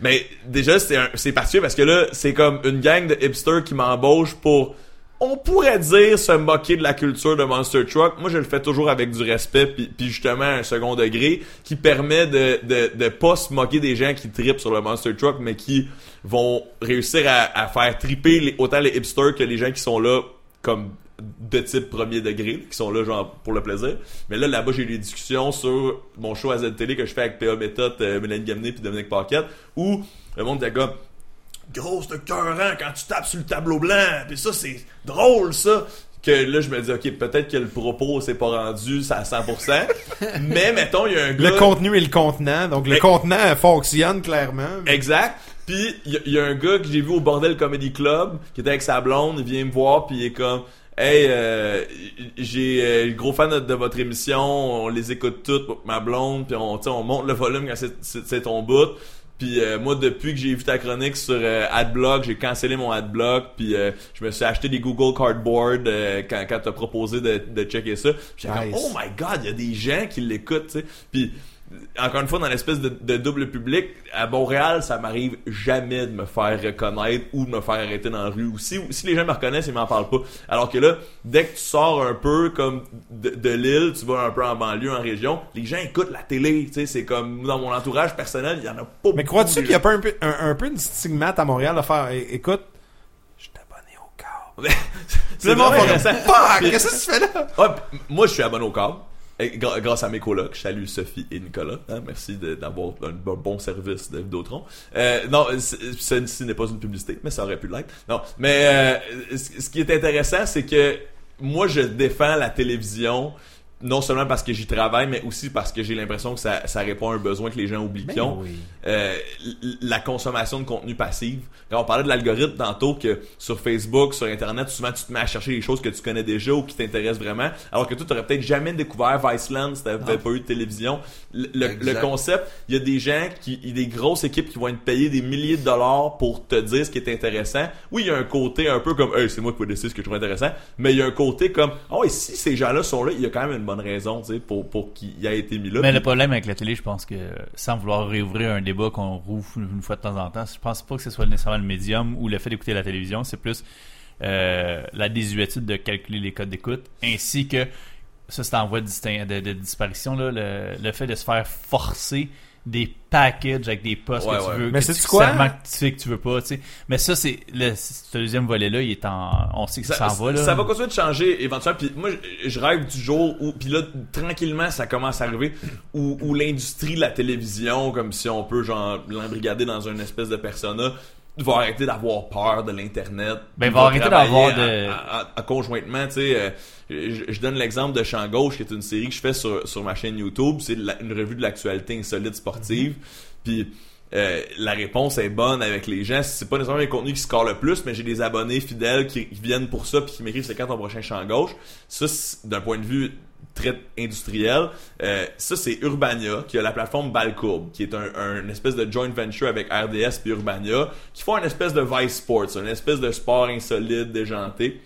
mais déjà c'est un- c'est particulier parce que là c'est comme une gang de hipsters qui m'embauchent pour on pourrait dire se moquer de la culture de Monster Truck. Moi, je le fais toujours avec du respect, puis, puis justement un second degré qui permet de, de, de pas se moquer des gens qui tripent sur le Monster Truck, mais qui vont réussir à, à faire triper les- autant les hipsters que les gens qui sont là comme de type premier degré, qui sont là genre pour le plaisir. Mais là, là-bas, j'ai eu des discussions sur mon show à Z-Télé que je fais avec P.A. Méthode, euh, Mélanie Gamenet puis Dominique Paquette, où le monde était comme gros, c'est écœurant quand tu tapes sur le tableau blanc, puis ça, c'est drôle, ça. Que là, je me dis, ok, peut-être que le propos s'est pas rendu ça à 100%, mais mettons, il y a un gars... Le contenu et le contenant. Donc, le Mais- contenant fonctionne clairement. mais- Exact. Puis il y, y a un gars que j'ai vu au Bordel Comedy Club qui était avec sa blonde, il vient me voir puis il est comme Hey, euh, j'ai euh, gros fan de, de votre émission, on les écoute toutes, ma blonde, puis on, tu sais, on monte le volume quand c'est- ton bout. Puis euh, moi, depuis que j'ai vu ta chronique sur euh, AdBlock, j'ai cancellé mon AdBlock, puis euh, je me suis acheté des Google Cardboard euh, quand, quand t'as proposé de, de checker ça. J'étais Nice. oh my god, il y a des gens qui l'écoutent, tu sais. Puis encore une fois, dans l'espèce de, de double public, à Montréal, ça m'arrive jamais de me faire reconnaître ou de me faire arrêter dans la rue. Ou si, si les gens me reconnaissent, ils m'en parlent pas. Alors que là, dès que tu sors un peu comme de, de l'île, tu vas un peu en banlieue, en région, les gens écoutent la télé. Tu sais, c'est comme dans mon entourage personnel, il y en a pas Mais crois-tu qu'il y a pas un peu, un, un peu une stigmate à Montréal de faire, écoute, je suis abonné au câble. C'est vraiment intéressant. fuck, qu'est-ce que tu fais là? Ouais, moi, je suis abonné au câble. Grâce à mes colocs, je salue Sophie et Nicolas. hein, merci d'avoir un bon, service de Vidéotron. Euh, non, ceci n'est pas une publicité, mais ça aurait pu l'être. Non, mais euh, ce qui est intéressant, c'est que moi, je défends la télévision non seulement parce que j'y travaille, mais aussi parce que j'ai l'impression que ça, ça répond à un besoin que les gens oublient qu'ils ont. Euh, la consommation de contenu. Quand on parlait de l'algorithme tantôt que sur Facebook, sur Internet, souvent tu te mets à chercher les choses que tu connais déjà ou qui t'intéressent vraiment, alors que toi, tu peut-être jamais découvert Viceland si t'avais pas eu de télévision. Le, le- concept, il y a des gens qui, il y a des grosses équipes qui vont être payées des milliers de dollars pour te dire ce qui est intéressant. Oui, il y a un côté un peu comme, hey, c'est moi qui vais décider ce que je trouve intéressant, mais il y a un côté comme, oh, et si ces gens-là sont là, il y a quand même une bonne raison, tu sais, pour, pour qu'il ait été mis là. Mais Puis- le problème avec la télé, je pense que sans vouloir réouvrir un débat qu'on rouvre une fois de temps en temps, je pense pas que ce soit nécessairement le médium ou le fait d'écouter la télévision, c'est plus euh, la désuétude de calculer les codes d'écoute, ainsi que ça c'est en voie de, de- de disparition là, le, le fait de se faire forcer des packages avec des postes Ouais, que tu ouais. veux, Mais que tu quoi? serment que tu sais que tu veux pas, tu sais. Mais ça c'est le ce deuxième volet là, il est en, on sait que ça, ça, s'en va là. ça va continuer de changer éventuellement. Puis moi, je, je rêve du jour où, puis là, tranquillement, ça commence à arriver, où, où l'industrie de la télévision, comme si on peut genre l'embrigader dans une espèce de persona, va arrêter d'avoir peur de l'internet. Ben, Puis va arrêter d'avoir de- à- à- à- à conjointement, tu sais. euh, je, je donne l'exemple de Champ Gauche, qui est une série que je fais sur, sur ma chaîne YouTube. C'est une revue de l'actualité insolite sportive. Puis euh, la réponse est bonne avec les gens. C'est pas nécessairement les contenus qui scorent le plus, mais j'ai des abonnés fidèles qui, qui viennent pour ça puis qui m'écrivent c'est quand ton prochain champ gauche? Ça, c'est- d'un point de vue très industriel, euh, ça c'est Urbania qui a la plateforme Balcourbe, qui est un, espèce de joint venture avec RDS puis Urbania, qui font une espèce de Vice Sports, une espèce de sport insolite, déjanté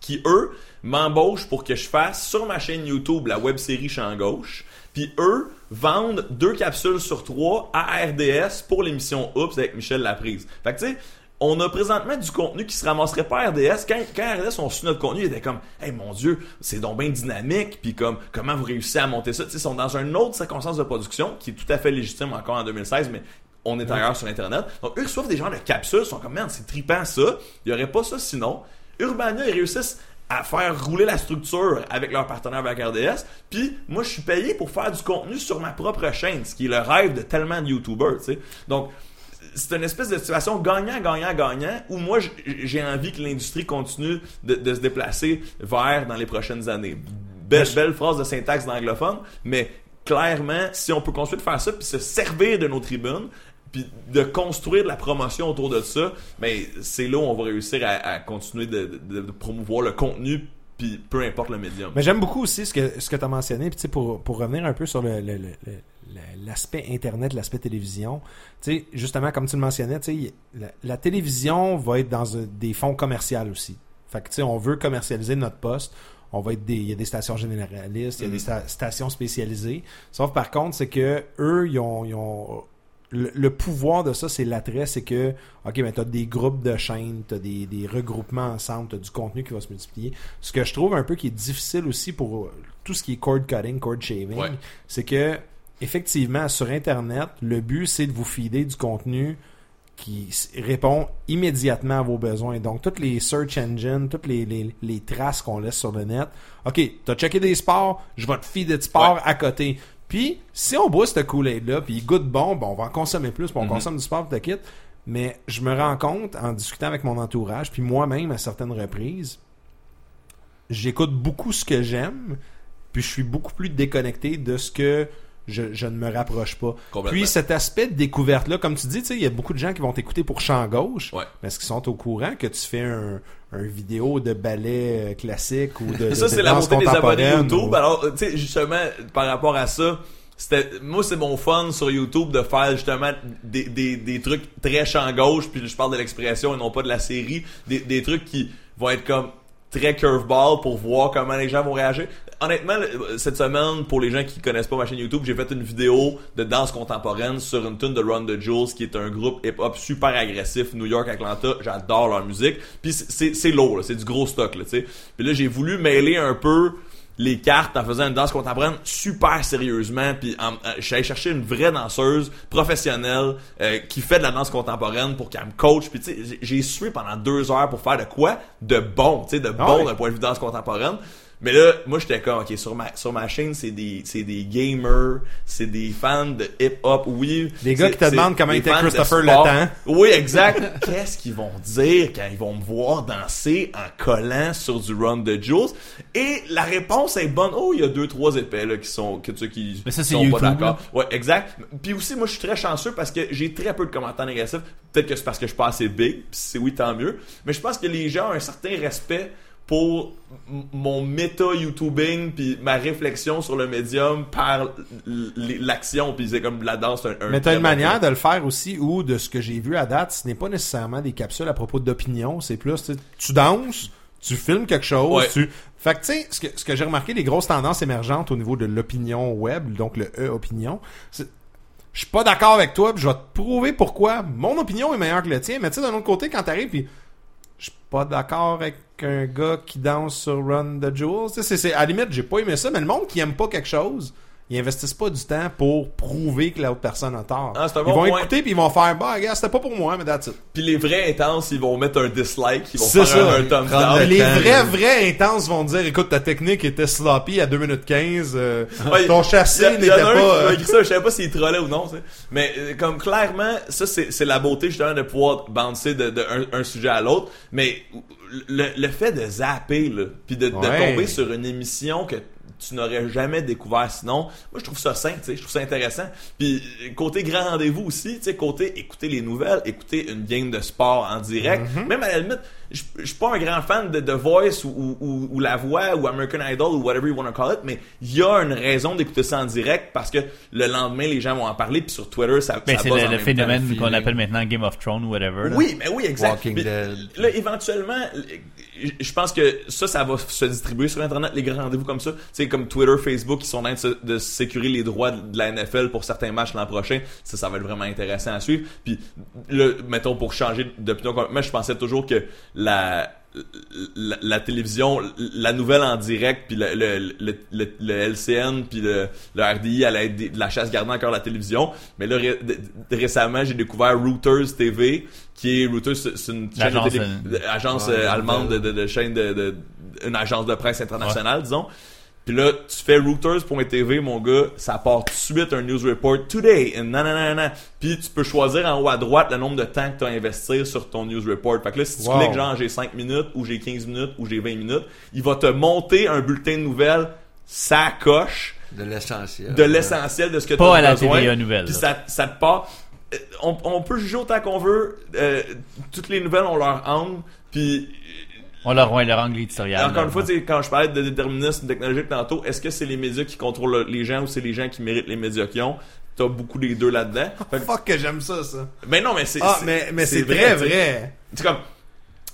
qui eux m'embauchent pour que je fasse sur ma chaîne YouTube la web série Champ Gauche. Puis eux vendent deux capsules sur trois à RDS pour l'émission Oups avec Michel Laprise. Fait que tu sais, on a présentement du contenu qui se ramasserait pas à RDS. Quand, quand RDS ont su notre contenu, ils étaient comme Hey mon Dieu, c'est donc bien dynamique, puis comme comment vous réussissez à monter ça? Tu sais, ils sont dans une autre circonstance de production qui est tout à fait légitime encore en 2016, mais on est ailleurs sur Internet. Donc, eux reçoivent des gens de capsules, ils sont comme, merde, c'est trippant ça. Il y aurait pas ça sinon. Urbania, ils réussissent à faire rouler la structure avec leur partenaire avec RDS. Puis, moi, je suis payé pour faire du contenu sur ma propre chaîne, ce qui est le rêve de tellement de YouTubers, tu sais. Donc, c'est une espèce de situation gagnant, gagnant, gagnant, où moi, j'ai envie que l'industrie continue de, de se déplacer vers dans les prochaines années. Belle, belle phrase de syntaxe d'anglophone, mais clairement, si on peut continuer de faire ça, puis se servir de nos tribunes, puis de construire de la promotion autour de ça, mais c'est là où on va réussir à, à continuer de, de- de promouvoir le contenu, puis peu importe le médium. Mais j'aime beaucoup aussi ce que, ce que tu as mentionné. Puis, tu sais, pour, pour revenir un peu sur le- l'aspect Internet, l'aspect télévision, tu sais, justement, comme tu le mentionnais, tu sais, la, la télévision va être dans des fonds commerciaux aussi. Fait que, tu sais, on veut commercialiser notre poste. On va être des, il y a des stations généralistes, il y a des sta- stations spécialisées. Sauf par contre, c'est que eux, ils ont, ils ont le, le pouvoir de ça, c'est l'attrait, c'est que, ok, mais t'as des groupes de chaînes, t'as des, des regroupements ensemble, t'as du contenu qui va se multiplier. Ce que je trouve un peu qui est difficile aussi pour tout ce qui est cord cutting, cord shaving, Ouais. c'est que, effectivement, sur Internet, le but, c'est de vous feeder du contenu qui répond immédiatement à vos besoins. Donc, toutes les search engines, toutes les, les, les traces qu'on laisse sur le net. OK, t'as checké des sports, je vais te feeder de sport Ouais. à côté. Puis, si on boit ce Kool-Aid-là, puis il goûte bon, bon, on va en consommer plus, puis on Mhm. consomme du sport, puis te quitte. Mais je me rends compte, en discutant avec mon entourage, puis moi-même à certaines reprises, j'écoute beaucoup ce que j'aime, puis je suis beaucoup plus déconnecté de ce que je, je ne me rapproche pas. Puis cet aspect de découverte-là, comme tu dis, tu sais, il y a beaucoup de gens qui vont t'écouter pour champ gauche, Ouais. mais est-ce qu'ils sont au courant que tu fais un, un vidéo de ballet euh, classique ou de, ça, c'est la montée des abonnés YouTube. ou- Alors, tu sais, justement, par rapport à ça, c'était, moi, c'est mon fun sur YouTube de faire justement des, des, des trucs très champ gauche, puis je parle de l'expression et non pas de la série, des, des trucs qui vont être comme très curveball pour voir comment les gens vont réagir. Honnêtement, le- cette semaine, pour les gens qui connaissent pas ma chaîne YouTube, j'ai fait une vidéo de danse contemporaine sur une tune de Run the Jules, qui est un groupe hip-hop super agressif, New York, Atlanta. J'adore leur musique. Puis c'est- lourd, c'est du gros stock, là, tu sais. Puis là, j'ai voulu mêler un peu les cartes en faisant une danse contemporaine super sérieusement puis en- euh, allé chercher une vraie danseuse professionnelle euh, qui fait de la danse contemporaine pour qu'elle me coach puis tu sais j'ai- sué pendant deux heures pour faire de quoi de bon tu sais de Ah bon ouais. d'un point de vue danse contemporaine mais là moi j'étais comme ok sur ma sur ma chaîne c'est des c'est des gamers c'est des fans de hip hop oui. Des gars qui te demandent comment était Christopher. Le Temps. oui exact. Qu'est-ce qu'ils vont dire quand ils vont me voir danser en collant sur du Run de Jules et la réponse est bonne. Oh il y a deux trois épais là qui sont que tu qui Mais ça, c'est sont YouTube, pas d'accord ouais exact. Puis aussi moi je suis très chanceux parce que j'ai très peu de commentaires négatifs. Peut-être que c'est parce que je suis pas assez big puis c'est oui tant mieux. Mais je pense que les gens ont un certain respect pour mon méta YouTubing puis ma réflexion sur le médium par l'action. Puis c'est comme la danse un, un Mais t'as une manière de le faire aussi où, de ce que j'ai vu à date, ce n'est pas nécessairement des capsules à propos d'opinion, c'est plus, tu danses, tu filmes quelque chose, Ouais. tu... Fait que, tu sais, ce que, ce que j'ai remarqué, les grosses tendances émergentes au niveau de l'opinion web, donc le E-opinion, c'est... Je suis pas d'accord avec toi, puis je vais te prouver pourquoi mon opinion est meilleure que le tien, mais tu sais, d'un autre côté, quand t'arrives, puis je suis pas d'accord avec un gars qui danse sur Run the Jewels. C'est, c'est- à la limite, j'ai pas aimé ça, mais le monde qui aime pas quelque chose, ils investissent pas du temps pour prouver que l'autre personne a tort. Ah, c'est un ils bon vont point. écouter puis ils vont faire bah gars, c'était pas pour moi, mais that's it. puis les vrais intenses ils vont mettre un dislike ils vont C'est faire ça. un, un thumbs Prendre down le les temps, vrais vrais intenses vont dire écoute ta technique était sloppy à 2 minutes 15 euh, Ouais, ton y n'était pas m'a euh, écrit ça, je savais pas s'il trollait ou non. tu sais. Mais euh, comme clairement, ça c'est c'est la beauté justement de pouvoir bouncer de, de un, un sujet à l'autre. Mais le, le fait de zapper là, puis de, de Ouais. tomber sur une émission que tu n'aurais jamais découvert sinon. Moi, je trouve ça sain, tu sais, je trouve ça intéressant. Puis côté grand rendez-vous aussi, tu sais, côté écouter les nouvelles, écouter une game de sport en direct. Mm-hmm. Même à la limite, je je suis pas un grand fan de The Voice ou, ou, ou- ou La Voix ou American Idol ou whatever you want to call it, mais il y a une raison d'écouter ça en direct parce que le lendemain, les gens vont en parler, puis sur Twitter, ça, Ben, ça c'est le, le phénomène qu'on appelle maintenant Game of Thrones ou whatever. là. Oui, mais oui, exact. Walking Puis, Dead. Là, éventuellement, je pense que ça, ça va se distribuer sur Internet, les grands rendez-vous comme ça. Tu sais, comme Twitter, Facebook, qui sont en train de, se- de sécuriser les droits de la NFL pour certains matchs l'an prochain. Ça, ça va être vraiment intéressant à suivre. Puis, là, mettons, pour changer d'opinion, moi, je pensais toujours que la, la, la télévision, la nouvelle en direct, puis le, le, le, le, le LCN, puis le, le RDI allait être des- de la chasse gardant encore la télévision. Mais là, ré- récemment, j'ai découvert Reuters TV, qui est Reuters, c'est une chaîne de L'agence, télé- euh, agence Ouais, euh, allemande de, de- de, de chaîne de, de- une agence de presse internationale, disons. Puis là, tu fais Reuters.tv, mon gars, ça part tout de suite un news report today, nanana. Puis tu peux choisir en haut à droite le nombre de temps que tu as investi sur ton news report. Fait que là, si tu Wow. cliques genre j'ai 5 minutes, ou j'ai 15 minutes, ou j'ai 20 minutes, il va te monter un bulletin de nouvelles, ça coche De l'essentiel. de l'essentiel de ce que tu Pas as à la besoin. TVA nouvelle. Puis ça, ça te part. euh, On, on peut juger autant qu'on veut. euh, toutes les nouvelles ont leur âme. Puis On leur rend leur angle éditorial. encore une fois, tu sais, quand je parlais de déterminisme technologique tantôt, est-ce que c'est les médias qui contrôlent les gens ou c'est les gens qui méritent les médias qu'ils ont? T'as beaucoup des deux là-dedans. Fait fuck que j'aime ça ça. mais non, mais c'est. Ah mais mais c'est très tu sais. vrai. C'est comme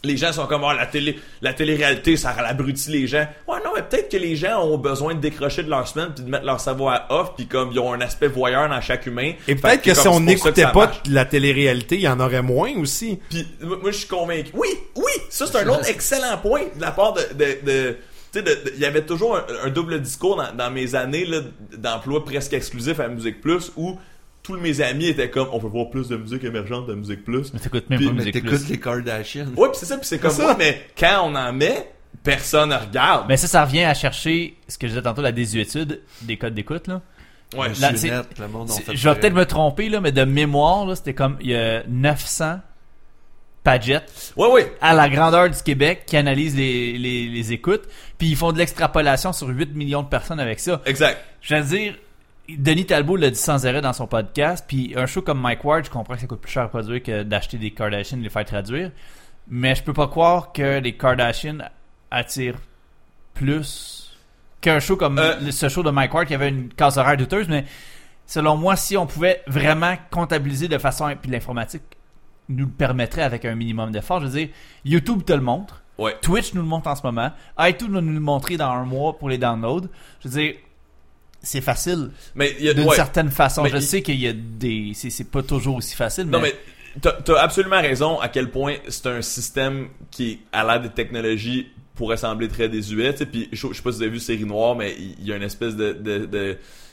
les gens sont comme oh, la télé la télé-réalité ça abrutit les gens ouais non mais peut-être que les gens ont besoin de décrocher de leur semaine puis de mettre leur cerveau à off puis comme ils ont un aspect voyeur dans chaque humain Et peut-être que si on n'écoutait pas marche. la télé-réalité, il y en aurait moins aussi. Puis moi, je suis convaincu. Oui, oui, ça c'est un autre excellent point de la part de. de, de- tu sais, de- de- il y avait toujours un, un double discours dans, dans mes années là, d'emploi presque exclusif à Musique Plus où tous mes amis étaient comme on peut voir plus de musique émergente de Musique Plus. Mais t'écoutes même Puis- pas Mais Musique t'écoutes Plus. les Kardashians. Ouais, puis c'est ça, puis c'est comme ça. ouais, mais quand on en met, personne ne regarde. Mais ça, ça revient à chercher ce que je disais tantôt, la désuétude des codes d'écoute, là. ouais, Là, net, le monde en fait Je vais peut-être me tromper, là, mais de mémoire, là, c'était comme, il y a 900 Padgett ouais, ouais. à la grandeur du Québec qui analysent les, les, les écoutes, puis ils font de l'extrapolation sur 8 millions de personnes avec ça. Exact. Je veux dire, Denis Talbot l'a dit sans arrêt dans son podcast, puis un show comme Mike Ward, je comprends que ça coûte plus cher à produire que d'acheter des Kardashians et les faire traduire, mais je peux pas croire que les Kardashians attirent plus qu'un show comme Euh, ce show de Mike Ward qui avait une case horaire douteuse, mais selon moi, si on pouvait vraiment comptabiliser de façon, puis l'informatique nous le permettrait avec un minimum d'effort, je veux dire, YouTube te le montre, Ouais. Twitch nous le montre en ce moment. iTunes va nous le montrer dans un mois pour les downloads. Je veux dire, c'est facile Mais il y a d'une ouais. certaine façon. Mais je il- sais qu'il y a des. C'est, c'est pas toujours aussi facile, Non, mais. mais t'as absolument raison à quel point c'est un système qui, à l'aide des technologies, pourrait sembler très désuet. Puis je, je sais pas si vous avez vu Série Noire, mais il y a une espèce de, de,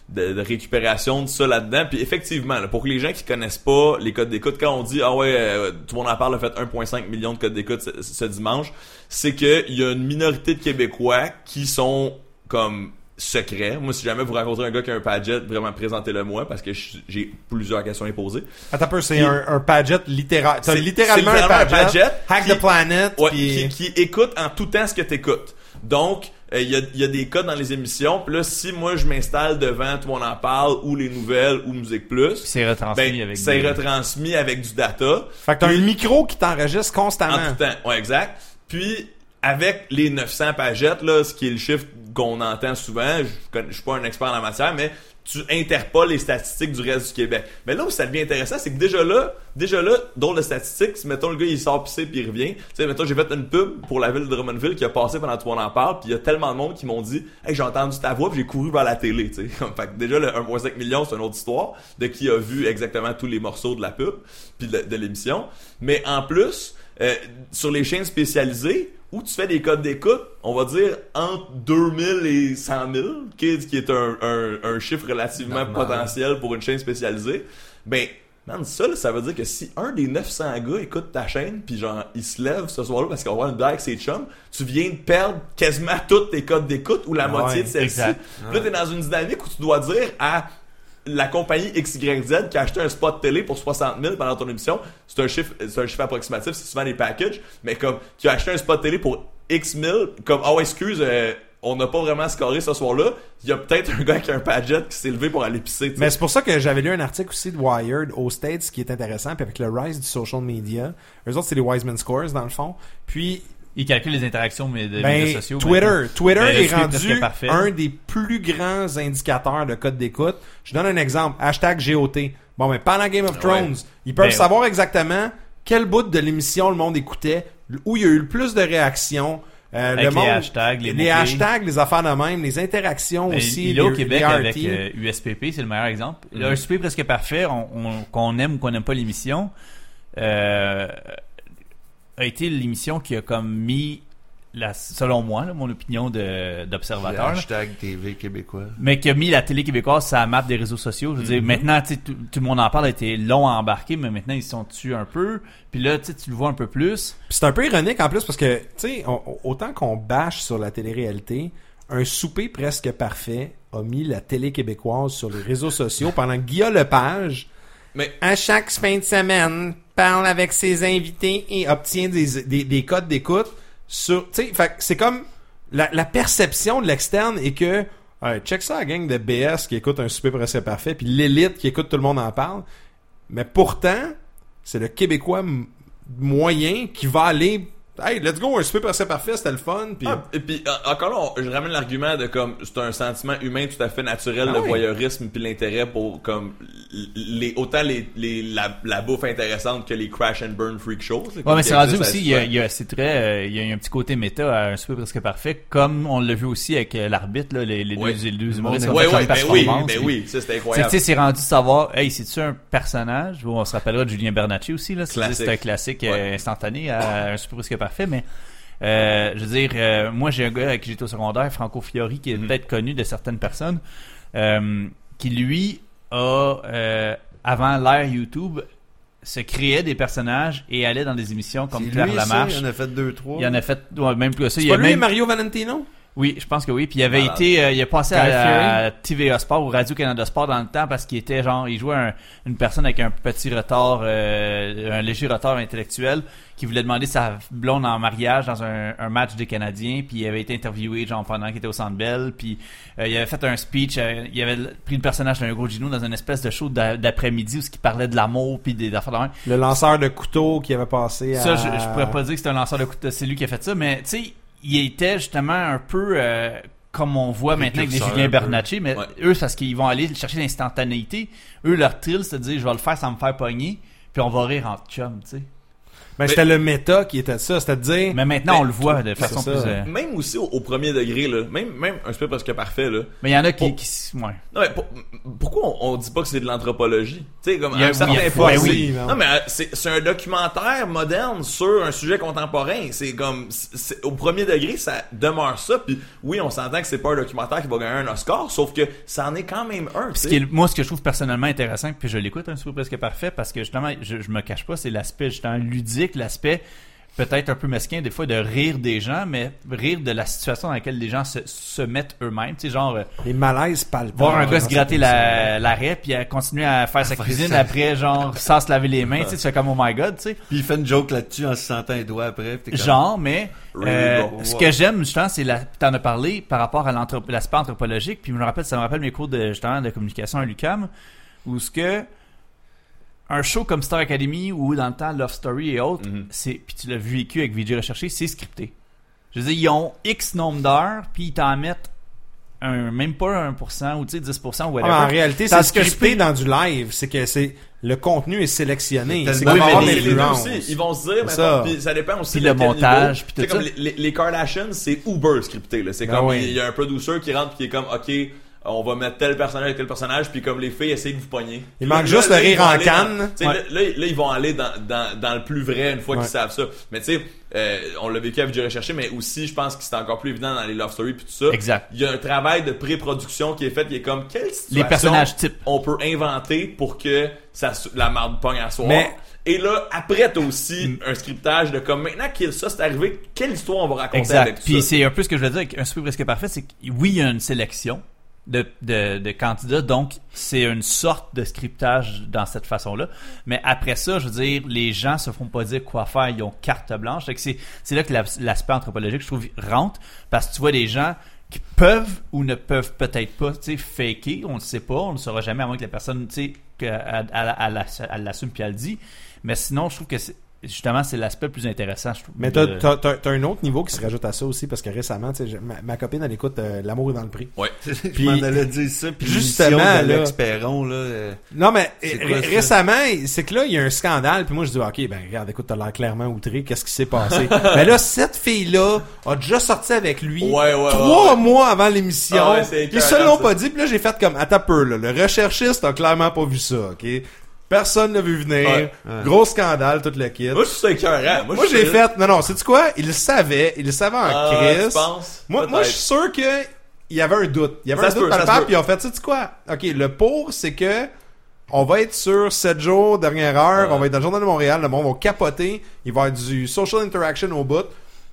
de, récupération de ça là-dedans. Puis effectivement, là, pour que les gens qui connaissent pas les codes d'écoute, quand on dit ah ouais, euh, tout le monde en parle, a fait 1,5 million de codes d'écoute ce, ce dimanche, c'est que il y a une minorité de Québécois qui sont comme secrets. Moi, si jamais vous rencontrez un gars qui a un Padgett, vraiment présentez-le moi parce que j'ai plusieurs questions à poser. Attends un peu, c'est un, un Padgett littéral. C'est- littéralement, un littéralement un Padgett. Padgett Hack qui- the Planet. Ouais, puis- qui, qui écoute en tout temps ce que t'écoutes. Donc, euh, il y, a, il y a des codes dans les émissions. Puis là, si moi je m'installe devant Tout le monde en parle ou les nouvelles ou Musique Plus, c'est retransmis ben, avec. c'est des- retransmis avec du data Fait que t'as un micro qui t'enregistre constamment. en tout temps. Ouais, exact. Puis avec les 900 pagettes là, ce qui est le chiffre qu'on entend souvent, je, je suis pas un expert en la matière, mais tu interpoles les statistiques du reste du Québec. Mais là où ça devient intéressant, c'est que déjà là, déjà là, drôle de statistiques, si mettons le gars il sort pisser puis il revient, tu sais, mettons j'ai fait une pub pour la ville de Drummondville qui a passé pendant le monde en parle, puis il y a tellement de monde qui m'ont dit Hey, j'ai entendu ta voix, puis j'ai couru vers la télé, tu sais. fait que déjà le 1.5 million, c'est une autre histoire de qui a vu exactement tous les morceaux de la pub puis de l'émission. Mais en plus, euh, sur les chaînes spécialisées, où tu fais des codes d'écoute, on va dire entre 2000 et 100 000, qui est, qui est un, un, un chiffre relativement Normal. potentiel pour une chaîne spécialisée, ben, man, ça, là, ça veut dire que si un des 900 gars écoute ta chaîne, puis genre, il se lève ce soir-là parce qu'on va voir une blague avec ses chums, tu viens de perdre quasiment tous tes codes d'écoute ou la Ouais, moitié de celle-ci. Là, t'es dans une dynamique où tu dois dire à la compagnie XYZ qui a acheté un spot télé pour 60 000 pendant ton émission, c'est un chiffre, c'est un chiffre approximatif, c'est souvent des packages, mais comme qui a acheté un spot télé pour X 1000, comme oh excuse, euh, on n'a pas vraiment scoré ce soir-là, il y a peut-être un gars qui a un padget qui s'est levé pour aller pisser. Mais c'est pour ça que j'avais lu un article aussi de Wired aux States qui est intéressant, puis avec le rise du social media. Eux autres, c'est les Wiseman Scores, dans le fond. Puis, Ils calculent les interactions mais de ben, médias sociaux. Twitter. ben, Twitter Ben, est rendu un des plus grands indicateurs de code d'écoute. Je donne un exemple. Hashtag GOT. Bon, mais pendant Game of Thrones, ils peuvent Ben, savoir exactement quel bout de l'émission le monde écoutait, où il y a eu le plus de réactions. euh, Avec le les hashtags, les les mots-clés. hashtags, les affaires de même, les interactions Ben, aussi. il est au Québec les avec RT. euh, USPP, c'est le meilleur exemple. Mhm. Un souper presque parfait, on, on- qu'on aime ou qu'on n'aime pas l'émission, euh, a été l'émission qui a comme mis, la, selon moi, là, mon opinion d'observateur, hashtag TV québécois. mais qui a mis la télé québécoise sur la map des réseaux sociaux. Je veux dire, maintenant, tu sais, tout, tout le monde en parle, a été long à embarquer, mais maintenant, ils sont dessus un peu. Puis là, tu le vois un peu plus. Puis c'est un peu ironique en plus parce que, tu sais, autant qu'on bâche sur la télé-réalité, un souper presque parfait a mis la télé québécoise sur les réseaux sociaux pendant que Guillaume Lepage, Mais à chaque fin de semaine, avec ses invités et obtient des, des, des codes d'écoute sur, tu sais, c'est comme la, perception de l'externe est que, check ça la gang de BS qui écoute un souper presque parfait, puis l'élite qui écoute tout le monde en parle. Mais pourtant, c'est le Québécois moyen qui va aller Hey, let's go, un super presque parfait, c'était le fun. Puis, Ah, et puis en- encore là, on- je ramène l'argument de comme c'est un sentiment humain tout à fait naturel Ah le oui. voyeurisme puis l'intérêt pour comme les autant les, les la, la bouffe intéressante que les crash and burn freak shows. Ouais, mais c'est rendu aussi, il y a, a il y a- c'est très, euh, il y a un petit côté méta à un super presque parfait, comme on l'a vu aussi avec euh, l'arbitre, là, les, deux, les deux humoristes. une ben oui, performance, ben oui, ça c'était C'est, tu incroyable. sais, c'est rendu de savoir, hey, c'est-tu un personnage? On se rappellera de Julien Bernacci aussi, là. C'est, c'est un classique euh, Ouais. instantané à un super presque parfait, mais, euh, je veux dire, euh, moi, j'ai un gars avec qui j'étais au secondaire, Franco Fiori, qui est Mhm. peut-être connu de certaines personnes, euh, qui lui a, avant l'ère YouTube, se créait des personnages et allait dans des émissions comme Claire Lamarche. il en a fait deux, trois. Il en a fait ouais, même plus que ça. c'est Il pas a lui même... Mario Valentino? Oui, je pense que oui. Puis il avait été, euh, il a passé à, à TVA Sport ou Radio Canada Sport dans le temps parce qu'il était genre, il jouait un- une personne avec un petit retard, euh, un léger retard intellectuel, qui voulait demander sa blonde en mariage dans un, un match des Canadiens. Puis il avait été interviewé genre pendant qu'il était au Centre Bell. Puis euh, il avait fait un speech. euh, il avait pris le personnage d'un gros Gino dans une espèce de show d'a- d'après-midi où il parlait de l'amour puis des affaires de même. Le lanceur de couteau qui avait passé à... Ça, je, je pourrais pas dire que c'est un lanceur de couteau, c'est lui qui a fait ça, mais tu sais, il était justement un peu euh, comme on voit maintenant avec Précurseur Julien. Bernatchez, mais Ouais. eux, c'est parce qu'ils vont aller chercher l'instantanéité. Eux, leur thrill, c'est de dire, je vais le faire sans me faire pogner, puis on va rire entre chums, tu sais. Ben, c'était le méta qui était ça, c'était de dire... Mais maintenant, Mais- on le voit de façon plus... euh, Même aussi au, au premier degré là, même même un peu presque parfait là. Mais il y en a qui... Pour- qui s- ouais. Non mais pour- pourquoi on, on dit pas que c'est de l'anthropologie? Tu sais comme Il y a- à un certain oui, il y a- point. ben c'est- oui, non. non mais euh, c'est c'est un documentaire moderne sur un sujet contemporain. C'est comme c'est- au premier degré ça demeure ça. Puis oui, on s'entend que c'est pas un documentaire qui va gagner un Oscar, sauf que ça en est quand même un. Ce sais. qui est- moi, ce que je trouve personnellement intéressant, puis je l'écoute un super presque parfait, parce que justement, je, je me cache pas, c'est l'aspect justement ludique, l'aspect peut-être un peu mesquin des fois de rire des gens, mais rire de la situation dans laquelle les gens se, se mettent eux-mêmes. Tu sais, genre, euh, Les malaises palpables. voir un gars se gratter cette la- l'arrêt, puis à continuer à faire sa faire cuisine ça. après, genre, sans se laver les mains. Tu sais, tu fais comme, oh my god, tu sais. Puis il fait une joke là-dessus en se sentant les doigts après. puis comme- Genre, mais Really euh, ce que j'aime justement, c'est la, t'en as parlé par rapport à l'aspect anthropologique, puis je me rappelle, ça me rappelle mes cours de justement de communication à l'UCAM, où ce que un show comme Star Academy ou dans le temps Love Story et autres, Mhm. c'est puis tu l'as vécu avec VJ Recherché, c'est scripté. Je veux dire, ils ont X nombre d'heures, puis ils t'en mettent un, même pas 1% ou tu sais 10% ou Ah, whatever. mais en réalité, c'est scripté dans du live. C'est que c'est le contenu est sélectionné. C'est avoir mais les deux influences. aussi. Ils vont se dire, mettons, ça. puis ça dépend aussi Puis de le quel montage, niveau. puis tout comme ça. les, les Kardashians, c'est uber scripté. là. C'est Ben comme, oui. il y a un producer qui rentre puis qui est comme, OK, on va mettre tel personnage avec tel personnage, puis comme les filles essayent de vous pogner. Il manque là, juste là, le rire en dans- canne. Ouais. là, là, là, ils vont aller dans, dans, dans le plus vrai une fois Ouais. qu'ils savent ça. Mais tu sais, euh, on l'a vécu avec du recherché, mais aussi, je pense que c'est encore plus évident dans les love stories puis tout ça. Exact. Il y a un travail de pré-production qui est fait, qui est comme, quelle situation Les personnages types. on peut inventer pour que ça, se- la marde pogne à soir. Mais- Et là, après, t'as aussi un scriptage de comme maintenant que ça c'est arrivé, quelle histoire on va raconter Exact. avec Puis ça? c'est un peu ce que je veux dire avec un super presque parfait, c'est que oui, il y a une sélection de, candidats, donc c'est une sorte de scriptage dans cette façon-là. Mais après ça, je veux dire, les gens se font pas dire quoi faire, ils ont carte blanche. C'est, là que l'as- l'aspect anthropologique, je trouve, rentre, parce que tu vois des gens qui peuvent ou ne peuvent peut-être pas, tu sais, faker, on ne sait pas, on ne saura jamais à moins que la personne, tu sais, l'assume puis elle le dit. Mais sinon, je trouve que c'est, justement, c'est l'aspect plus intéressant, je trouve. Mais t'as, de- t'as, t'as- t'as un autre niveau qui se rajoute à ça aussi parce que récemment, tu sais, j'ai- ma, ma copine elle écoute euh, L'amour est dans le prix. je m'en allais dire ça. Puis Justement, l'émission là- Perron, là. euh, Non mais C'est quoi récemment, c'est que là il y a un scandale puis moi je dis ok ben regarde écoute t'as l'air clairement outré qu'est-ce qui s'est passé? Ben là cette fille là a déjà sorti avec lui Ouais, ouais, trois ouais, ouais. mois avant l'émission Ah ouais, c'est ils se l'ont pas dit puis là j'ai fait comme attends peu là le recherchiste a clairement pas vu ça ok? Personne n'a vu venir Ouais. Ouais. gros scandale tout le kit Moi, je suis écœurant. moi je j'ai fait non non c'est tu quoi? Il le savait il le savait en Ah, crise moi, moi, je suis sûr que il y avait un doute. Il y avait Ça un doute peut, peut. puis ils ont fait, tu sais quoi? OK, le pour, c'est que on va être sur 7 jours, dernière heure, Ouais. on va être dans le Journal de Montréal, le monde va capoter, il va y avoir du social interaction au bout.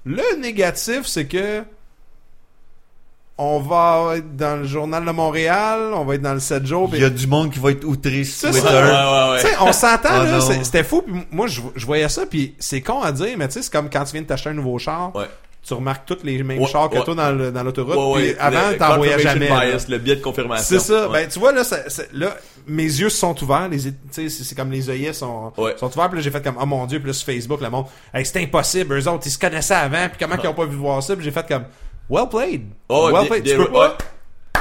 Le négatif, c'est que on va être dans le Journal de Montréal, on va être dans le 7 jours, Il y a du monde qui va être outré sur Twitter. ça. Ouais, ouais, ouais. tu sais, on s'entend, Oh là, non. c'est- c'était fou. Puis moi, je, je voyais ça, puis c'est con à dire, mais tu sais, c'est comme quand tu viens de t'acheter un nouveau char. Ouais. tu remarques toutes les mêmes Ouais, chars que ouais. toi dans le- dans l'autoroute. Ouais, ouais, puis avant, t'en voyais jamais. bias, le biais de confirmation. C'est ça. Ouais. Ben, tu vois, là, ça- ça- là, mes yeux se sont ouverts. Les, tu sais, c'est comme les œillets sont, Ouais. sont ouverts. Puis là, j'ai fait comme, oh mon dieu. Puis là, sur Facebook, le monde, hey, c'est impossible. Eux autres, ils se connaissaient avant. Puis comment ils ont pas vu voir ça? Puis j'ai fait comme, well played. Oh, well bien- played. bien- tu peux ouais. pas.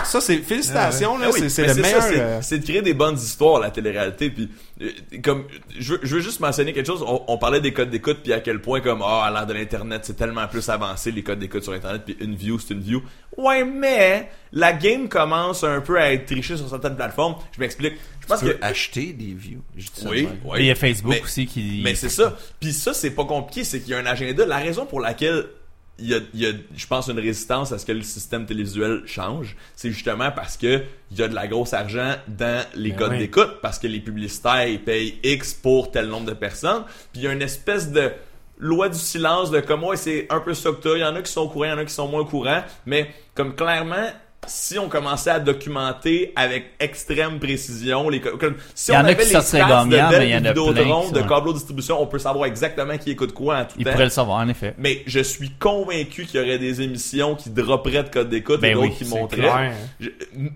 Ça, c'est, félicitations, là. Ah oui, c'est, mais le meilleur. c'est- euh, C'est de créer des bonnes histoires, la télé-réalité. Puis, euh, comme, je veux, je veux juste mentionner quelque chose. On, on parlait des codes d'écoute, puis à quel point, comme, ah, à l'ère de l'Internet, c'est tellement plus avancé, les codes d'écoute sur Internet, puis une view, c'est une view. Ouais, mais, la game commence un peu à être trichée sur certaines plateformes. Je m'explique. Je pense Tu peux que, acheter des views. Oui, oui. Et il y a Facebook Mais- aussi qui. Mais c'est ça. Puis ça, c'est pas compliqué, c'est qu'il y a un agenda. La raison pour laquelle il y a, il y a, je pense, une résistance à ce que le système télévisuel change, c'est justement parce que il y a de la grosse argent dans les Ben codes oui. d'écoute, parce que les publicitaires ils payent X pour tel nombre de personnes. Puis il y a une espèce de loi du silence de comme ouais c'est un peu ça que. Il y en a qui sont au courant, il y en a qui sont moins au courant, mais comme clairement si on commençait à documenter avec extrême précision les co- comme si on avait les stats de gagnants, Bell mais il y en a plein de câbleau distribution, on peut savoir exactement qui écoute quoi en tout Il temps. pourrait le savoir, en effet. Mais je suis convaincu qu'il y aurait des émissions qui dropperaient de code d'écoute et Ben d'autres oui, qui montraient. clair. Je-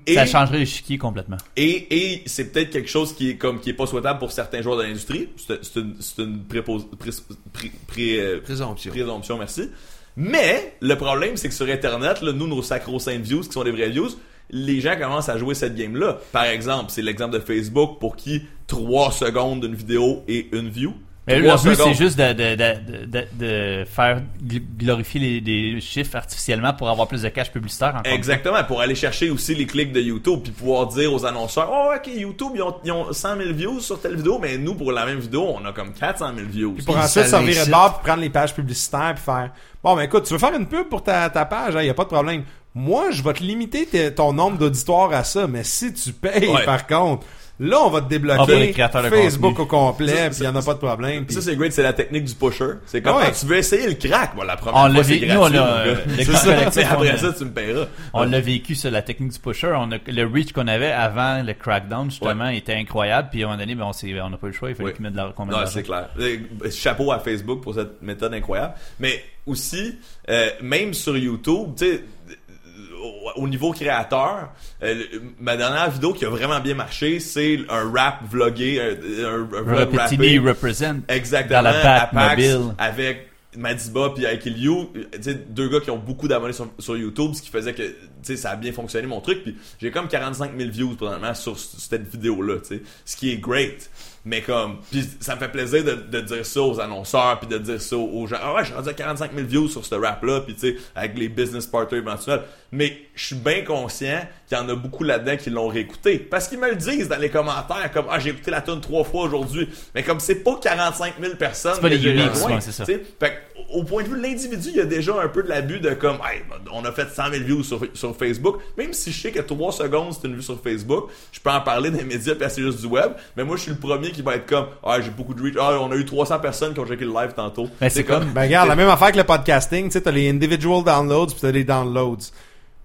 Et, Ça changerait le chiquier complètement. et, et c'est peut-être quelque chose qui est comme qui est pas souhaitable pour certains joueurs de l'industrie. C'est c'est une, c'est une prépos- pré- pré- pré- euh, Présomption. présomption, merci. Mais le problème, c'est que sur Internet, là, nous, nos sacro-saintes views, qui sont des vraies views, les gens commencent à jouer cette game-là. Par exemple, c'est l'exemple de Facebook pour qui 3 secondes d'une vidéo et une view. Trois le but, c'est juste de, de, de, de, de faire gl- glorifier les, les chiffres artificiellement pour avoir plus de cash publicitaire. Exactement, pour aller chercher aussi les clics de YouTube, puis pouvoir dire aux annonceurs, oh ok, YouTube, ils ont, ils ont 100 000 views sur telle vidéo, mais nous, pour la même vidéo, on a comme 400 000 views. Puis pour Puis ensuite servir de bord puis prendre les pages publicitaires puis faire bon ben écoute tu veux faire une pub pour ta, ta page il y a pas de problème moi je vais te limiter ton nombre d'auditoires à ça mais si tu payes Ouais. par contre là on va te Ah, les débloquer créateurs de Facebook contenu. au complet puis il y en a pas de problème puis- Ça, c'est great, c'est la technique du pusher. C'est comme, Ouais. ah, tu veux essayer le crack, bon, la première On fois, c'est gratuit, nous, on gars. euh, le crack ça, après on a- ça, tu me paieras. On l'a vécu sur la technique du pusher. On a, le reach qu'on avait avant le crackdown, justement, était incroyable. Puis à un moment donné, ben, on n'a pas eu le choix. Il fallait Oui. qu'ils mettent de la, qu'on mette Non, de c'est l'argent. clair. Euh, Chapeau à Facebook pour cette méthode incroyable. Mais aussi, euh, même sur YouTube, tu sais, au- au niveau créateur, euh, le- ma dernière vidéo qui a vraiment bien marché, c'est un rap vlogué, un, un, un vlog rappé. represent. Exactement. Dans la Batmobile. avec Madiba puis avec Ilyu, euh, deux gars qui ont beaucoup d'abonnés sur, sur YouTube, ce qui faisait que, ça a bien fonctionné mon truc. Puis j'ai comme 45 000 views présentement sur cette vidéo-là, ce qui est great. Mais comme, puis ça me fait plaisir de, de dire ça aux annonceurs puis de dire ça aux gens. Ah ouais, j'ai rendu à 45 000 views sur ce rap-là, puis tu sais, avec les business partners éventuels. Mais je suis bien conscient qu'il y en a beaucoup là-dedans qui l'ont réécouté. Parce qu'ils me le disent dans les commentaires, comme, ah, j'ai écouté la tune trois fois aujourd'hui. Mais comme c'est pas 45 000 personnes C'est pas les uniques, c'est ça. Fait que, au point de vue de l'individu, il y a déjà un peu de l'abus de comme, hey, on a fait 100 000 views sur, sur Facebook. Même si je sais que 3 secondes c'est une vue sur Facebook, je peux en parler dans les médias puis c'est juste du web. Mais moi, je suis le premier qui va être comme, ah, j'ai beaucoup de reach. Ah, on a eu 300 personnes qui ont checké le live tantôt. Ben, c'est comme- Ben regarde, la même affaire que le podcasting, tu sais, t'as les individual downloads puis t'as les downloads.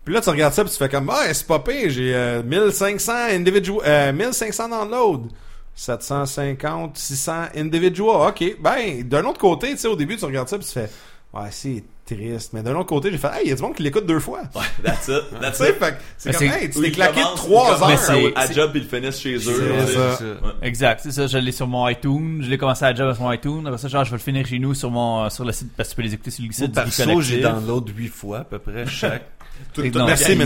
Puis là, tu regardes ça puis tu fais comme, ah, c'est pas pire, j'ai euh, 1500 individual, euh, 1500 downloads. 750, 600 individual. OK. Ben, d'un autre côté, tu sais, au début, tu regardes ça puis tu fais, ouais, c'est triste. Mais d'un autre côté, j'ai fait, hey, il y a du monde qui l'écoute deux fois. Ouais, that's it. That's it. fait que c'est comme, c'est- hey, tu t'es claqué trois heures. c'est- à, à job ils le finissent chez eux. C'est tu sais. ça. Ouais. Exact, c'est ça. Je l'ai sur mon iTunes. Je l'ai commencé à job sur mon iTunes. Après ça, genre, je vais le finir chez nous sur mon, sur le site, parce que tu peux les écouter sur le site du perso, j'ai download huit fois à peu près chaque. Tout- tout Merci. Une,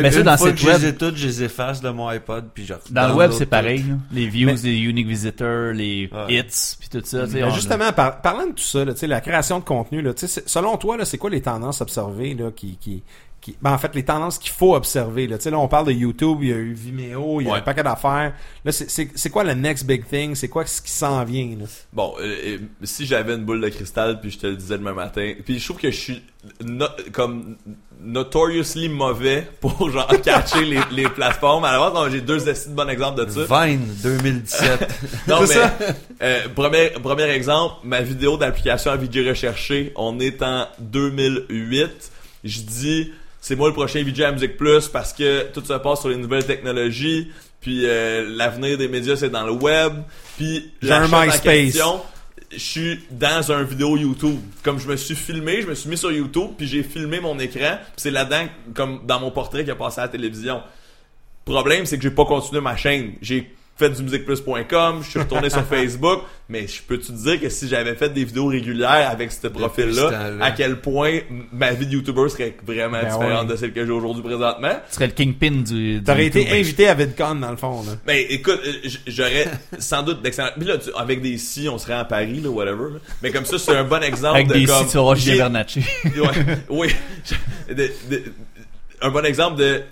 Mais ça, dans que site je web- les ai toutes, je les efface de mon iPod puis je Dans le web, c'est pareil. là. Les views, Mais- les unique visitors, les Ouais. hits, puis tout ça. justement, par- parlant de tout ça, là, la création de contenu, là, selon toi, là, c'est quoi les tendances observées là, qui, qui, qui, ben, en fait, les tendances qu'il faut observer. Là, Tu sais, là, on parle de YouTube, il y a eu Vimeo, il y a Ouais. un paquet d'affaires. Là, c'est- c'est c'est quoi le next big thing? C'est quoi ce qui s'en vient? Là? Bon, euh, euh, si j'avais une boule de cristal puis je te le disais demain matin, puis je trouve que je suis no- comme notoriously mauvais pour genre catcher les, les plateformes. À la base, j'ai deux essais de bons exemples de ça. Vine 2017. Non, mais euh, premier, premier exemple, ma vidéo d'application à vidéo recherché, on est en 2008. Je dis, c'est moi le prochain VJ à Musique Plus parce que tout se passe sur les nouvelles technologies. Puis euh, l'avenir des médias, c'est dans le web. Puis J'ai un MySpace. question, je suis dans un vidéo YouTube. Comme je me suis filmé, je me suis mis sur YouTube, puis j'ai filmé mon écran, puis c'est là-dedans, comme dans mon portrait qui a passé à la télévision. Problème, c'est que j'ai pas continué ma chaîne. J'ai fait du musicplus.com, je suis retourné sur Facebook, mais je peux te dire que si j'avais fait des vidéos régulières avec ce profil-là, à quel point ma vie de YouTuber serait vraiment Ben différente ouais. de celle que j'ai aujourd'hui présentement? Tu serais le kingpin du. du T'aurais été invité à VidCon, dans le fond, là. Mais écoute, euh, j'aurais sans doute d'excellents. Puis là, tu- avec des si, on serait à Paris, là, whatever. là. Mais comme ça, c'est un bon exemple Avec de des comme. Julien Bernatchez. ouais, oui. De- de- un bon exemple de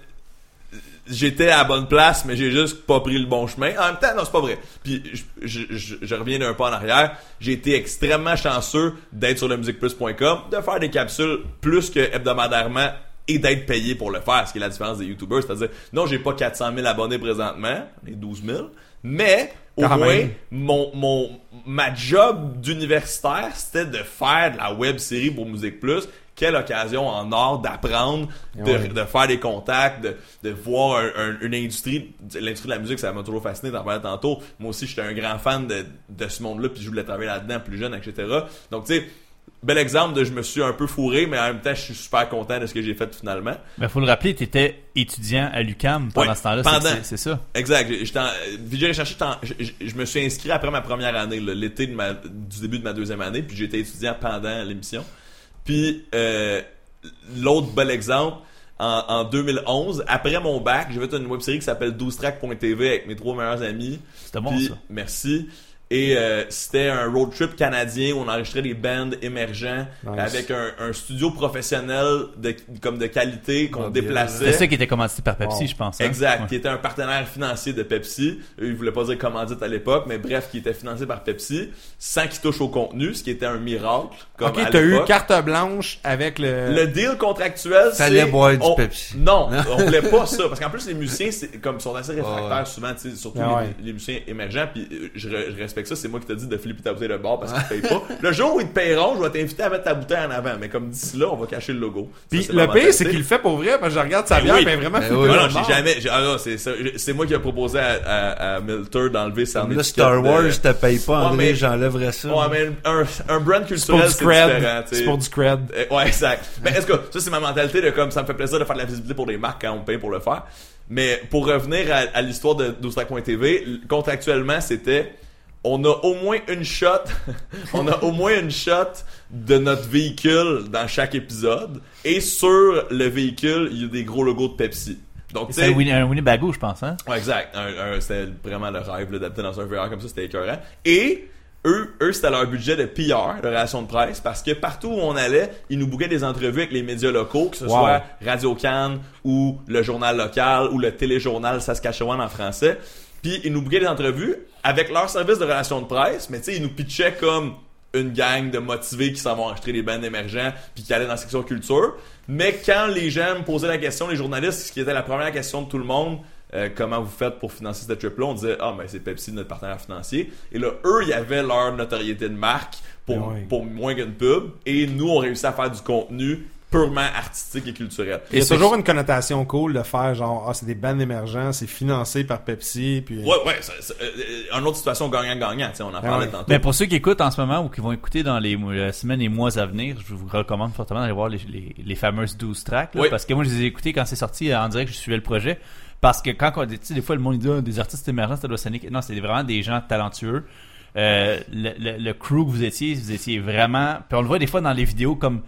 j'étais à la bonne place, mais j'ai juste pas pris le bon chemin. En même temps, non, c'est pas vrai. Puis je, je, je, je reviens d'un pas en arrière. J'ai été extrêmement chanceux d'être sur le musicplus.com, de faire des capsules plus que hebdomadairement et d'être payé pour le faire, ce qui est la différence des YouTubers. C'est-à-dire, non, j'ai pas 400 000 abonnés présentement, les 12 000, mais au Quand moins, même. mon, mon, ma job d'universitaire, c'était de faire de la web série pour Musique Plus. Quelle occasion en or d'apprendre, de, faire des contacts, de, de voir un- un- une industrie. L'industrie de la musique, ça m'a toujours fasciné, t'en parlais tantôt. Moi aussi, j'étais un grand fan de, de ce monde-là, puis je voulais travailler là-dedans plus jeune, etc. Donc, tu sais, bel exemple de je me suis un peu fourré, mais en même temps, je suis super content de ce que j'ai fait finalement. Mais faut le rappeler, t'étais étudiant à l'UCAM pendant ce temps-là. pendant. c'est- ça. Exact. Je, me suis inscrit après ma première année, l'été du début de ma deuxième année, puis j'étais étudiant pendant l'émission. Puis euh, l'autre bel exemple, en, en 2011, après mon bac, j'ai fait une web série qui s'appelle 12track.tv avec mes trois meilleurs amis. C'était bon, Puis, ça. Merci. Et euh, c'était un road trip canadien où on enregistrait des bands émergents Nice. avec un, un studio professionnel de, comme de qualité qu'on déplaçait. C'était ça qui était commandité par Pepsi, je pense. hein? Exact, Ouais. qui était un partenaire financier de Pepsi. Eux, ils voulaient pas dire commandite à l'époque, mais bref, qui était financé par Pepsi, sans qu'il touche au contenu, ce qui était un miracle. Comme Ok, t'as eu carte blanche avec le... Le deal contractuel, c'est... Fallait boire du on- Pepsi. Non, on voulait pas ça. Parce qu'en plus, les musiciens, c'est comme sont assez réfractaires Ouais. souvent, tu sais, surtout les, ouais. les musiciens émergents. Puis euh, je, re- je respecte ça. C'est moi qui t'ai dit de flipper ta bouteille de bord parce qu'ils te payent pas. Le jour où ils te paieront, je vais t'inviter à mettre ta bouteille en avant. Mais comme d'ici là, on va cacher le logo. Puis le pire, c'est qu'il le fait pour vrai, parce que je regarde sa Ben bière, oui. ben vraiment Ben Non, le j'ai jamais. j'ai- Ah non, c'est moi qui ai proposé à, à, à Milter d'enlever sa là, Star Wars, te paye pas, André, mais- j'enlèverais ça. Ouais, mais un, un brand C'est pour culturel, du c'est différent. C'est pour du cred. Euh, ouais, exact. Mais est-ce que ça, c'est ma mentalité de comme ça me fait plaisir de faire de la visibilité pour des marques quand on me paye pour le faire. Mais pour revenir à, à l'histoire de 12track.tv, l- contractuellement, c'était on a au moins une shot, on a au moins une shot de notre véhicule dans chaque épisode. Et sur le véhicule, il y a des gros logos de Pepsi. Donc, C'est un, Winnie- un Winnebago, je pense, hein? Ouais, exact. C'était vraiment le rêve là, d'habiter dans un VR comme ça, c'était écœurant. Et eux, eux c'était leur budget de PR, de relation de presse, parce que partout où on allait, ils nous bouquaient des entrevues avec les médias locaux, que ce Wow. soit Radio Cannes ou le journal local ou le téléjournal Saskatchewan en français. Puis ils nous bouquaient des entrevues avec leur service de relation de presse, mais tu sais, ils nous pitchaient comme une gang de motivés qui s'en vont acheter des bands émergents puis qui allaient dans la section culture. Mais quand les gens me posaient la question, les journalistes, ce qui était la première question de tout le monde, euh, comment vous faites pour financer cette trip-là, on disait ah ben c'est Pepsi notre partenaire financier. Et là eux, ils avaient leur notoriété de marque pour Ben pour moins qu'une pub. Et nous, on réussit à faire du contenu purement artistique et culturel. Il y a c'est- toujours une connotation cool de faire genre, ah, c'est des bands émergents, c'est financé par Pepsi, puis... Ouais, ouais, ça- ça- euh, une autre situation gagnant-gagnant, tu sais, on en parlait ouais. tantôt. Mais pour ceux qui écoutent en ce moment ou qui vont écouter dans les mois- semaines et mois à venir, je vous recommande fortement d'aller voir les, les, les fameuses 12 tracks. là, Oui. Parce que moi, je les ai écoutés quand c'est sorti euh, en direct, je suivais le projet. Parce que quand on dit, tu sais, des fois, le monde dit Ah, des artistes émergents, ça doit sonner. Non, c'était vraiment des gens talentueux. Euh, le, le, le crew que vous étiez, vous étiez vraiment. Puis on le voit des fois dans les vidéos comme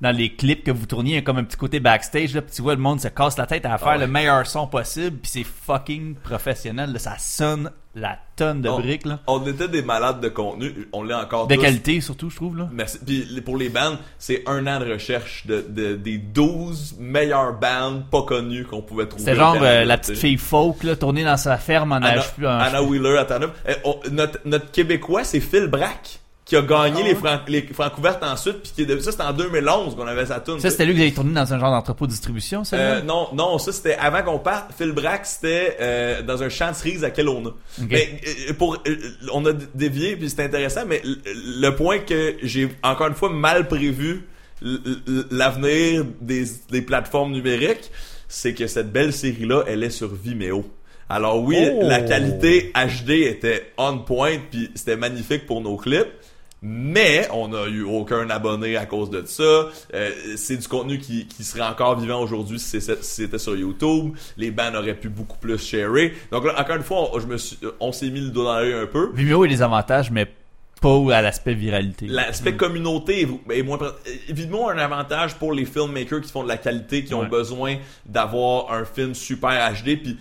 dans les clips que vous tourniez, il y a comme un petit côté backstage, là, puis tu vois le monde se casse la tête à faire Ah le meilleur son possible, puis c'est fucking professionnel, là, ça sonne la tonne de On- briques, là. On était des malades de contenu, on l'est encore De tous. qualité, surtout, je trouve, là. Merci. Puis pour les bands, c'est un an de recherche de, de- des 12 meilleures bands pas connues qu'on pouvait trouver. C'est genre euh, la petite fille folk, là, tournée dans sa ferme en Anna, âge plus Anna Wheeler à. Eh, notre, notre Québécois, c'est Phil Brack qui a gagné les, Fran les Francouvertes ensuite. Puis qui est de- ça, c'était en 2011 qu'on avait sa tune. Ça, c'était lui qui avait tourné dans un genre d'entrepôt de distribution, ça, Euh, non, non, ça c'était avant qu'on parte. Phil Brack, c'était euh, dans un champ de cerises à Kelowna. Mais euh, pour, euh, on a dévié puis c'est intéressant, mais le point que j'ai encore une fois mal prévu l'avenir des, des plateformes numériques, c'est que cette belle série-là, elle est sur Vimeo. Alors oui, Oh. la qualité HD était on point puis c'était magnifique pour nos clips. Mais on n'a eu aucun abonné à cause de ça. Euh, c'est du contenu qui, qui serait encore vivant aujourd'hui si c'était sur YouTube. Les bands auraient pu beaucoup plus sharer. Donc là, encore une fois, on, je me suis, on s'est mis le doigt dans l'œil un peu. Vimeo a des avantages, mais pas à l'aspect viralité. L'aspect communauté est- moins. Évidemment, un avantage pour les filmmakers qui font de la qualité, qui ont Ouais. besoin d'avoir un film super HD. Puis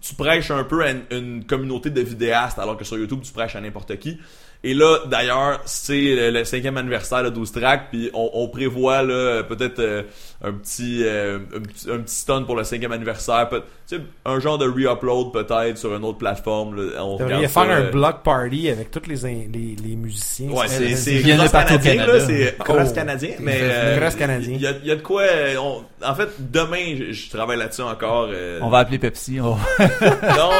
tu prêches un peu à une, une communauté de vidéastes, alors que sur YouTube, tu prêches à n'importe qui. Et là, d'ailleurs, c'est le, le cinquième anniversaire de 12 tracks, puis on, on prévoit là peut-être euh, un petit euh, un, petit- un petit stun pour le cinquième anniversaire, peut- tu sais, un genre de re-upload peut-être sur une autre plateforme. Là, on ça, faire un euh, block party avec tous les, les, les musiciens. Ouais, c'est c'est canadien, c'est Oh. canadien, C'est mais euh, canadien. Il y a, y a de quoi. euh, on- en fait, demain, je, je travaille là-dessus encore. euh, On va appeler Pepsi. on- non,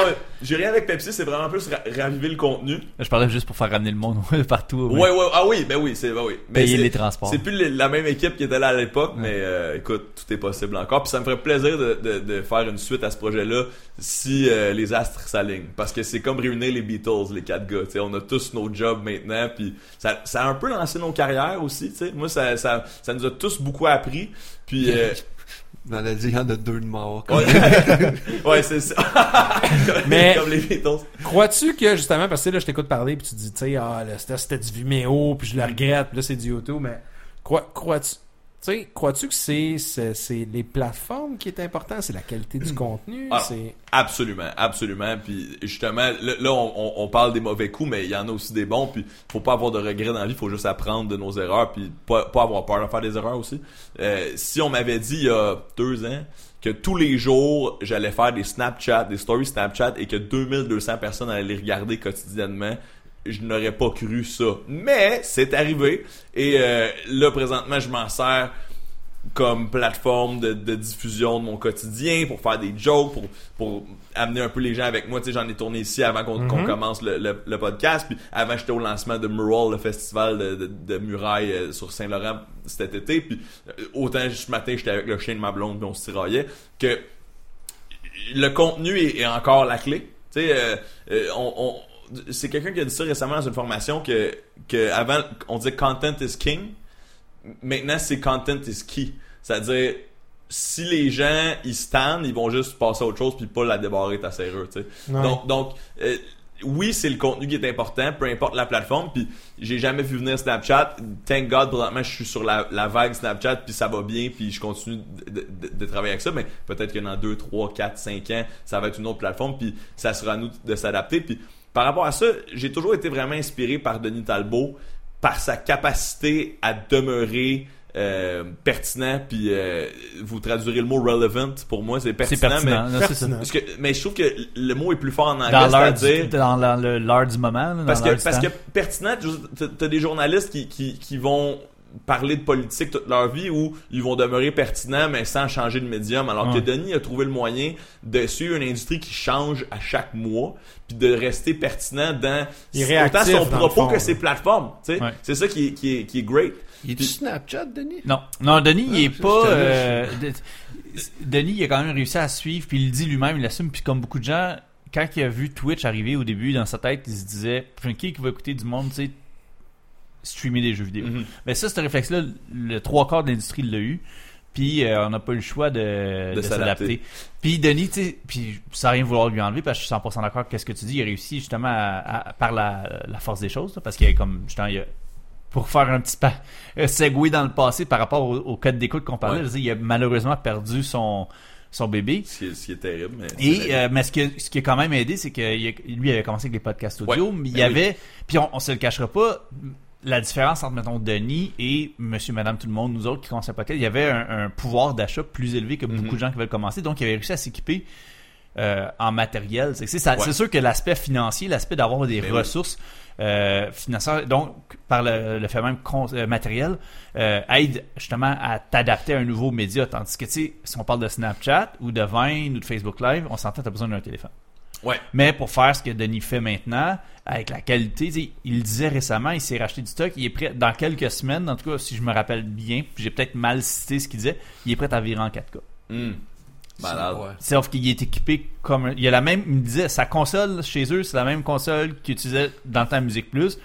j'ai rien avec Pepsi, c'est vraiment plus ra- raviver le contenu. Je parlais juste pour faire ramener le monde partout. mais Ouais, ouais, ah oui, ben oui, c'est ben oui. Mais Payer les transports. C'est plus la même équipe qui était là à l'époque, mais euh, écoute, tout est possible encore. Puis ça me ferait plaisir de, de, de faire une suite à ce projet-là si euh, les astres s'alignent. Parce que c'est comme réunir les Beatles, les quatre gars. tu sais. On a tous nos jobs maintenant, puis ça, ça a un peu lancé nos carrières aussi. tu sais. Moi, ça, ça, ça nous a tous beaucoup appris. Puis, euh, On a dit, il y en a deux de morts. ouais, ouais c'est ça. Mais- comme les Beatles. Crois-tu que justement, parce que là, je t'écoute parler, puis tu dis, tu sais, ah, là, c'était, du Vimeo, puis je le regrette, puis là, c'est du YouTube, mais crois, crois-tu, tu sais, crois-tu que c'est, c'est, c'est les plateformes qui est important, c'est la qualité du contenu, Ah. c'est. Absolument, absolument. Puis justement, là, on- on parle des mauvais coups, mais il y en a aussi des bons. Puis faut pas avoir de regrets dans la vie, faut juste apprendre de nos erreurs, puis pas, pas avoir peur de faire des erreurs aussi. Euh, si on m'avait dit il y a deux ans que tous les jours j'allais faire des Snapchat, des stories Snapchat, et que 2200 personnes allaient les regarder quotidiennement. Je n'aurais pas cru ça. Mais c'est arrivé. Et euh, là, présentement, je m'en sers comme plateforme de, de diffusion de mon quotidien pour faire des jokes pour pour amener un peu les gens avec moi. Tu sais j'en ai tourné ici avant qu'on qu'on commence le, le, le podcast. Puis avant j'étais au lancement de Mural le festival de, de, de muraille euh, sur Saint-Laurent cet été. Puis euh, autant ce matin j'étais avec le chien de ma blonde puis on se tiraillait que le contenu est, est encore la clé. Tu sais euh, euh, on, on- c'est quelqu'un qui a dit ça récemment dans une formation que que avant on disait content is king maintenant c'est content is key. C'est-à-dire si les gens ils stand, ils vont juste passer à autre chose puis pas la débarrer ta serrure, tu sais. Ouais. Donc donc euh, oui, c'est le contenu qui est important, peu importe la plateforme. Puis j'ai jamais vu venir Snapchat. Thank God, présentement, je suis sur la, la vague Snapchat, puis ça va bien, puis je continue de, de- de travailler avec ça. Mais peut-être que dans 2, 3, 4, 5 ans, ça va être une autre plateforme, puis ça sera à nous de s'adapter. Puis par rapport à ça, j'ai toujours été vraiment inspiré par Denis Talbot, par sa capacité à demeurer euh, pertinent, puis euh, vous traduirez le mot relevant pour moi, c'est pertinent, pertinent. mais non. Pertinent. parce que, mais je trouve que le mot est plus fort en anglais, c'est-à-dire dans l'heure du moment. dans parce que parce que pertinent, tu- t'as des journalistes qui, qui, qui vont parler de politique toute leur vie ou ils vont demeurer pertinents mais sans changer de médium alors Ouais. que Denis a trouvé le moyen de suivre une industrie qui change à chaque mois puis de rester pertinent dans est autant son propos fond, que là. ses plateformes tu sais Ouais. c'est ça qui est, qui est, qui est great Il est Snapchat, Denis? Non, non, Denis, il est Ah, pas. j'étais là, euh, de- Denis, il a quand même réussi à suivre, puis il le dit lui-même, il l'assume, puis comme beaucoup de gens, quand il a vu Twitch arriver au début dans sa tête, il se disait, qui qui va écouter du monde, tu sais, streamer des jeux vidéo. Mhm. Mais ça, ce réflexe-là, le trois quarts de l'industrie l'a eu. Puis euh, on n'a pas eu le choix de, De de s'adapter. Puis Denis, tu sais, puis sans rien vouloir lui enlever, parce que je suis 100% d'accord avec ce que tu dis, il a réussi justement à, à- par la, la force des choses, là, parce qu'il y a comme justement, il y a, pour faire un petit pas segue dans le passé par rapport au, au code d'écoute qu'on parlait, Ouais. dire, il a malheureusement perdu son son bébé. ce qui est, ce qui est terrible mais Et euh, mais ce qui, ce qui a quand même aidé, c'est que lui il avait commencé avec les podcasts audio, Ouais, mais il y ben oui. avait, puis on, on se le cachera pas, la différence entre mettons Denis et Monsieur, Madame, tout le monde, nous autres qui commençons un podcast, il y avait un, un pouvoir d'achat plus élevé que beaucoup Mhm. de gens qui veulent commencer, donc il avait réussi à s'équiper euh, en matériel. C'est Ouais. sûr que l'aspect financier, l'aspect d'avoir des Ben oui. ressources euh, financières, donc par le, le fait même euh, matériel, euh, aide justement à t'adapter à un nouveau média. Tandis que tu sais, si on parle de Snapchat ou de Vine ou de Facebook Live, on s'entend, t'as besoin d'un téléphone. Ouais. Mais pour faire ce que Denis fait maintenant, avec la qualité, il le disait récemment, il s'est racheté du stock, il est prêt, dans quelques semaines, en tout cas, si je me rappelle bien, puis j'ai peut-être mal cité ce qu'il disait, il est prêt à virer en 4K. Hmm. Malade. Ouais. Sauf qu'il est équipé comme un- il y a la même il me disait sa console chez eux c'est la même console qu'ils utilisaient dans le temps Musique Plus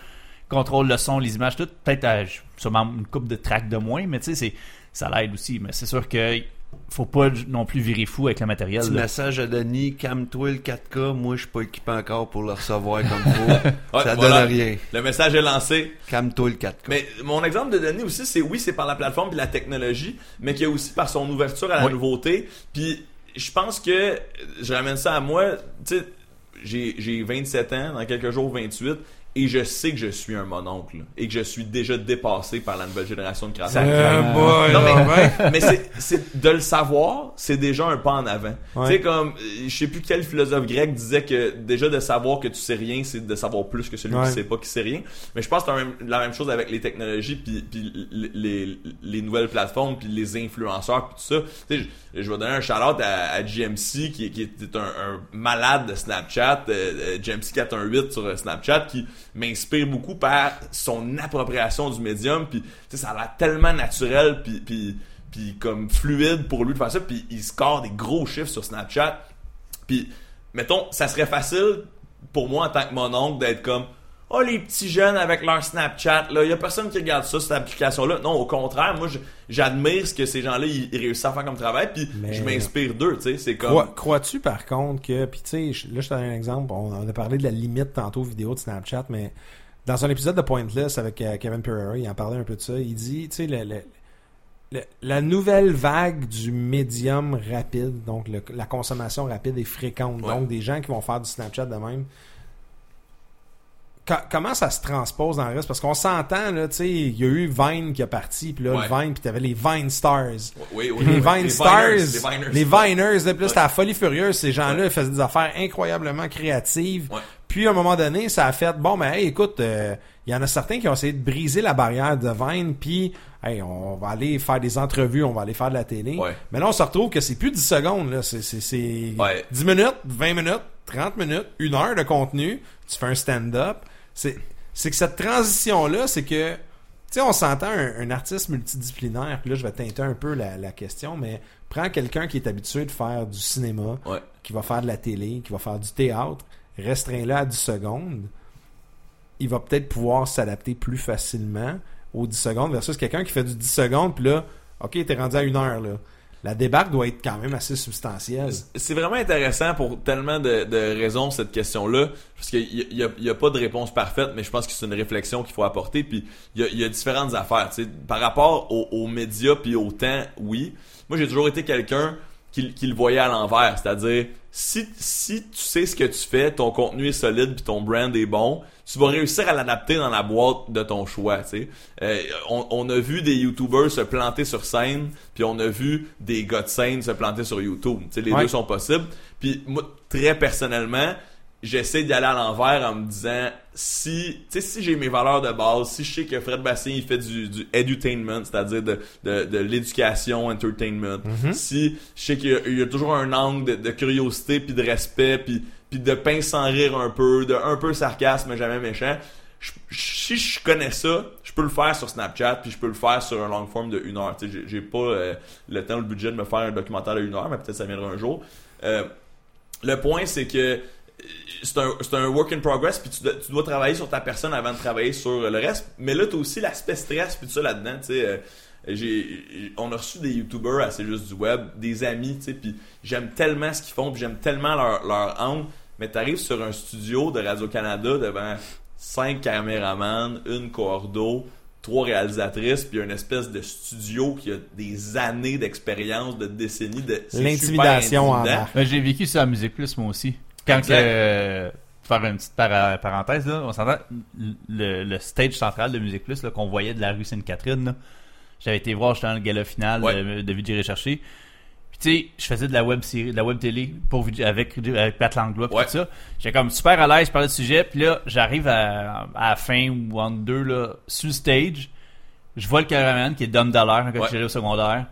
contrôle le son les images tout peut-être à sûrement une coupe de tracks de moins mais tu sais c'est ça l'aide aussi mais c'est sûr que faut pas non plus virer fou avec le matériel Petit là. message à Denis, calme-toi le 4K, moi je suis pas équipé encore pour le recevoir comme faut. Ouais, ça voilà. donne rien. Le message est lancé. Calme-toi le 4K. Mais mon exemple de Denis aussi, c'est oui, c'est par la plateforme et la technologie, mais qu'il y a aussi par son ouverture à la Oui. nouveauté. Puis je pense que je ramène ça à moi. Tu sais, j'ai j'ai 27 ans, dans quelques jours 28, et je sais que je suis un mononcle et que je suis déjà dépassé par la nouvelle génération de créateurs. Euh, boy, Non, là, mais, mais c'est, c'est de le savoir, c'est déjà un pas en avant. Ouais. Tu sais, comme, je sais plus quel philosophe grec disait que déjà de savoir que tu sais rien, c'est de savoir plus que celui Ouais. qui sait pas qui sait rien. Mais je pense que c'est la même, chose avec les technologies, puis, puis les, les, les nouvelles plateformes, puis les influenceurs, puis tout ça. Tu sais, je, je vais donner un shout-out à, à GMC, qui, qui est un, un malade de Snapchat, euh, euh, GMC418 sur euh, Snapchat, qui m'inspire beaucoup par son appropriation du médium, puis ça a l'air tellement naturel, puis, puis, puis comme fluide pour lui de faire ça, puis il score des gros chiffres sur Snapchat. Puis, mettons, ça serait facile pour moi en tant que mon oncle d'être comme Oh, les petits jeunes avec leur Snapchat, là, il y a personne qui regarde ça, cette application-là. Non, au contraire, moi, j'admire ce que ces gens-là, ils, ils réussissent à faire comme travail, puis Mais- je m'inspire d'eux, tu sais. C'est comme. Crois- Crois-tu par contre que, puis tu sais, là je te donne un exemple, on, on a parlé de la limite tantôt vidéo de Snapchat, mais dans un épisode de Pointless avec euh, Kevin Pereira, il en parlait un peu de ça, il dit, tu sais, le- le- le- la nouvelle vague du médium rapide, donc la consommation rapide et fréquente, Ouais. donc des gens qui vont faire du Snapchat de même, comment ça se transpose dans le reste? Parce qu'on s'entend, là, tu sais, il y a eu Vine qui a parti, puis là, Ouais. Vine, puis t'avais les Vine Stars. Oui, oui, les Vine les Stars, Viners, les Viners. les Viners, là, Ouais. c'était la folie furieuse. Ces gens-là faisaient des affaires incroyablement créatives. Ouais. Puis à un moment donné, ça a fait bon, ben, hey, écoute, euh, il y en a certains qui ont essayé de briser la barrière de Vine, puis hey, on va aller faire des entrevues, on va aller faire de la télé. Ouais. Mais là, on se retrouve que c'est plus 10 secondes, là, c'est c'est c'est Ouais. 10 minutes, 20 minutes, 30 minutes, une heure de contenu. Tu fais un stand-up. C'est c'est que cette transition-là, c'est que tu sais, on s'entend un, un artiste multidisciplinaire, puis là, je vais teinter un peu la, la question, mais prends quelqu'un qui est habitué de faire du cinéma, Ouais. qui va faire de la télé, qui va faire du théâtre, restreins-le à 10 secondes, il va peut-être pouvoir s'adapter plus facilement aux 10 secondes versus quelqu'un qui fait du 10 secondes, puis là, OK, t'es rendu à une heure, là. La débarque doit être quand même assez substantielle. C'est vraiment intéressant pour tellement de, raisons cette question-là, parce qu'il y a, y a- pas de réponse parfaite, mais je pense que c'est une réflexion qu'il faut apporter. Puis il y a, différentes affaires. Par rapport aux, aux médias puis au temps, oui. Moi, j'ai toujours été quelqu'un qui, qui le voyait à l'envers, c'est-à-dire si si tu sais ce que tu fais, ton contenu est solide puis ton brand est bon, tu vas réussir à l'adapter dans la boîte de ton choix. tu sais. Euh, on, on a vu des YouTubers se planter sur scène, puis on a vu des gars de scène se planter sur YouTube. Tu sais, les Ouais. deux sont possibles. Puis moi, très personnellement, j'essaie d'y aller à l'envers en me disant si tu sais si j'ai mes valeurs de base, si je sais que Fred Bastien il fait du, du edutainment, c'est-à-dire de, de, de l'éducation, entertainment, si je sais qu'il y, a- il y a toujours un angle de, de curiosité puis de respect puis puis de pince sans rire un peu, de un peu sarcasme mais jamais méchant. si je connais ça, je peux le faire sur Snapchat, puis je peux le faire sur un long form de une heure. J'ai- j'ai pas euh, le temps ou le budget de me faire un documentaire de une heure, mais peut-être ça viendra un jour. Euh, le point, c'est que euh, c'est un, un work in progress, puis tu, dois- tu dois travailler sur ta personne avant de travailler sur le reste. Mais là, tu as aussi l'aspect stress, puis tout ça là-dedans. Tu sais, j'ai, on a reçu des YouTubers à C'est juste du web, des amis, tu sais, puis j'aime tellement ce qu'ils font, puis j'aime tellement leur, leur angle. Mais tu arrives sur un studio de Radio-Canada devant cinq caméramans, une cordeau, trois réalisatrices, puis une espèce de studio qui a des années d'expérience, de décennies de. L'intimidation en. Ben, j'ai vécu ça à Musique Plus, moi aussi. Quand que, euh, faire une petite para- parenthèse, là, on s'entend, le, le stage central de Musique Plus, là, qu'on voyait de la rue Sainte-Catherine, là, j'avais été voir, j'étais dans le gala final Ouais. de, de Vidéo Recherché. Tu sais, je faisais de la web série, de la web télé pour avec avec Pat Langlois pis Ouais. tout ça. J'étais comme super à l'aise, je parlais de sujet, puis là, j'arrive à, à la fin ou entre deux là, sur le stage, je vois le cameraman qui est Dom Dollar quand Ouais. j'étais au secondaire.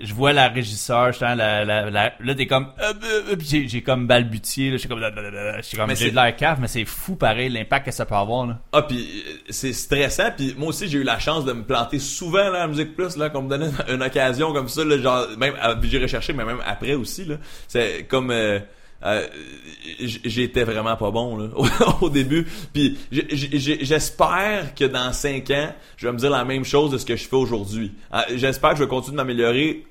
Je vois la régisseur, je la, la, la, là t'es comme, euh, euh, euh, j'ai, j'ai comme balbutié, là, j'ai comme, j'ai comme, Mais j'ai c'est- de l'air cave, mais c'est fou pareil l'impact que ça peut avoir là. Ah puis euh, c'est stressant puis moi aussi j'ai eu la chance de me planter souvent là à Musique Plus là qu'on me donnait une occasion comme ça là, genre même j'ai recherché mais même après aussi là. C'est comme euh, euh, j'étais vraiment pas bon là au, début puis j'espère que dans cinq ans je vais me dire la même chose de ce que je fais aujourd'hui Ah, j'espère que je vais continuer de m'améliorer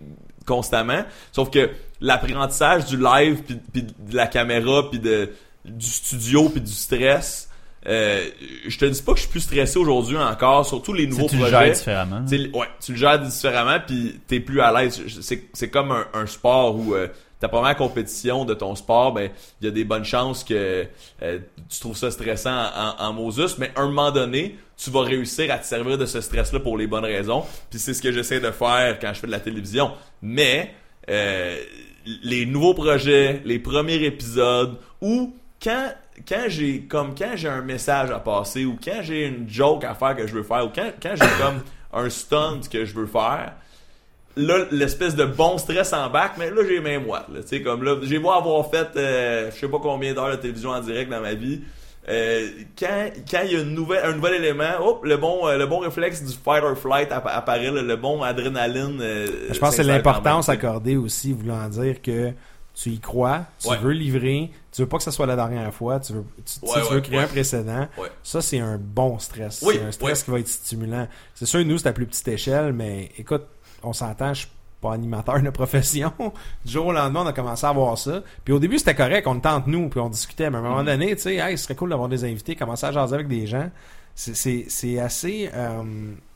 constamment sauf que l'apprentissage du live puis, puis de la caméra puis de du studio puis du stress euh, je te dis pas que je suis plus stressé aujourd'hui encore surtout les nouveaux Tu le projets gères différemment. tu sais, ouais, tu le gères différemment puis t'es plus à l'aise. C'est, c'est comme un, un sport où euh, ta première compétition de ton sport, ben il y a des bonnes chances que euh, tu trouves ça stressant en, en Moses, mais à un moment donné, tu vas réussir à te servir de ce stress-là pour les bonnes raisons. Puis c'est ce que j'essaie de faire quand je fais de la télévision. Mais euh, les nouveaux projets, les premiers épisodes, ou quand quand j'ai comme quand j'ai un message à passer ou quand j'ai une joke à faire que je veux faire ou quand, quand j'ai comme un stunt que je veux faire là l'espèce de bon stress en bac mais là j'ai même moi tu sais comme là j'ai beau avoir fait euh, je sais pas combien d'heures de télévision en direct dans ma vie euh, quand quand il y a une nouvelle, un nouvel élément, hop, le bon euh, le bon réflexe du fight or flight appa- apparaît, le, le bon adrénaline. euh, Je pense que c'est l'importance accordée aussi, voulant dire que tu y crois, tu Ouais. veux livrer, tu veux pas que ce soit la dernière fois, tu veux, tu, Ouais, tu ouais, veux créer un précédent. Ça, c'est un bon stress. Oui, c'est un stress qui va être stimulant. C'est sûr, nous, c'est à plus petite échelle, mais écoute, on s'entend, je suis pas animateur de profession. Du jour au lendemain, on a commencé à voir ça. Puis au début, c'était correct, on tente nous, puis on discutait. Mais à un Mm-hmm. moment donné, tu sais, hey, ce serait cool d'avoir des invités, commencer à jaser avec des gens. C'est- C'est c'est assez, euh,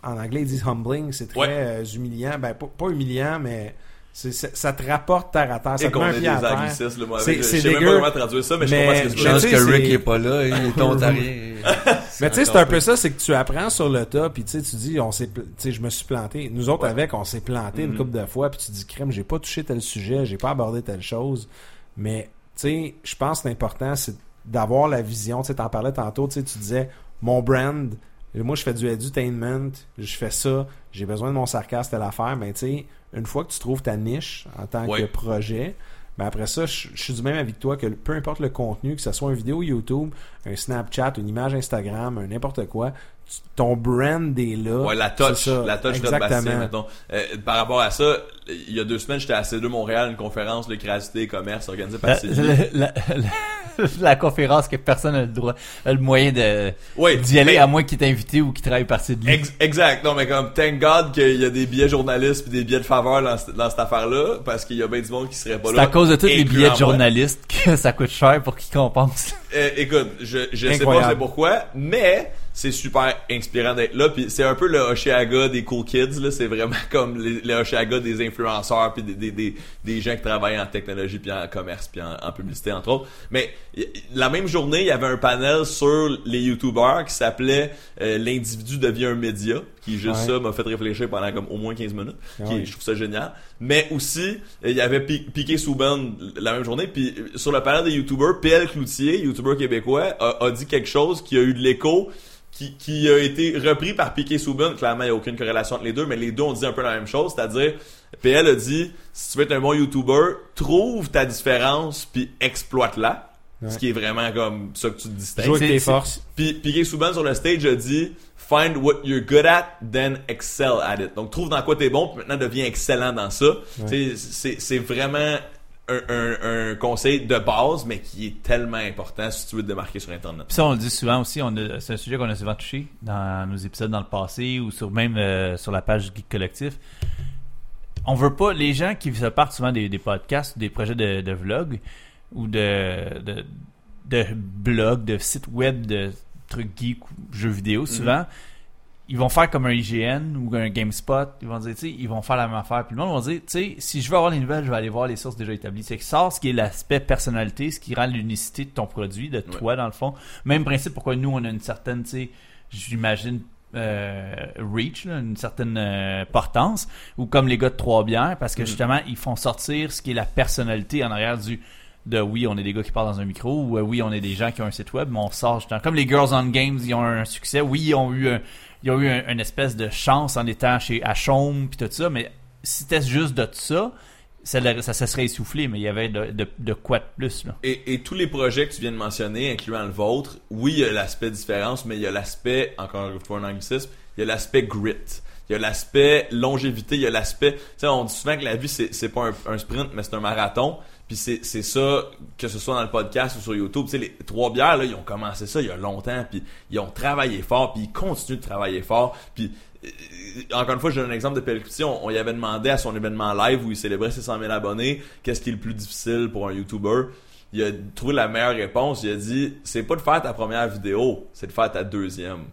en anglais, ils disent humbling, c'est très Ouais. euh, humiliant. Ben, pas, pas humiliant, mais ça te rapporte terre à terre. Ça Et qu'on ait des à là, moi, avec, je c'est sais même pas comment traduire ça, mais, je Mais comprends ce que tu je veux dire. que c'est- Rick est pas là, il est ontarien. Mais tu sais, c'est un peu ça, c'est que tu apprends sur le tas, puis tu sais, tu dis, on s'est, pl- tu sais, je me suis planté. Nous autres Ouais. avec, on s'est planté une Mhm. couple de fois, puis tu dis, crème, j'ai pas touché tel sujet, j'ai pas abordé telle chose. Mais tu sais, je pense que l'important, c'est d'avoir la vision. Tu sais, t'en parlais tantôt, tu sais, tu disais, mon brand, moi je fais du edutainment, je fais ça, j'ai besoin de mon sarcasme, telle affaire. Mais tu sais, une fois que tu trouves ta niche en tant Ouais. que projet, ben après ça, je, suis du même avec toi que peu importe le contenu, que ce soit une vidéo YouTube, un Snapchat, une image Instagram, n'importe quoi, ton brand est là. Ouais, la touch, C'est la touch Exactement. Bastien, mettons. Euh, par rapport à ça, il y a deux semaines, j'étais à C2 Montréal, une conférence de créativité et commerce organisée par La, Sylvie. la- la- la conférence que personne n'a le droit, a le moyen de Oui, d'y aller mais- à moins qu'il t'ait invité ou qu'il travaille de lui. Ex- exact. Non, mais comme, thank God qu'il y a des billets journalistes puis des billets de faveur dans, cette- dans cette affaire-là, parce qu'il y a bien du monde qui serait pas C'est là. à cause de tous les billets de journalistes que ça coûte cher pour qu'ils compensent. Euh, écoute, je, je sais pas c'est pourquoi, mais c'est super inspirant d'être là. Puis c'est un peu le Oshiaga des cool kids. là. C'est vraiment comme les, le Oshiaga des influenceurs puis des, des, des, des gens qui travaillent en technologie puis en commerce puis en, en publicité entre autres. Mais y- la même journée, il y avait un panel sur les YouTubers qui s'appelait euh, l'individu devient un média, qui juste Ouais. ça m'a fait réfléchir pendant comme au moins 15 minutes. Ah qui- je trouve ça génial. Mais aussi, il y avait Pi- Piqué Souben la même journée. Puis euh, sur le panel des YouTubers, PL Cloutier, YouTuber québécois, a, a dit quelque chose qui a eu de l'écho. Qui, qui a été repris par Piqué Souben. Clairement, il n'y a aucune corrélation entre les deux, mais les deux ont dit un peu la même chose. C'est-à-dire, PL a dit, si tu veux être un bon YouTuber, trouve ta différence puis exploite-la. Ouais. Ce qui est vraiment comme ça que tu te distingues. Joue avec tes forces. Puis Piqué Souban sur le stage a dit Find what you're good at, then excel at it. Donc trouve dans quoi t'es bon, puis maintenant deviens excellent dans ça. C'est c'est vraiment un, un, un conseil de base, mais qui est tellement important si tu veux te démarquer sur Internet. Puis ça, on le dit souvent aussi, c'est un sujet qu'on a souvent touché dans nos épisodes dans le passé ou sur même euh, sur la page Geek Collectif. On veut pas, les gens qui se partent souvent des, des podcasts, des projets de, de vlog ou de, de, de blog, de sites web, de trucs geek ou jeux vidéo, souvent, ils vont faire comme un IGN ou un GameSpot. Ils vont dire, tu sais, ils vont faire la même affaire. Puis le monde va dire, tu sais, si je veux avoir les nouvelles, je vais aller voir les sources déjà établies. C'est que sort ce qui est l'aspect personnalité, ce qui rend l'unicité de ton produit, de toi, dans le fond. Même principe pourquoi nous, on a une certaine, tu sais, j'imagine, euh, reach, là, une certaine euh, portance, ou comme les gars de Trois Bières, parce que Mhm. justement, ils font sortir ce qui est la personnalité en arrière du de oui, on est des gars qui parlent dans un micro, ou euh, oui, on est des gens qui ont un site web, mais on sort justement. Comme les Girls on Games, ils ont un succès. Oui, ils ont eu une espèce de chance en étant chez Hachaume puis tout ça, mais si c'était juste de ça, ça, ça se serait essoufflé, mais il y avait de, quoi de plus. Et, tous les projets que tu viens de mentionner, incluant le vôtre, oui, il y a l'aspect différence, mais il y a l'aspect, encore une fois un anglicisme, il y a l'aspect grit. Il y a l'aspect longévité, il y a l'aspect... Tu sais, on dit souvent que la vie, c'est pas un sprint, mais c'est un marathon. Puis c'est ça, que ce soit dans le podcast ou sur YouTube. Tu sais, les trois bières, là, ils ont commencé ça il y a longtemps, puis ils ont travaillé fort, puis ils continuent de travailler fort. Puis euh, encore une fois, j'ai un exemple de Pellecuti. On, on y avait demandé à son événement live où il célébrait ses 100 000 abonnés, qu'est-ce qui est le plus difficile pour un YouTuber. Il a trouvé la meilleure réponse. Il a dit, c'est pas de faire ta première vidéo, c'est de faire ta deuxième.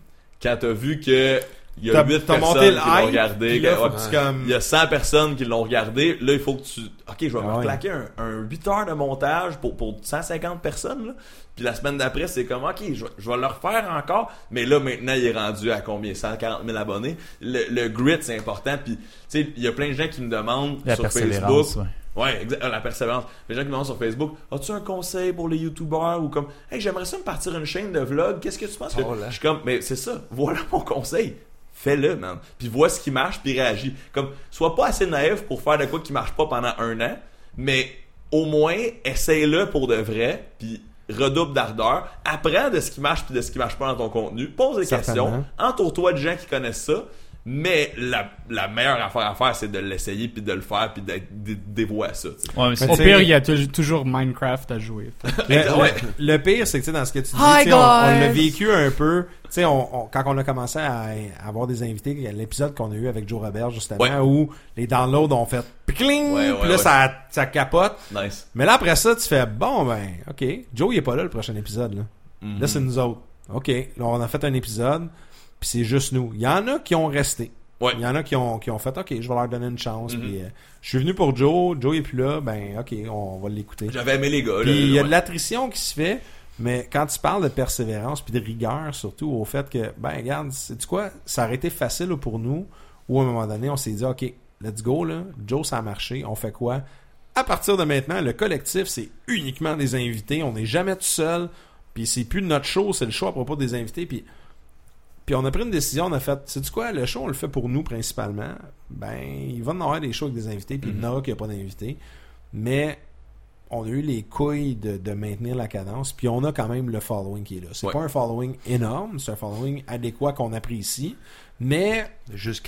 Quand t'as vu que il y a T'as 8 t'as personnes qui l'ont regardé, là, ouais, comme... il y a 100 personnes qui l'ont regardé. Là, il faut que tu. Ok, je vais Ah me claquer un, un 8 heures de montage pour, pour 150 personnes. Là. Puis la semaine d'après, c'est comme, ok, je, vais- je vais le refaire encore. Mais là, maintenant, il est rendu à combien? 140 000 abonnés. Le, le grit, c'est important. Puis, tu sais, il y a plein de gens qui me demandent La sur Facebook. ouais. Ouais, exact, la persévérance. Les gens qui me demandent sur Facebook, as-tu un conseil pour les youtubeurs ou comme, hey, j'aimerais ça me partir une chaîne de vlog, qu'est-ce que tu penses? que- Oh. Je suis comme, mais c'est ça, voilà mon conseil. Fais-le, man. Puis vois ce qui marche, puis réagis. Comme, sois pas assez naïf pour faire de quoi qui marche pas pendant un an, mais au moins, essaye-le pour de vrai, puis redouble d'ardeur. Apprends de ce qui marche puis de ce qui marche pas dans ton contenu. Pose des questions. Entoure-toi de gens qui connaissent ça. Mais la, la meilleure affaire à faire, c'est de l'essayer, puis de le faire, puis d'être dé- dévoué à ça. Ouais, mais Au pire, il y a tou- toujours Minecraft à jouer. Le, ouais. pire, c'est que tu sais, dans ce que tu dis, on, l'a vécu un peu. Tu sais, on, on- quand on a commencé à, à avoir des invités, il y a l'épisode qu'on a eu avec Joe Robert, justement, Ouais. où les downloads ont fait cling, Ouais, ouais, puis là, ouais. ça, ça capote. Nice. Mais là, après ça, tu fais, bon, ben, OK, Joe, il est pas là le prochain épisode, là. Mhm. Là, c'est nous autres. OK, là, on a fait un épisode, puis c'est juste nous. Il y en a qui ont resté. Ouais. Il y en a qui ont, qui ont fait, OK, je vais leur donner une chance. Mhm. Puis, euh, je suis venu pour Joe. Joe est plus là. Ben, OK, on va l'écouter. J'avais aimé les gars. là, Puis il y a ouais. de l'attrition qui se fait, mais quand tu parles de persévérance puis de rigueur, surtout au fait que, ben regarde, c'est quoi, ça aurait été facile pour nous, où à un moment donné, on s'est dit, OK, let's go, là, Joe, ça a marché, on fait quoi? À partir de maintenant, le collectif, c'est uniquement des invités, on n'est jamais tout seul, puis c'est plus notre show, c'est le show à propos des invités, puis puis on a pris une décision, on a fait, c'est du quoi, le show, on le fait pour nous principalement. Ben, il va y en avoir des shows avec des invités, puis il y en aura qu'il n'y a pas d'invités. Mais on a eu les couilles de, de maintenir la cadence, puis on a quand même le following qui est là. C'est Ouais. pas un following énorme, c'est un following adéquat qu'on apprécie, mais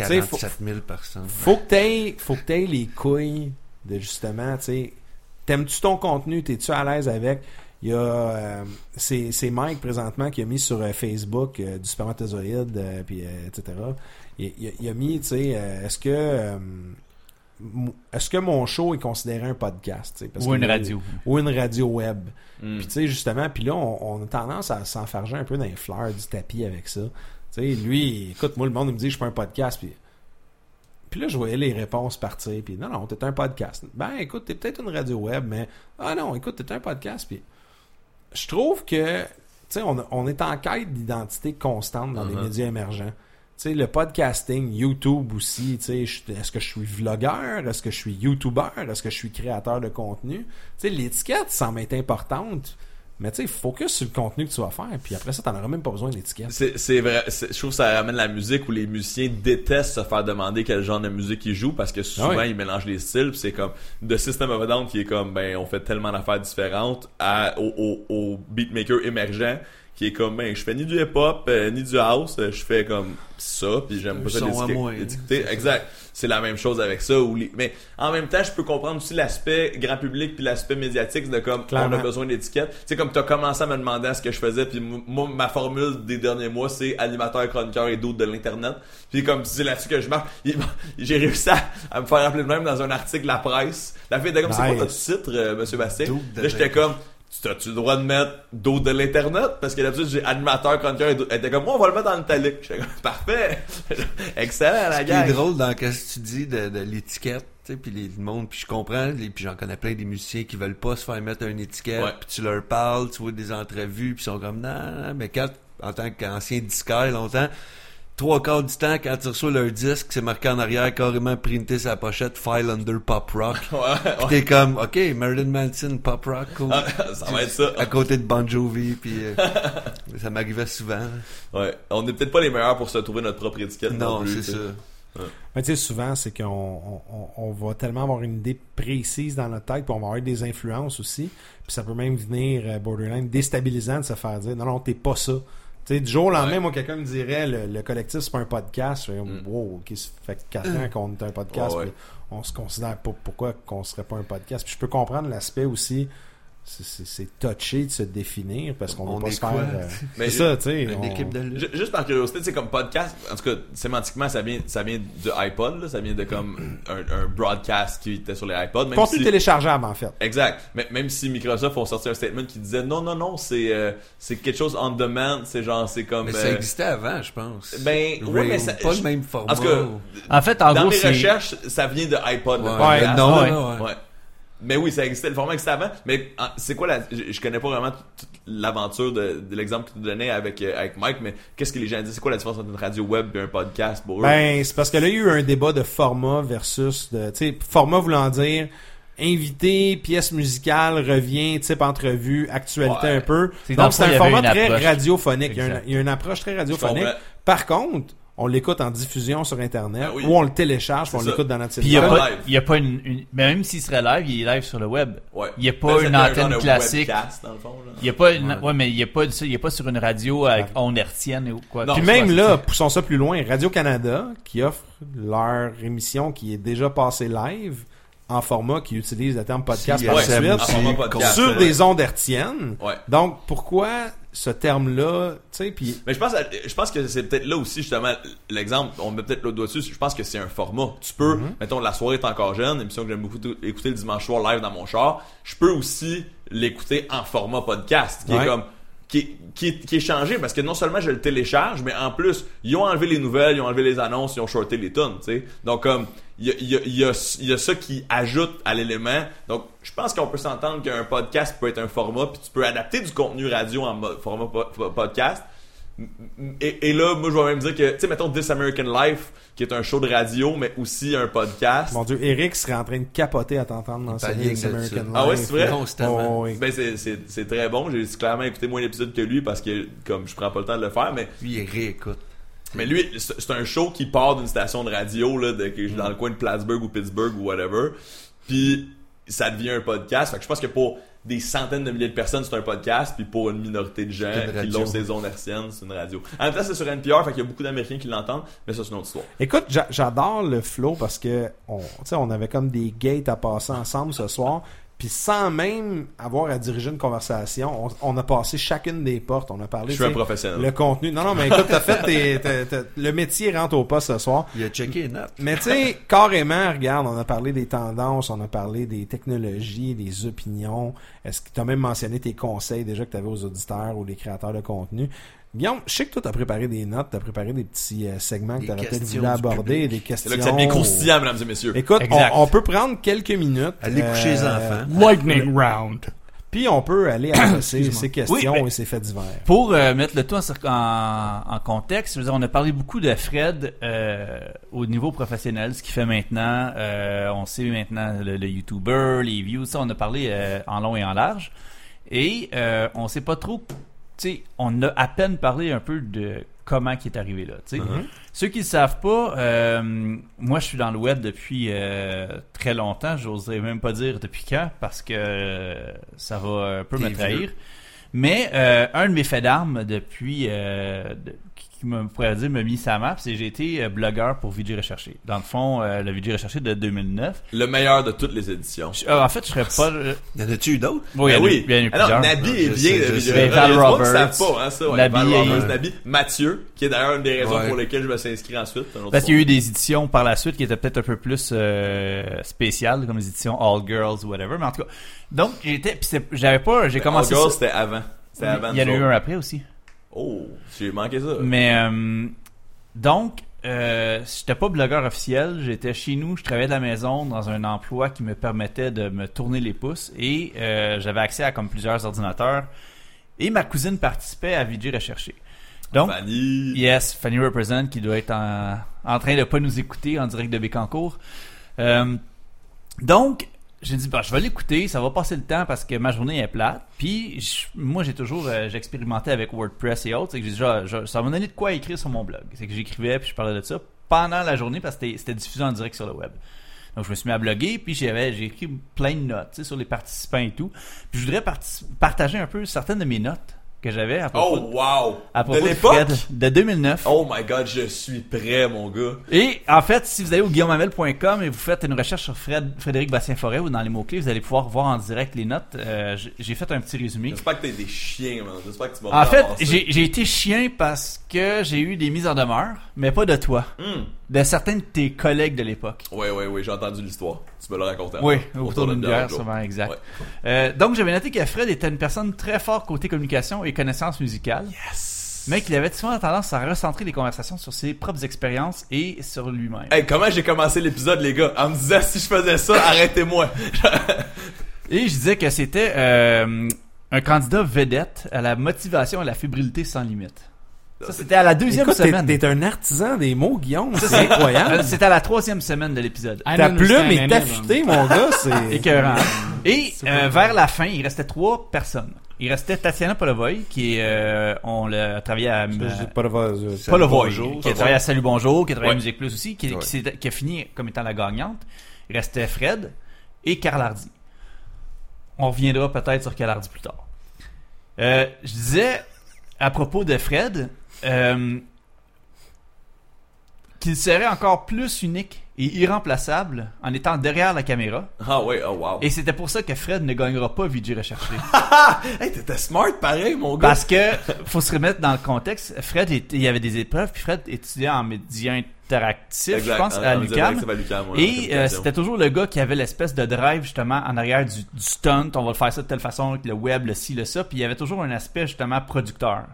sais, 47 000 personnes. faut que t'aies, faut que t'aies les couilles de justement, tu sais, t'aimes-tu ton contenu, t'es-tu à l'aise avec? Il y a, euh, c'est, Mike présentement qui a mis sur euh, Facebook euh, du spermatozoïde, puis etc. Il, il a- il a mis, tu sais, est-ce que est-ce que mon show est considéré un podcast? parce Ou une radio. Ou une radio web. Mm. Puis tu sais, justement, puis là, on, on a tendance à s'enfarger un peu dans les fleurs du tapis avec ça. Tu sais, lui, écoute, moi, le monde il me dit, je suis pas un podcast, puis... Puis là, je voyais les réponses partir, puis non, non, t'es un podcast. Ben, écoute, t'es peut-être une radio web, mais... Ah non, écoute, t'es un podcast, puis... Je trouve que, tu sais, on, on est en quête d'identité constante dans les Uh-huh. médias émergents. Tu sais, le podcasting, YouTube aussi, tu sais, est-ce que je suis vlogueur? Est-ce que je suis YouTuber? Est-ce que je suis créateur de contenu? Tu sais, l'étiquette semble être importante, mais tu sais, focus sur le contenu que tu vas faire, puis après ça, t'en auras même pas besoin d'étiquette. C'est c'est vrai. Je trouve que ça ramène la musique où les musiciens détestent se faire demander quel genre de musique ils jouent parce que souvent Ah ouais. ils mélangent les styles. puis C'est comme de System of a Down qui est comme ben on fait tellement d'affaires différentes à, au, au, au beatmaker émergent qui est comme ben je fais ni du hip hop euh, ni du house, euh, je fais comme ça puis j'aime pas ça l'étiqueter- moi, hein. Exact. C'est la même chose avec ça. Ou les- Mais en même temps, je peux comprendre aussi l'aspect grand public puis l'aspect médiatique de comme on Clairement. a besoin d'étiquettes. Tu sais, comme t'as commencé à me demander à ce que je faisais, puis moi, ma formule des derniers mois, c'est animateur, chroniqueur et d'autres de l'internet. Puis comme c'est là-dessus que je marche, j'ai réussi à, à me faire appeler de même dans un article de la presse. La fille était comme, c'est quoi votre titre, euh, Monsieur Bastien? Là, j'étais comme, tu as-tu le droit de mettre d'autres de l'internet? Parce que d'habitude, j'ai animateur, chroniqueur et était comme, moi, on va le mettre en italique. J'étais comme, parfait! Excellent, la Ce qui gang! est drôle dans ce que tu dis de, de l'étiquette, tu sais, puis les le monde, puis je comprends, puis j'en connais plein des musiciens qui veulent pas se faire mettre une étiquette, puis tu leur parles, tu vois des entrevues, puis ils sont comme non, non, mais quand en tant qu'ancien disquaire longtemps, trois quarts du temps quand tu reçois leur disque, c'est marqué en arrière carrément printé sa pochette file under pop rock. Ouais, t'es comme OK, Marilyn Manson pop rock cool. Ah, ça va être ça. à côté de Bon Jovi puis euh, ça m'arrivait souvent. Ouais. On n'est peut-être pas les meilleurs pour se trouver notre propre étiquette. Non, Non, plus, c'est ça. Mais tu sais, souvent, c'est qu'on on, on- on va tellement avoir une idée précise dans notre tête, puis on va avoir des influences aussi. Puis ça peut même venir, euh, borderline, déstabilisant de se faire dire non, non, t'es pas ça. Tu sais, du jour au lendemain, Ouais. moi, quelqu'un me dirait le, le collectif, c'est pas un podcast. Je Mm. wow, ok, ça fait 4 ans qu'on est un podcast. Ouais. puis on se considère pas pourquoi qu'on serait pas un podcast? Puis je peux comprendre l'aspect aussi. C'est- touché de se définir parce qu'on On veut pas se faire. euh, Mais c'est ça, tu sais. Une on- équipe de lutte. Ju- Juste par curiosité, c'est comme podcast, en tout cas, sémantiquement, ça vient, ça vient du iPod, là, ça vient de comme un, un broadcast qui était sur les iPods. Même Contenu si- téléchargeable, en fait. Exact. Mais même si Microsoft ont sorti un statement qui disait non, non, non, c'est euh, c'est quelque chose on demand, c'est genre, c'est comme. Mais ça euh, existait avant, je pense. Ben, ouais, Real, mais ça- pas je- le même format. En tout cas, En fait, en dans gros, mes recherches, ça vient de iPod. Ouais. Ouais, non, ouais. Mais oui, ça existait, le format existait avant. Mais ah, c'est quoi la. Je, je connais pas vraiment toute l'aventure de, de l'exemple que tu donnais avec, euh, avec Mike, mais qu'est-ce que les gens disent? C'est quoi la différence entre une radio web et un podcast pour eux? Ben, c'est parce que là, il y a eu un débat de format versus de, tu sais, format voulant dire invité, pièce musicale, revient, type entrevue, actualité Ouais. un peu. Donc, c'est un format très radiophonique. Il y, a une, Exact. il y a une approche très radiophonique. Par contre, on l'écoute en diffusion sur Internet Ben oui. ou on le télécharge on l'écoute dans notre Puis il n'y a, téléphone. pas- il y a pas une, une- mais Même s'il serait live, il est live sur le web. Ouais. Il y a pas Ben, une c'était un antenne classique. webcast, dans le fond, là. Il y a pas une, Ouais. ouais, mais il y a pas de ça, il y a pas sur une radio avec onde hertzienne ou quoi. Non, Puis même pas- là, poussons ça plus loin, Radio-Canada, qui offre leur émission qui est déjà passée live en format qui utilise le terme podcast par suite, sur des ondes hertziennes. Ouais. Donc, pourquoi ce terme-là, tu sais, puis Mais je pense, à- je pense que c'est peut-être là aussi, justement, l'exemple, on met peut-être le doigt dessus, je pense que c'est un format. Tu peux, Mhm. mettons, la soirée est encore jeune, émission que j'aime beaucoup écouter le dimanche soir live dans mon char, je peux aussi l'écouter en format podcast, qui Ouais. est comme, qui est, changé parce que non seulement je le télécharge, mais en plus, ils ont enlevé les nouvelles, ils ont enlevé les annonces, ils ont shorté les tonnes, tu. Donc, comme, il y a, y, a, y, y a ça qui ajoute à l'élément. Donc, je pense qu'on peut s'entendre qu'un podcast peut être un format, puis tu peux adapter du contenu radio en format po- po- podcast. Et, et là, moi, je vais même dire que, tu sais, mettons This American Life, qui est un show de radio, mais aussi un podcast. mon Dieu, Eric serait en train de capoter à t'entendre dans ce This American. Life. Ah ouais, c'est vrai? Constamment. Oh, oui. Ben, c'est- c'est c'est très bon. J'ai clairement écouté moins d'épisodes que lui parce que, comme, je prends pas le temps de le faire, mais Lui, il réécoute. Mais lui, c'est un show qui part d'une station de radio là, de, que- dans le coin de Plattsburgh ou Pittsburgh ou whatever. Puis ça devient un podcast. Fait que je pense que pour des centaines de milliers de personnes, c'est un podcast. Puis pour une minorité de gens qui l'ont ces ondes hertziennes, c'est une radio. En même temps, c'est sur NPR, fait qu'il y a beaucoup d'Américains qui l'entendent. Mais ça, c'est une autre histoire. Écoute, j'a- j'adore le flow parce que on, tu sais, on avait comme des gates à passer ensemble ce soir. Puis sans même avoir à diriger une conversation, on, on a passé chacune des portes. On a parlé Je suis un professionnel. le contenu. Non, non, mais écoute, t'as fait tes, t'as- t'as- le métier rentre au pas ce soir. Il a checké les notes. Mais tu sais, carrément, regarde, on a parlé des tendances, on a parlé des technologies, des opinions. Est-ce que tu as même mentionné tes conseils déjà que tu avais aux auditeurs ou les créateurs de contenu? Guillaume, je sais que toi, tu as préparé des notes, tu as préparé des petits euh, segments que Des tu aurais peut-être questions voulu aborder, public. des C'est questions. là que ça devient croustillant, mesdames et messieurs. Écoute, on, peut prendre quelques minutes. Allez coucher les euh, enfants. Lightning round. Puis on peut aller adresser ces questions Oui, et ces faits divers. Pour euh, mettre le tout en, cir- en, en contexte, je veux dire, on a parlé beaucoup de Fred euh, au niveau professionnel, ce qu'il fait maintenant. Euh, on sait maintenant le, le YouTuber, les views, ça, on a parlé euh, en long et en large. Et euh, on sait pas trop, sais, on a à peine parlé un peu de comment qui est arrivé là. Mhm. Ceux qui ne savent pas, euh, moi je suis dans le web depuis euh, très longtemps, j'oserais même pas dire depuis quand, parce que euh, ça va un peu me trahir. Mais un de mes faits d'armes depuis, de- qui me pourrait dire m'a mis sa map, c'est que j'ai été euh, blogueur pour VJ Recherché. Dans le fond, euh, le VJ Recherché de 2009. Le meilleur de toutes les éditions. Je- ah, en fait, je serais pas... euh, Y en a-tu eu d'autres? oui, il y en Ben a eu- oui. il y en a eu Ah. Nabi est bien de y a Val Roberts. pas, hein, ça. Ouais. Nabi Val est- Roberts, Nabi. Mathieu, qui est d'ailleurs une des raisons Ouais. pour lesquelles je me suis inscrit ensuite. Parce qu'il y a eu des éditions par la suite qui étaient peut-être un peu plus euh, spéciales, comme les éditions All Girls ou whatever. Mais en tout cas, donc j'étais, j'avais pas, j'ai Mais commencé All Girls, c'était avant. Il y en a eu un après aussi. Oh, j'ai manqué ça. Mais euh, donc, euh, j'étais pas blogueur officiel. J'étais chez nous, je travaillais de la maison dans un emploi qui me permettait de me tourner les pouces et euh, j'avais accès à comme plusieurs ordinateurs. Et ma cousine participait à VJ Recherché. Donc, Fanny. Yes, Fanny Represent qui doit être en, en train de pas nous écouter en direct de Bécancourt. Euh, donc, j'ai dit, bah, je vais l'écouter, ça va passer le temps parce que ma journée est plate. Puis, je- moi, j'ai toujours, euh, j'expérimentais avec WordPress et autres. C'est que j'ai déjà, ça m'a donné de quoi écrire sur mon blog. C'est que j'écrivais puis je parlais de ça pendant la journée parce que c'était- diffusé en direct sur le web. Donc je me suis mis à bloguer, puis j'avais j'ai écrit plein de notes sur les participants et tout. Puis je voudrais partager un peu certaines de mes notes que j'avais à propos, Oh, wow! à propos de? Fred de 2009. Oh my god, je suis prêt, mon gars. Et en fait, si vous allez au guillaumamel.com et vous faites une recherche sur Fred, Frédéric Bastien-Forêt ou dans les mots-clés, vous allez pouvoir voir en direct les notes. Euh, j'ai- fait un petit résumé. J'espère que t'es des chiens, man. J'espère que tu vas En fait, j'ai été chien parce que j'ai eu des mises en demeure, mais pas de toi. Hmm. De certains de tes collègues de l'époque. Ouais, ouais, ouais, j'ai entendu l'histoire. Tu me l'as raconté. Oui, avant. autour d'une bière, sûrement, exact. Ouais. Euh, donc, j'avais noté que Fred était une personne très forte côté communication et connaissances musicales, Yes! mais qu'il avait souvent tendance à recentrer les conversations sur ses propres expériences et sur lui-même. Hey, comment j'ai commencé l'épisode, les gars? En me disant, si je faisais ça, arrêtez-moi. Et je disais que c'était euh, un candidat vedette à la motivation et à la fébrilité sans limite. Ça, c'était à la deuxième Écoute, semaine. t'es un artisan des mots, Guillaume. C'est incroyable. Euh, C'était à la troisième semaine de l'épisode. I Ta plume est affûtée, mon gars. C'est... Écœurant. Et C'est euh, vers la fin, il restait trois personnes. Il restait Tatiana Polovoy, qui est, euh, on l'a travaillé à, Polovoy, bonjour. qui a travaillé à Salut Bonjour, qui a travaillé Ouais. à Musique Plus aussi, qui, qui Ouais. s'est- qui a fini comme étant la gagnante. Il restait Fred et Carl Hardy. On reviendra peut-être sur Carl Hardy plus tard. Euh, je disais à propos de Fred euh, qu'il serait encore plus unique et irremplaçable en étant derrière la caméra. Ah ouais, oh wow. Et c'était pour ça que Fred ne gagnera pas VJ Recherché. Hey, t'étais smart pareil, mon gars. Parce que, faut se remettre dans le contexte, Fred, il y avait des épreuves, puis Fred étudiait en média interactif, Exact, je pense, en- à l'UQAM. ouais, Et euh, c'était toujours le gars qui avait l'espèce de drive justement en arrière du, du stunt, on va le faire ça de telle façon, avec le web, le ci, le ça, puis il y avait toujours un aspect justement producteur.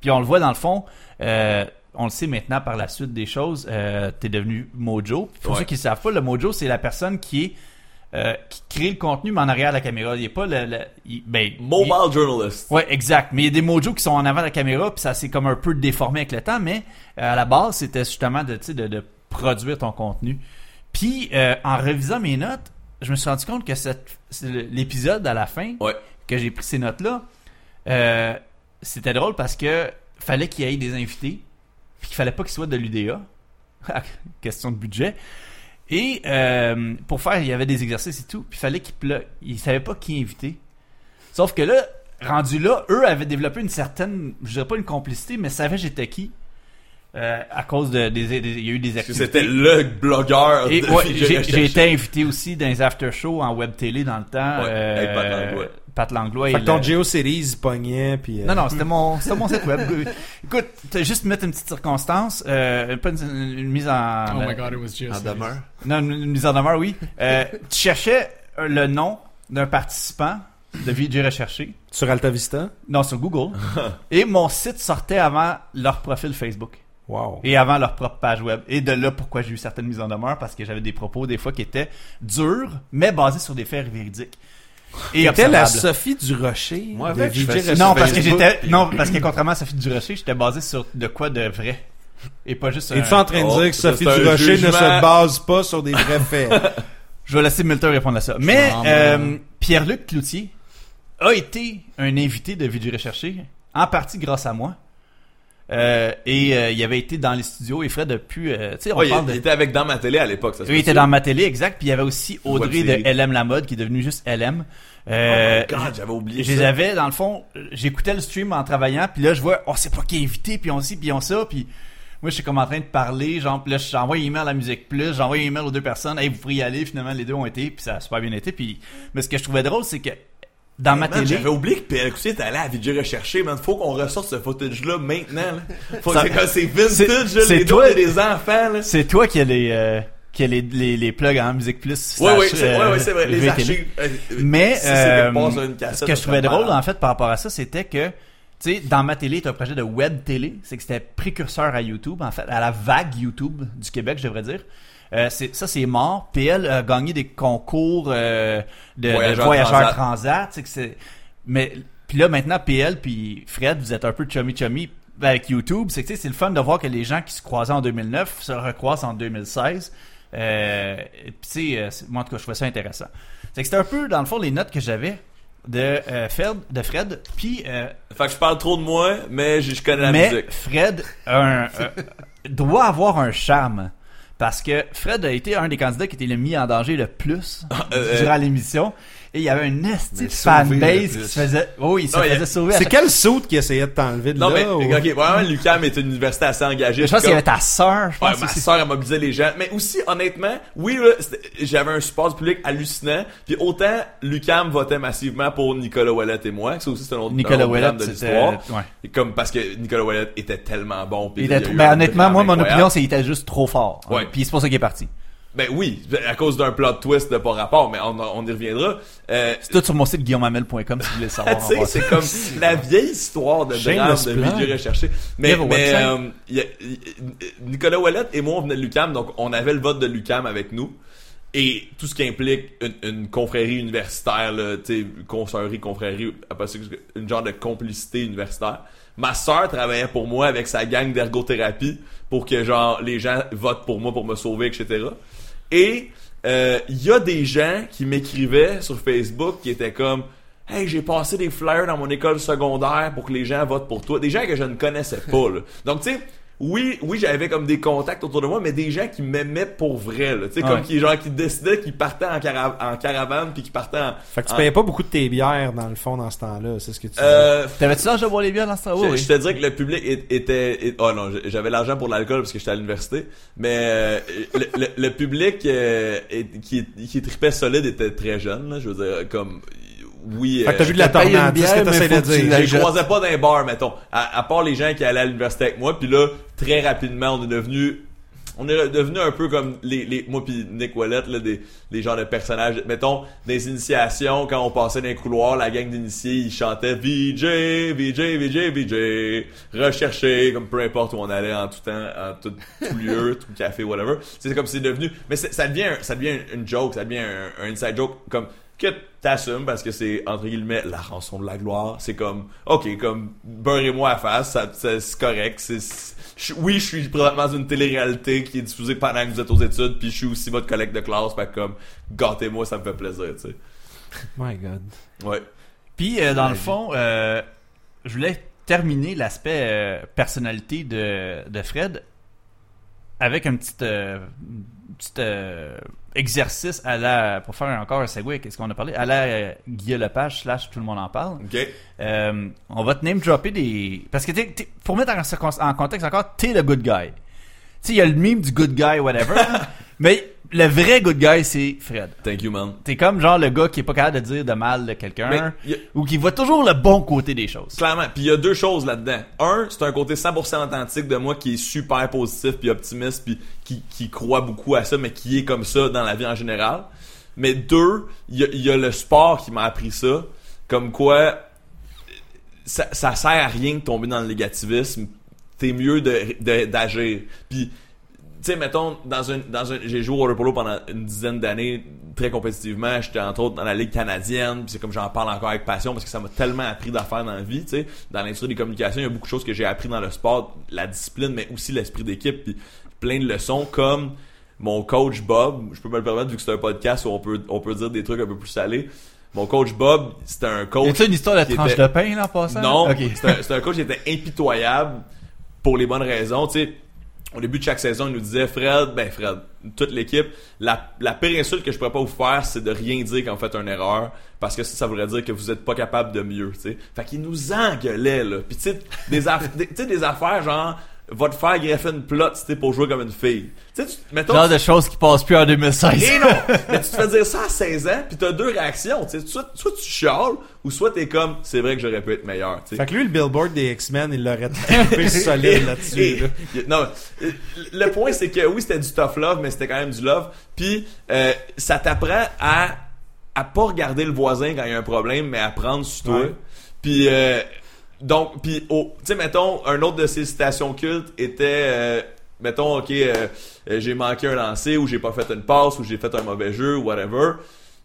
Puis on le voit dans le fond, euh, on le sait maintenant par la suite des choses, euh, t'es devenu Mojo. Pour Ouais. ceux qui ne savent pas, le Mojo c'est la personne qui est euh, qui crée le contenu mais en arrière de la caméra. Il est pas le, le- il- ben, il- Mobile journalist. Ouais, exact. Mais il y a des mojos qui sont en avant de la caméra, puis ça s'est comme un peu déformé avec le temps, mais euh, à la base, c'était justement de, tu sais, de, de produire ton contenu. Puis, euh, en révisant mes notes, je me suis rendu compte que cette, l'épisode à la fin, Ouais. que j'ai pris ces notes-là, euh, c'était drôle parce que fallait qu'il y ait des invités, puis qu'il fallait pas qu'ils soient de l'UDA. Question de budget. Et euh, pour faire, il y avait des exercices et tout, puis fallait qu'ils plug. Ils savaient pas qui inviter. Sauf que là, rendu là, eux avaient développé une certaine, je dirais pas une complicité, mais savaient j'étais qui. Euh, à cause de des, des- il y a eu des activités. c'était le blogueur Et ouais, j'ai, été invité aussi dans les after shows en web télé dans le temps. Ouais, euh, Pat Langlois. Fait que ton le- GeoCities pognait, puis... euh, non, non, c'était mon, mon site web. Écoute, t'as juste mettre une petite circonstance, euh, pas une, une mise en, Oh my god, it was just. En demeure. non, une, une mise en demeure, oui. Euh, tu cherchais euh, le nom d'un participant de VJ recherché, Sur Alta Vista? non, sur Google, et mon site sortait avant leur profil Facebook. Wow. Et avant leur propre page web. Et de là pourquoi j'ai eu certaines mises en demeure, parce que j'avais des propos des fois qui étaient durs, mais basés sur des faits véridiques. Et T'étais la. Sophie du Rocher. Moi, avec, je fais ça. Non, parce que Facebook, j'étais. puis- Non, parce que contrairement à Sophie Durocher, j'étais basé sur de quoi de vrai. Et pas juste. Es-tu un- en train de Oh, dire que ça, Sophie c'est un du Rocher ne jugement. se base pas sur des vrais faits? Je vais laisser Milton répondre à ça. Mais Ah, euh. Pierre-Luc Cloutier a été un invité de Vidéo Recherché, en partie grâce à moi. Euh, et euh, il avait été dans les studios et Fred a pu. euh, tu sais, on Ouais, il, parle il de. était avec dans ma télé à l'époque, ça se Oui, il était dans ma télé, exact. Puis il y avait aussi Audrey de. LM La Mode qui est devenue juste LM. Oh Euh, my God, j'avais oublié je les avais, dans le fond, j'écoutais le stream en travaillant, puis là, je vois, oh, c'est pas qui est invité, puis on ci, puis on ça, puis moi, je suis comme en train de parler, genre, puis là, j'envoie un email à la Musique Plus, j'envoie un email aux deux personnes, hey, vous pourriez y aller, finalement, les deux ont été, puis ça a super bien été, puis, mais ce que je trouvais drôle, c'est que, dans ma télé, J'avais oublié que PLQC était allé à Vidéo Recherché, man. Faut qu'on ressorte ce footage-là maintenant, là. Faut Ça- que c'est- c'est vintage, c'est- là, c'est les toi- des enfants, là. c'est toi qui as les, euh, qui a les, les, les plugs en Musique Plus. Slash, ouais, c'est euh, ouais, vrai. Les VTL. archives. euh, Mais si euh, une cassette, ce que je trouvais drôle en fait par rapport à ça, c'était que tu sais, dans ma télé, t'as un projet de web télé, c'est que c'était précurseur à YouTube, en fait, à la vague YouTube du Québec, je devrais dire. Euh, ça, c'est mort. PL a gagné des concours euh, de Voyageurs voyageurs, transat. Mais puis là maintenant, PL puis Fred, vous êtes un peu chummy chummy avec YouTube. C'est que c'est le fun de voir que les gens qui se croisaient en 2009 se recroisent en 2016. Euh, puis euh, moi en tout cas, je trouvais ça intéressant. C'est que c'était un peu dans le fond les notes que j'avais de euh, Fred, de Fred, puis euh, Fait que je parle trop de moi, mais je, je connais la mais musique. Fred un, euh, doit avoir un charme. Parce que Fred a été un des candidats qui était le mis en danger le plus euh, durant l'émission. Et il y avait une esti de fanbase qui se faisait... Oh oui, il se Non, a- faisait sauver C'est chaque- quel saut qui essayait de t'enlever de Non, là? mais, ou- ok, vraiment, Lucam est une université assez engagée. Je pense qu'il y avait ta sœur, je Ouais, pense. ma soeur a mobilisé les gens. Mais aussi, honnêtement, oui, j'avais un support du public hallucinant. Puis autant Lucam votait massivement pour Nicolas Ouellet et moi, ça aussi c'est un autre, un Nicolas Ouellet, de l'histoire. Ouais. Comme parce que Nicolas Ouellet était tellement bon. puis Il était- ben, un honnêtement, moi, mon incroyable. opinion, c'est qu'il était juste trop fort. Ouais. Puis c'est pour ça qu'il est parti. Ben oui, à cause d'un plot twist de pas rapport, mais on, on y reviendra. Euh, C'est tout sur mon site guillaumamel.com si vous voulez le savoir. tu sais, c'est comme la vieille histoire de drame de vidéo recherché. Mais, mais euh, y a- y- Nicolas Ouellet et moi, on venait de Lucam, donc on avait le vote de Lucam avec nous. Et tout ce qui implique une, une confrérie universitaire, tu sais, confrérie, après ça, une genre de complicité universitaire. Ma sœur travaillait pour moi avec sa gang d'ergothérapie pour que genre les gens votent pour moi pour me sauver, etc. Et euh, il y a des gens qui m'écrivaient sur Facebook qui étaient comme Hey, j'ai passé des flyers dans mon école secondaire pour que les gens votent pour toi. Des gens que je ne connaissais pas. Là. Donc, tu sais, oui, oui, j'avais comme des contacts autour de moi, mais des gens qui m'aimaient pour vrai. là. Tu sais, Ouais. comme qui, genre, qui décidaient qu'ils partaient en, cara- en caravane puis qui partaient en. Fait que tu en- payais pas beaucoup de tes bières, dans le fond, dans ce temps-là. C'est ce que tu Euh, T'avais-tu l'âge de boire les bières dans ce temps? je, Oui, oui. je te dirais que le public est- était, est- oh non, j'avais l'argent pour l'alcool parce que j'étais à l'université, mais euh, le, le- le public euh, est- qui, qui tripait solide était très jeune, là, je veux dire, comme oui. Fait que t'as euh, vu de la tornade, c'est ce que t'essayes de dire. je les croisais pas dans les bars, mettons. À, à part les gens qui allaient à l'université avec moi, puis là, très rapidement, on est devenu on est devenu un peu comme les, les moi puis Nick Wallet là, des, des genres de personnages mettons des initiations quand on passait dans les couloirs la gang d'initiés ils chantaient VJ VJ VJ VJ recherché comme peu importe où on allait en tout temps en tout, tout lieu tout café whatever c'est comme c'est devenu mais ça devient ça devient une joke ça devient un, un inside joke comme que t'assumes parce que c'est entre guillemets la rançon de la gloire. C'est comme ok comme beurrez-moi à face ça, ça- c'est correct c'est oui je suis présentement dans une télé-réalité qui est diffusée pendant que vous êtes aux études puis je suis aussi votre collègue de classe fait que comme gâtez-moi ça me fait plaisir tu sais. My God. ouais. Puis, euh, dans le fond, euh, je voulais terminer l'aspect euh, personnalité de, de Fred avec un petit, euh, petit euh, exercice à la, pour faire encore un segue, qu'est-ce qu'on a parlé, à la euh, Guillaume Lepage slash tout le monde en parle. ok Euh, on va te name dropper des. Parce que t'es- t'es- pour mettre en, en contexte encore, t'es le good guy. Tu sais, il y a le meme du good guy, whatever. mais le vrai good guy, c'est Fred. thank you man T'es comme genre le gars qui est pas capable de dire de mal de quelqu'un. A- Ou qui voit toujours le bon côté des choses. Clairement. Puis il y a deux choses là-dedans. Un, c'est un côté 100% authentique de moi qui est super positif puis optimiste puis qui, qui croit beaucoup à ça, mais qui est comme ça dans la vie en général. Mais deux, il y a, il y a le sport qui m'a appris ça. Comme quoi, ça, ça sert à rien de tomber dans le négativisme. T'es mieux de- de- d'agir. Puis tu sais, mettons, dans un, dans un, j'ai joué au water polo pendant une dizaine d'années, très compétitivement. J'étais entre autres dans la ligue canadienne. Puis c'est comme j'en parle encore avec passion parce que ça m'a tellement appris d'affaires dans la vie. Tu sais, dans l'industrie des communications, il y a beaucoup de choses que j'ai appris dans le sport, la discipline, mais aussi l'esprit d'équipe. Puis plein de leçons comme mon coach Bob. Je peux me le permettre vu que c'est un podcast où on peut, on peut dire des trucs un peu plus salés. Mon coach Bob, c'était un coach. A une histoire de tranche était- de pain là en passant? non, Ok. c'est un, c'est un coach qui était impitoyable pour les bonnes raisons. Tu sais, au début de chaque saison, il nous disait Fred, ben Fred, toute l'équipe, la, la pire insulte que je pourrais pas vous faire, c'est de rien dire quand vous faites une erreur, parce que ça, ça voudrait dire que vous êtes pas capable de mieux. Tu sais, fait qu'il nous engueulait là. Puis tu sais, des, aff- des- affaires genre va te faire greffer une plot, tu sais, pour jouer comme une fille. Tu sais, tu- mettons, Genre de choses qui passent plus en 2016. et non! Mais tu te fais dire ça à 16 ans, puis t'as deux réactions. Tu sais, soit, soit tu chiales, ou soit t'es comme, c'est vrai que j'aurais pu être meilleur. tu sais. Fait que lui, le billboard des X-Men, il l'aurait tapé solide là-dessus. Là. non, le point c'est que oui, c'était du tough love, mais c'était quand même du love. Puis euh, ça t'apprend à à pas regarder le voisin quand il y a un problème, mais à prendre sur toi. Ouais. Puis euh, donc, puis oh, tu sais, mettons, un autre de ces citations cultes était, euh, mettons, ok, euh, j'ai manqué un lancer ou j'ai pas fait une passe ou j'ai fait un mauvais jeu ou whatever.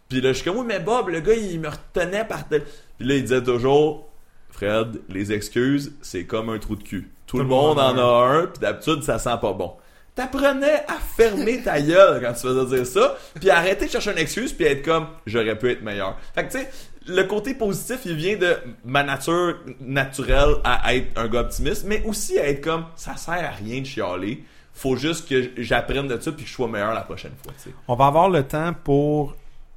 Puis là, je suis comme, oui, mais Bob, le gars, il me retenait par tel. Puis là, il disait toujours, Fred, les excuses, c'est comme un trou de cul. Tout, le monde en a un, puis d'habitude, ça sent pas bon. T'apprenais à fermer ta gueule quand tu faisais dire ça, puis arrêter de chercher une excuse, puis être comme, j'aurais pu être meilleur. Fait que tu sais, le côté positif, il vient de ma nature naturelle à être un gars optimiste, mais aussi à être comme, ça sert à rien de chialer. Faut juste que j'apprenne de ça puis que je sois meilleur la prochaine fois, tu sais. On va avoir le temps pour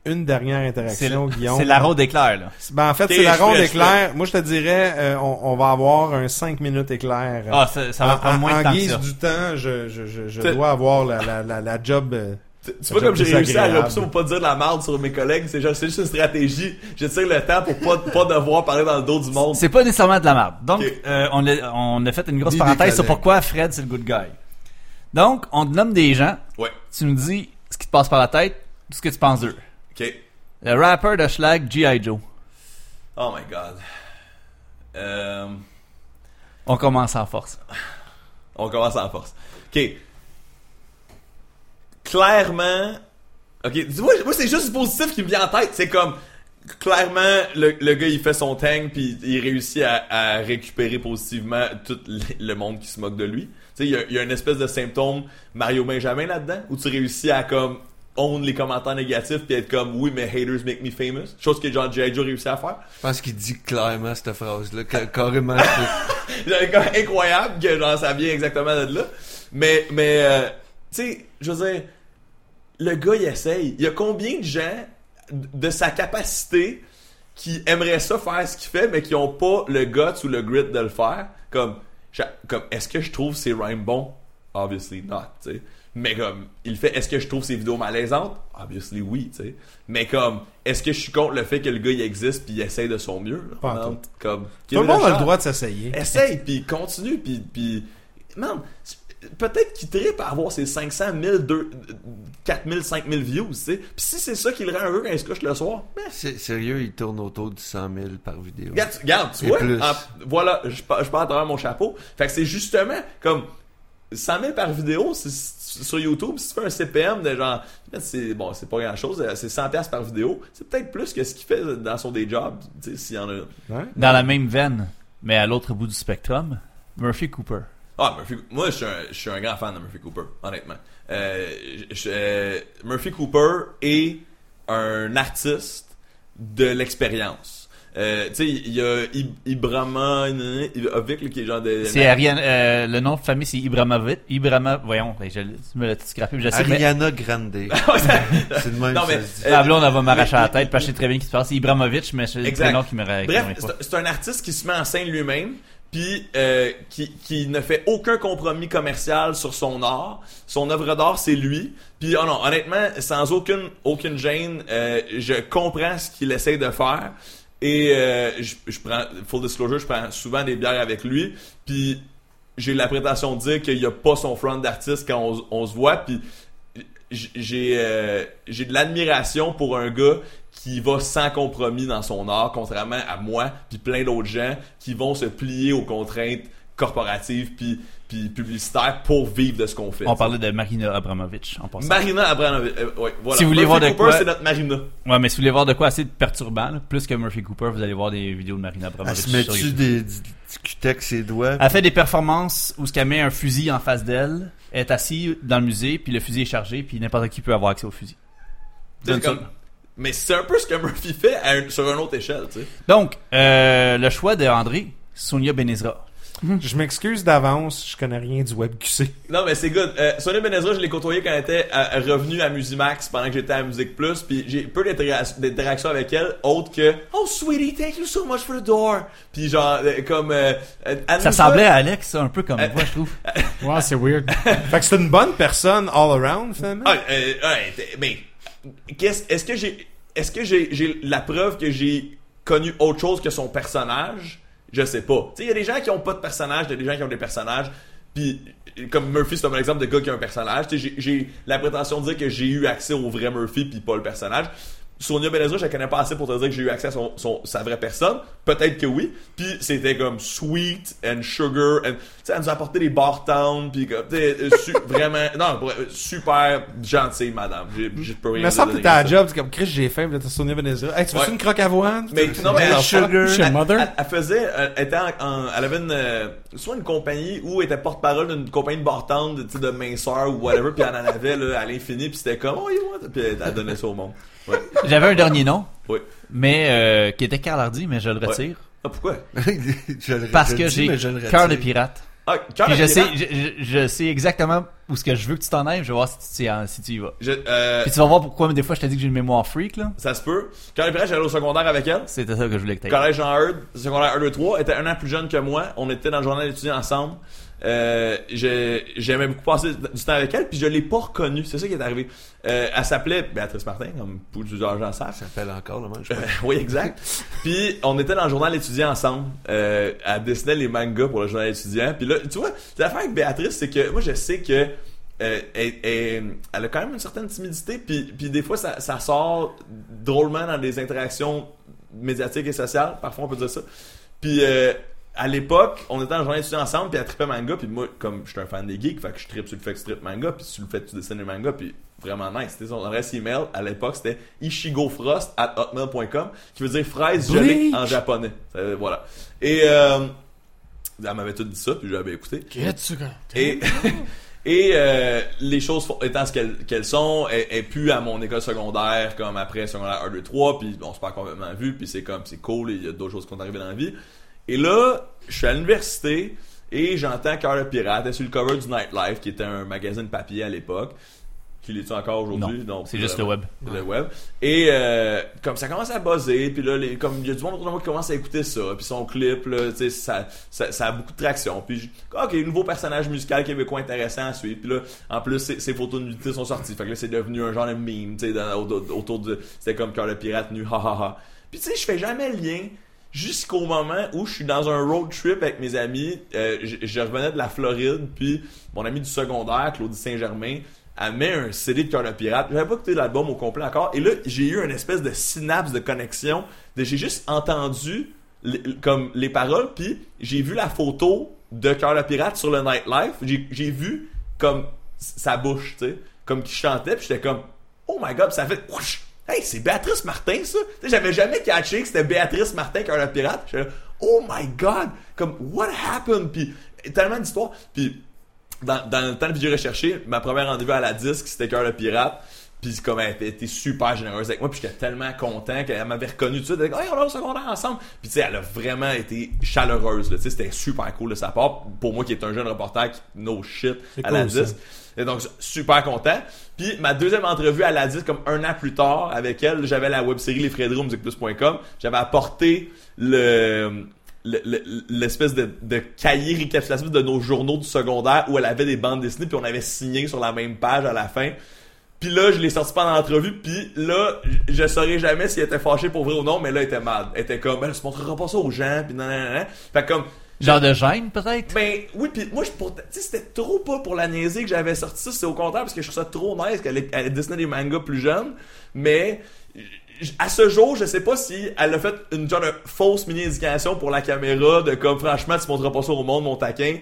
une dernière C'est interaction, Guillaume. c'est la ronde éclair, là. Ben, en fait, c'est la ronde éclair. Moi, je te dirais, euh, on, on va avoir un 5 minutes éclair. Ah, ça, ça va en, prendre moins en de temps que guise ça. du temps, je, je, je, je T'es- dois avoir la, la, la, la job. euh, Tu, vois comme j'ai réussi à repousser pour pas dire de la merde sur mes collègues, c'est genre c'est juste une stratégie. Je tire le temps pour pas pas devoir parler dans le dos du monde. C'est pas nécessairement de la merde. Donc, euh, on, a, on a fait une grosse parenthèse sur pourquoi Fred, c'est le good guy. Donc, on te nomme des gens, Ouais. tu nous dis ce qui te passe par la tête, tout ce que tu penses d'eux. OK. Le rapper de Schlag, G.I. Joe. Oh my god. Euh, On commence en force. on commence en force. OK. Clairement OK, dis-moi, moi c'est juste du positif qui me vient en tête, c'est comme clairement le, le gars il fait son tang puis il réussit à, à récupérer positivement tout le, monde qui se moque de lui. Tu sais il y a, il y a une espèce de symptôme Mario Benjamin là-dedans où tu réussis à comme own les commentaires négatifs puis être comme oui mais haters make me famous, chose que John J. Joe réussit à faire. Je pense qu'il dit clairement cette phrase-là, ca- carrément. incroyable que genre ça vient exactement de là. Mais mais euh, tu sais, je veux dire le gars il essaye. Il y a combien de gens de sa capacité qui aimeraient ça faire ce qu'il fait mais qui ont pas le guts ou le grit de le faire? Comme comme est-ce que je trouve ses rhymes bons? Obviously not, tu sais. Mais comme il fait est-ce que je trouve ses vidéos malaisantes? Obviously oui, tu sais. Mais comme est-ce que je suis contre le fait que le gars il existe puis il essaye de son mieux? Pas Non, tout. comme Tout le monde a le droit de s'essayer. Essaye, puis continue, puis... puis... Man, peut-être qu'il tripe à avoir ses 500, 1000, 2, 4000, 5000 views, tu sais. Puis si c'est ça qui le rend heureux quand il se couche le soir, ben, C'est- Sérieux, il tourne autour du 100 000 par vidéo. regarde, tu- regarde, tu Et vois, en- voilà, je, je parle à travers mon chapeau. Fait que c'est justement comme 100 000 par vidéo sur YouTube. Si tu fais un CPM de genre, c'est bon, c'est pas grand chose, c'est 100 pièces par vidéo. C'est peut-être plus que ce qu'il fait dans son day job, tu sais, s'il y en a. Ouais. Dans la même veine, mais à l'autre bout du spectrum, Murphy Cooper. Ah, Murphy, moi, je suis, un, je suis un grand fan de Murphy Cooper, honnêtement. Euh, je- euh, Murphy Cooper est un artiste de l'expérience. Euh, tu sais, il y a Ib- là, qui est genre de... C'est Ariane, euh, le nom de famille c'est Ibramovic. Ibrahima, voyons, je, tu me l'as scrappé, puis je sais, mais Ariana Grande. c'est de même Non, mais, euh, la blonde, elle va m'arracher mais- la tête, parce que je sais très bien qui se passe. C'est Ibramovic, mais c'est le prénom qui me Bref, c'est un artiste qui se met en scène lui-même, puis euh, qui, qui ne fait aucun compromis commercial sur son art. Son œuvre d'art, c'est lui. Puis oh non, honnêtement, sans aucune aucune gêne, euh, je comprends ce qu'il essaie de faire. Et euh, je, je prends, full disclosure, je prends souvent des bières avec lui. Puis j'ai la prétention de dire qu'il n'y a pas son front d'artiste quand on, se voit. Puis j'ai euh, j'ai de l'admiration pour un gars qui va sans compromis dans son art, contrairement à moi puis plein d'autres gens qui vont se plier aux contraintes corporatives puis puis publicitaires pour vivre de ce qu'on fait. On parlait de Marina Abramovic en passant. Marina Abramovic, euh, ouais, voilà. Si vous voulez Murphy voir de Cooper, quoi- c'est notre Marina. Ouais, mais si vous voulez voir de quoi assez perturbant, là, plus que Murphy Cooper, vous allez voir des vidéos de Marina Elle Abramovic se sur met-tu YouTube. des, du, cutex avec ses doigts? Elle fait des performances où ce qu'elle met un fusil en face d'elle, elle est assise dans le musée, puis le fusil est chargé, puis n'importe qui peut avoir accès au fusil. C'est comme- Mais c'est un peu ce que Murphy fait à un- sur une autre échelle, tu sais. Donc, euh, le choix de André, Sonia Benezra. Je m'excuse d'avance, je connais rien du WebQC. Non, mais c'est good. Euh, Sonia Benezra, je l'ai côtoyée quand elle était euh, revenue à Musimax pendant que j'étais à Musique Plus, puis j'ai peu d'interactions avec elle, autre que « Oh, sweetie, thank you so much for the door! » Puis genre, euh, comme... euh, Ça ressemblait à Alex, un peu comme moi, je trouve. Ouais, c'est weird. fait que c'est une bonne personne all around, finalement. Ah, euh, ouais, t'es- mais qu'est-ce- est-ce que j'ai est-ce que j'ai j'ai la preuve que j'ai connu autre chose que son personnage? Je sais pas. Tu sais, il y a des gens qui ont pas de personnage, il y a des gens qui ont des personnages. Puis comme Murphy, c'est un exemple de gars qui a un personnage. J'ai la prétention de dire que j'ai eu accès au vrai Murphy puis pas le personnage. Sonia Benezra, je la connais pas assez pour te dire que j'ai eu accès à son, son- sa vraie personne. Peut-être que oui. Puis c'était comme sweet and sugar. And, tu sais, elle nous a apporté des bar towns. Puis comme, euh, su- vraiment, non, euh, super gentille, madame. J'ai, j'ai peux rien que dire t'étais à de la ça. job, comme Chris, j'ai faim, puis Sonia Benezra. Hey, tu veux Ouais. une croque avoine? Mais non, mais elle, sugar? Elle, Mother? elle- elle faisait, elle, était en, en- elle avait une, euh, soit une compagnie où elle était porte-parole d'une compagnie de bartende, de, tu sais, de minceur ou whatever, puis elle en avait là, à l'infini, puis c'était comme, oh, you want? Puis elle, elle donnait ça au monde. Ouais. J'avais un dernier nom, Oui. mais euh, qui était Carl Hardy, mais je le retire. Ah, pourquoi? Je le- Parce je que dis, j'ai mais je le cœur de retire. pirate. Ah, cœur Puis de je sais, pirate? je, je- je sais exactement où ce que je veux que tu t'en ailles. Je vais voir si tu, si, si tu y vas. Je- euh, Puis tu vas voir pourquoi mais des fois je t'ai dit que j'ai une mémoire freak là. ça se peut. Cœur de pirate, j'allais au secondaire avec elle. C'était ça que je voulais que tu Collège Jean Heard, secondaire 1, 2, 3, était un an plus jeune que moi. On était dans le journal étudiant ensemble. Euh, j'ai- J'aimais beaucoup passer du temps avec elle, puis je l'ai pas reconnue. C'est ça qui est arrivé. Euh, elle s'appelait Béatrice Martin, comme plusieurs gens savent. Ça s'appelle encore le même, je Euh, oui, exact. Puis on était dans le journal étudiant ensemble. Euh, elle dessinait les mangas pour le journal étudiant. Puis là, tu vois, l'affaire avec Béatrice, c'est que moi je sais que euh, elle, elle- elle a quand même une certaine timidité. Puis, puis des fois, ça, ça sort drôlement dans des interactions médiatiques et sociales. Parfois, on peut dire ça. Puis euh, à l'époque, on était journal étudiant ensemble, puis elle trippait manga, puis moi, comme je suis un fan des geeks, fait que je trippe sur le fait que tu trippes manga, puis sur le fait que tu dessines mangas, puis vraiment nice. C'était son adresse email, à l'époque, c'était ishigofrost at hotmail.com, qui veut dire fraise gelée en japonais. Voilà. Et euh, elle m'avait tout dit ça, puis j'avais écouté. Et, et euh, les choses étant ce qu'elles sont, elle elle est plus à mon école secondaire comme après secondaire 1, 2, 3, puis on se perd complètement vu, puis c'est comme, c'est cool, il y a d'autres choses qui sont arrivées dans la vie. Et là, je suis à l'université et j'entends Cœur de Pirate, elle est sur le cover du Nightlife, qui était un magazine papier à l'époque. Qui l'est-tu encore aujourd'hui? Non, C'est juste le web. le web. Et euh, comme ça commence à buzzer, puis là, les, comme il y a du monde autour de moi qui commence à écouter ça, puis son clip, là, ça, ça, ça a beaucoup de traction. Puis, je- ok, nouveau personnage musical québécois intéressant à suivre. Puis là, en plus, ses, photos de nudité sont sorties. Fait que là, c'est devenu un genre de meme, tu sais, autour de, c'était comme cœur le pirate nu, ha ha ha. Puis tu sais, je fais jamais le lien jusqu'au moment où je suis dans un road trip avec mes amis. Euh, je, revenais de la Floride, puis mon ami du secondaire, Claudie Saint-Germain, elle met un CD de Cœur de Pirate. J'avais pas écouté l'album au complet encore. Et là, j'ai eu une espèce de synapse de connexion. J'ai juste entendu les- comme les paroles, puis j'ai vu la photo de Cœur de Pirate sur le Nightlife. J'ai, j'ai vu comme sa bouche, tu sais, comme qui chantait, puis j'étais comme, oh my god, ça fait! Hey, c'est Béatrice Martin, ça. J'avais jamais catché que c'était Béatrice Martin Cœur de Pirate. J'étais là, oh my god, comme, what happened? Puis tellement d'histoires. Puis dans, dans le temps de vidéo recherché, ma première rendez-vous à la disque, c'était Cœur le Pirate. Puis comme elle était super généreuse avec moi, puis j'étais tellement content qu'elle m'avait reconnu tout de suite. Elle dit, hey, on a un secondaire ensemble. Puis tu sais, elle a vraiment été chaleureuse. Tu sais, c'était super cool de sa part. Pour moi qui est un jeune reporter qui no shit à la ça. Et donc super content. Puis ma deuxième entrevue à la disque, comme un an plus tard, avec elle, j'avais la web série lesfrédérosmusicplus.com. J'avais apporté le le- le- l'espèce de, cahier récapitulatif de nos journaux du secondaire où elle avait des bandes dessinées puis on avait signé sur la même page à la fin. Puis là, je l'ai sorti pendant l'entrevue, puis là, je saurais jamais si elle était fâchée pour vrai ou non, mais là, elle était mad. Elle était comme, ben, je montrerai pas ça aux gens, puis nan, nan, nan. Fait comme, Genre de gêne peut-être? ben oui, puis moi, je pour, tu sais, c'était trop pas pour la niaiser que j'avais sorti ça, c'est au contraire parce que je trouve ça trop nice qu'elle ait- dessinait des mangas plus jeunes, mais à ce jour, je sais pas si elle a fait une genre de fausse mini-éducation pour la caméra de comme franchement, tu montreras pas ça au monde, mon taquin,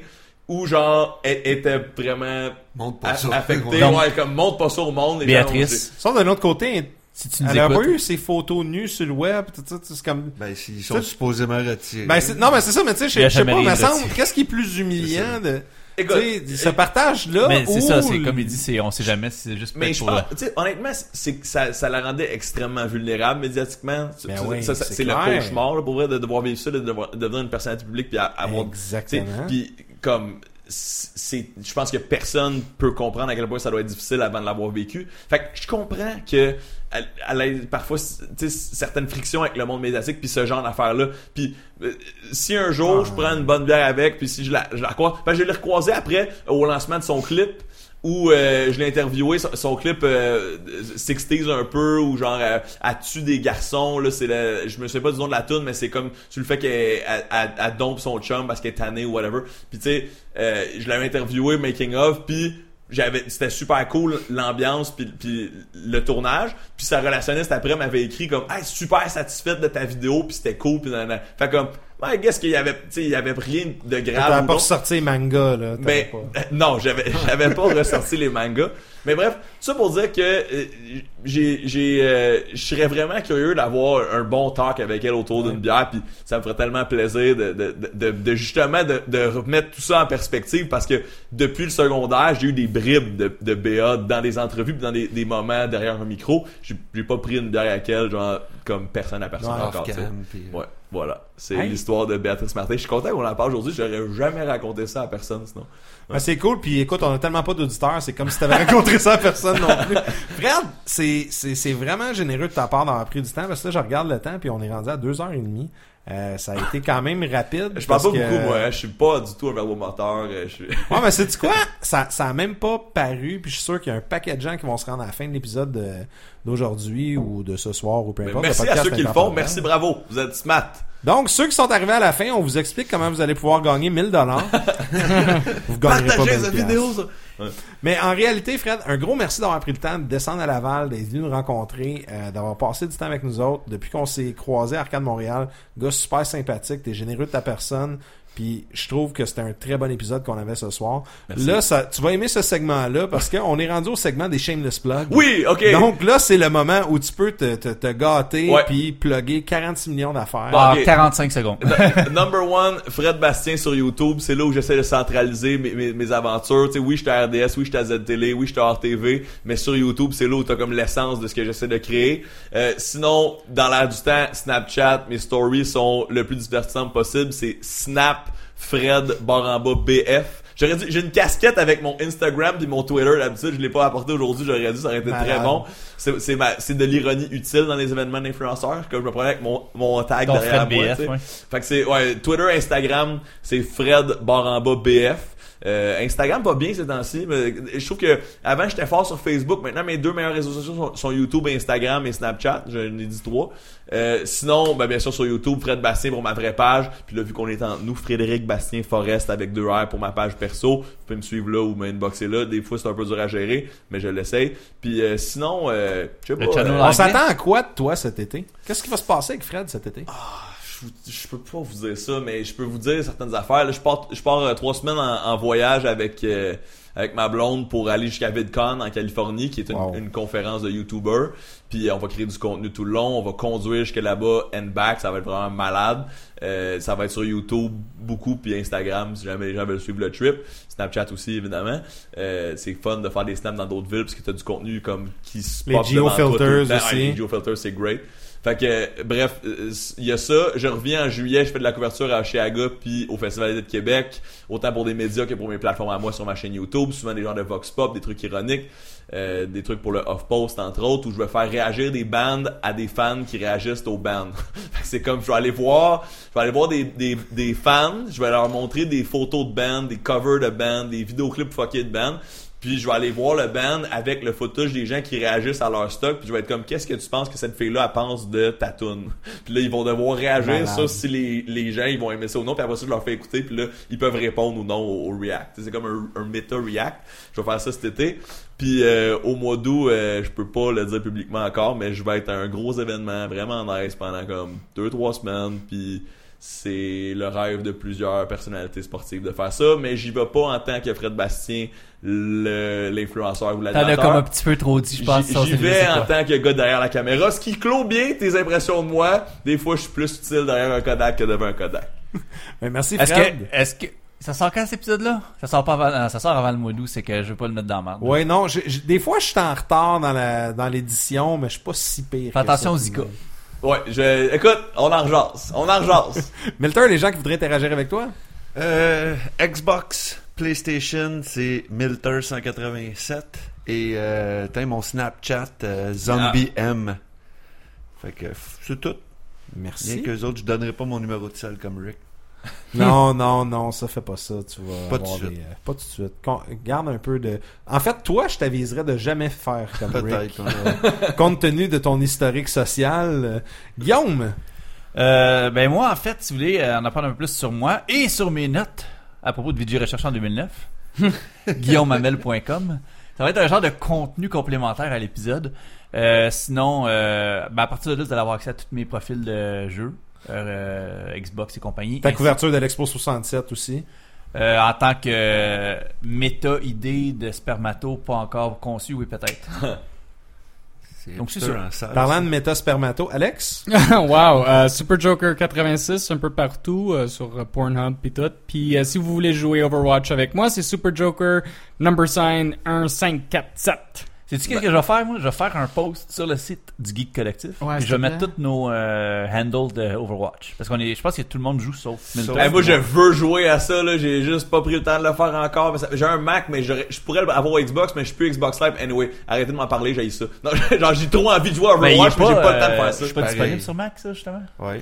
ou genre, elle était vraiment Montre pas ça. affectée, ouais, comme montre pas ça au monde. les gens Béatrice, Sauf d'un autre côté, si tu nous elle a pas eu ses photos nues sur le web, tout ça, c'est comme... Ben, s'ils Ça- sont supposément retirés. Ben, c'est- non, mais c'est ça, mais tu sais, Il y a je je sais jamais pas, rien me de semble, retiré. qu'est-ce qui est plus humiliant de, tu Écoute, sais, ce partage-là, mais c'est ou ça, c'est le- comme il dit, c'est on sait jamais, si c'est juste Mais peut-être je pour pense, tu sais, honnêtement, c'est que ça, ça la rendait extrêmement vulnérable médiatiquement. Ben Ça, oui, ça, ça, c'est c'est le clair. cauchemar, là, pour vrai, de devoir vivre ça, de devoir de devenir une personnalité publique puis à- avoir, tu sais, Exactement. puis comme c'est, je pense que personne peut comprendre à quel point ça doit être difficile avant de l'avoir vécu. Fait que je comprends que elle, elle ait parfois, certaines frictions avec le monde médiatique puis ce genre d'affaires-là. Puis euh, si un jour Ah. je prends une bonne bière avec puis si je la, je la croise, ben, je l'ai recroisé après au lancement de son clip où euh, je l'ai interviewé son, son clip euh, 60s un peu où genre euh, tue des garçons là c'est le, je me souviens pas du nom de la tune mais c'est comme sur le fait qu'elle elle, elle- elle dompe son chum parce qu'elle est tannée ou whatever puis tu sais euh, je l'avais interviewé making of puis j'avais c'était super cool l'ambiance puis, puis le tournage. Puis sa relationniste après m'avait écrit comme hey super satisfaite de ta vidéo puis c'était cool puis fait comme ouais qu'est-ce qu'il y avait tu sais il y avait rien de grave T'avais pas non. ressorti manga, là. t'avais Mais pas. non, j'avais j'avais pas ressorti les mangas. Mais bref, ça pour dire que euh, j'ai j'ai euh, je serais vraiment curieux d'avoir un bon talk avec elle autour d'une bière puis ça me ferait tellement plaisir de de, de, de- justement de, de remettre tout ça en perspective parce que depuis le secondaire, j'ai eu des bribes de, de BA dans des entrevues puis dans des, des moments derrière un micro. J'ai j'ai pas pris une bière avec elle genre comme personne à personne Ouais, encore. tu sais. Off-cam, puis, euh, Ouais, voilà. C'est Hey. l'histoire de Béatrice Martin. Je suis content qu'on en parle aujourd'hui. J'aurais jamais raconté ça à personne sinon. Ben, c'est cool, puis écoute, on a tellement pas d'auditeurs, c'est comme si t'avais rencontré ça à personne non plus. Fred, c'est, c'est, c'est vraiment généreux de ta part d'avoir pris du temps, parce que là, je regarde le temps, puis on est rendu à deux heures et demie. Euh, ça a été quand même rapide. Je parle pas que- beaucoup, moi. hein. Je suis pas du tout un verbomoteur. euh, Je suis... Ouais, mais c'est quoi? Ça, ça a même pas paru, puis je suis sûr qu'il y a un paquet de gens qui vont se rendre à la fin de l'épisode de- d'aujourd'hui ou de ce soir ou peu Mais importe. merci à ceux qui le font. Merci, bravo. Vous êtes smart. Donc, ceux qui sont arrivés à la fin, on vous explique comment vous allez pouvoir gagner 1000 dollars. vous gagnerez pas Partagez 1000 cette vidéo, ça. Mais en réalité, Fred, un gros merci d'avoir pris le temps de descendre à Laval, d'être venu nous rencontrer, euh, d'avoir passé du temps avec nous autres. Depuis qu'on s'est croisé à Arcade Montréal, gars super sympathique, t'es généreux de ta personne. Puis je trouve que c'était un très bon épisode qu'on avait ce soir. Merci. Là, ça, tu vas aimer ce segment-là parce qu'on est rendu au segment des shameless plugs. Oui, ok. Donc là, c'est le moment où tu peux te, te, te gâter Ouais. puis plugger 46 millions d'affaires. En Ok. 45 secondes. Number one, Fred Bastien sur YouTube. C'est là où j'essaie de centraliser mes, mes, mes aventures. Tu sais, oui, j'étais à RDS, oui, j'étais à ZTL, oui, j'étais à RTV, mais sur YouTube, c'est là où t'as comme l'essence de ce que j'essaie de créer. Euh, sinon, dans l'air du temps, Snapchat, mes stories sont le plus divertissant possible. C'est Snap Fred bas BF. J'aurais dit, j'ai une casquette avec mon Instagram puis mon Twitter d'habitude, je l'ai pas apporté aujourd'hui, j'aurais dit, ça aurait été très bon. C'est, c'est, ma- c'est de l'ironie utile dans les événements d'influenceurs, comme je me prenais avec mon, mon tag derrière Fred moi. BF, tu sais. ouais. Fait que c'est ouais, Twitter, Instagram, c'est Fred bas BF. Euh, Instagram pas bien ces temps-ci, mais je trouve que avant j'étais fort sur Facebook, maintenant mes deux meilleurs réseaux sociaux sont, sont YouTube, Instagram et Snapchat, j'en ai dit trois. Euh, sinon, ben, bien sûr sur YouTube, Fred Bastien pour ma vraie page, puis là vu qu'on est entre nous, Frédéric Bastien Forest avec deux R pour ma page perso, vous pouvez me suivre là ou m'inboxer là, des fois c'est un peu dur à gérer, mais je l'essaye. Puis euh, sinon, euh, je sais pas, euh, On s'attend à quoi de toi cet été? Qu'est-ce qui va se passer avec Fred cet été? Je, je peux pas vous dire ça, mais je peux vous dire certaines affaires. Là, je pars, je pars euh, trois semaines en, en voyage avec euh, avec ma blonde pour aller jusqu'à VidCon en Californie, qui est une, Wow. une conférence de YouTubers. Puis euh, on va créer du contenu tout le long, on va conduire jusqu'à là-bas and back, ça va être vraiment malade. Euh, ça va être sur YouTube beaucoup, puis Instagram si jamais les gens veulent suivre le trip. Snapchat aussi évidemment. Euh, c'est fun de faire des snaps dans d'autres villes parce que t'as du contenu comme qui se Les geofilters aussi. Les geofilters c'est great. Fait que, euh, bref, euh, il y a ça. Je reviens en juillet, je fais de la couverture à Chiaga puis au Festival de Québec, autant pour des médias que pour mes plateformes à moi sur ma chaîne YouTube, souvent des genres de vox pop, des trucs ironiques, euh, des trucs pour le off-post entre autres, où je vais faire réagir des bandes à des fans qui réagissent aux bandes. C'est comme, je vais aller voir, je vais aller voir des, des, des fans, je vais leur montrer des photos de bandes, des covers de bandes, des vidéoclips fuckés de bandes, puis je vais aller voir le band avec le footage des gens qui réagissent à leur stock. Puis je vais être comme, qu'est-ce que tu penses que cette fille-là elle pense de ta tune? Puis là, ils vont devoir réagir Malade. sur si les, les gens ils vont aimer ça ou non. Puis après ça, je leur fais écouter. Puis là, ils peuvent répondre ou non au, au react. C'est comme un, un meta-react. Je vais faire ça cet été. Puis euh, au mois d'août, euh, je peux pas le dire publiquement encore, mais je vais être à un gros événement vraiment nice pendant comme deux trois semaines. Puis c'est le rêve de plusieurs personnalités sportives de faire ça, mais j'y vais pas en tant que Fred Bastien, l'influenceur ou T'en as l'animateur. comme un petit peu trop dit, je pense. J'y vais en tant que gars derrière la caméra, ce qui clôt bien tes impressions de moi. Des fois, je suis plus utile derrière un Kodak que devant un Kodak. Mais merci Est-ce Fred. que, est-ce que, ça sort quand cet épisode-là? Ça sort pas avant, euh, ça sort avant le mois d'août, c'est que je veux pas le mettre dans la merde. Ouais, non, des fois je suis en retard dans la dans l'édition, mais je suis pas si pire. Fais attention aux Zika. Ouais, je, écoute, on en rejase. On en rejase. Milter, les gens qui voudraient interagir avec toi? Euh, Xbox, PlayStation, c'est Milter187. Et euh, t'as mon Snapchat, euh, Zombie M. Fait que c'est tout. Bien Merci. qu'eux autres, je donnerai pas mon numéro de sel comme Rick. Non, non, non, ça fait pas ça. Tu vas Pas tout de avoir suite. des, euh, pas tout de suite. Con- garde un peu de. En fait, toi, je t'aviserais de jamais faire comme Rick. Euh, compte tenu de ton historique social. Euh, Guillaume, Euh, ben moi, en fait, si vous voulez en apprendre un peu plus sur moi et sur mes notes à propos de Vidéo Recherche en 2009, guillaumamel.com. Ça va être un genre de contenu complémentaire à l'épisode. Euh, sinon, euh, ben à partir de là, vous allez avoir accès à tous mes profils de jeux, Xbox et compagnie. ta couverture de l'Expo 67 aussi. euh, en tant que euh, méta-idée de spermato pas encore conçue, oui peut-être. Donc, c'est sûr. Parlant ça. de méta spermato, Alex, wow, euh, Super Joker 86 un peu partout euh, sur euh, Pornhub puis tout. Puis euh, si vous voulez jouer Overwatch avec moi, c'est Super Joker number sign 1547. Sais-tu qu'est-ce que je vais faire, moi? Je vais faire un post sur le site du Geek Collectif. Ouais, puis je vais mettre tous nos euh, handles de Overwatch. Parce qu'on est, je pense que tout le monde joue sauf Milton. Hey, moi, je veux jouer à ça, là. J'ai juste pas pris le temps de le faire encore. J'ai un Mac, mais je pourrais avoir Xbox, mais je suis plus Xbox Live. Anyway, arrêtez de m'en parler, j'ai ça. Non, genre, j'ai trop envie de jouer à il est Overwatch, mais j'ai pas le temps de euh, faire ça. C'est pas Pareil. disponible sur Mac, ça, justement? Ouais.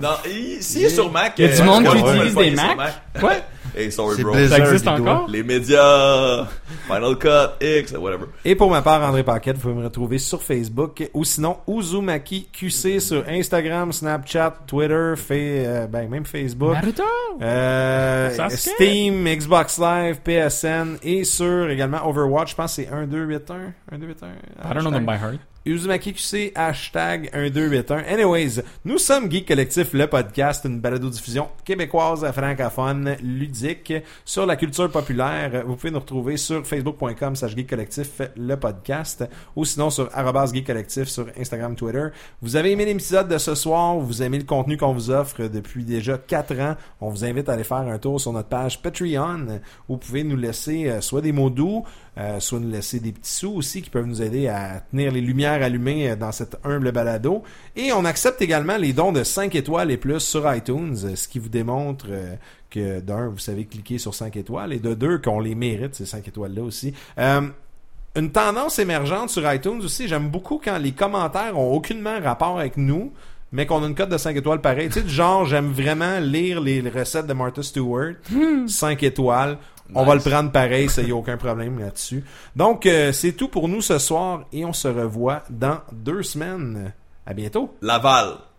Non, il- s'il est sur Mac. Il y a du euh, monde qui je utilise pas des. Mac. Quoi? Hey, sorry, C'est bro. Blizzard. Ça existe encore? Les médias, Final Cut, X, whatever. Et pour ma part, André Paquette, vous pouvez me retrouver sur Facebook ou sinon Uzumaki QC sur Instagram, Snapchat, Twitter, fait, euh, ben, même Facebook. Naruto! Euh. Steam, Xbox Live, PSN et sur également Overwatch, je pense que c'est 1281. 1281. I don't know them by heart. Uzumaki QC, hashtag 1281. Anyways, nous sommes Geek Collectif, le podcast, une balado-diffusion québécoise francophone, ludique, sur la culture populaire. Vous pouvez nous retrouver sur facebook.com slash Geek Collectif, le podcast, ou sinon sur arrobas Geek Collectif sur Instagram, Twitter. Vous avez aimé l'épisode de ce soir, vous aimez le contenu qu'on vous offre depuis déjà 4 ans. On vous invite à aller faire un tour sur notre page Patreon, où vous pouvez nous laisser euh, soit des mots doux, euh, soit nous laisser des petits sous aussi qui peuvent nous aider à tenir les lumières allumées euh, dans cette humble balado. Et on accepte également les dons de 5 étoiles et plus sur iTunes, ce qui vous démontre euh, que d'un, vous savez cliquer sur 5 étoiles et de deux, qu'on les mérite, ces 5 étoiles-là aussi. Euh, une tendance émergente sur iTunes aussi, j'aime beaucoup quand les commentaires ont aucunement rapport avec nous, mais qu'on a une cote de 5 étoiles pareil. Tu sais, du genre, j'aime vraiment lire les recettes de Martha Stewart. 5 étoiles. On va le prendre pareil, ça y a aucun problème là-dessus. Donc, euh, c'est tout pour nous ce soir et on se revoit dans deux semaines. À bientôt. Laval.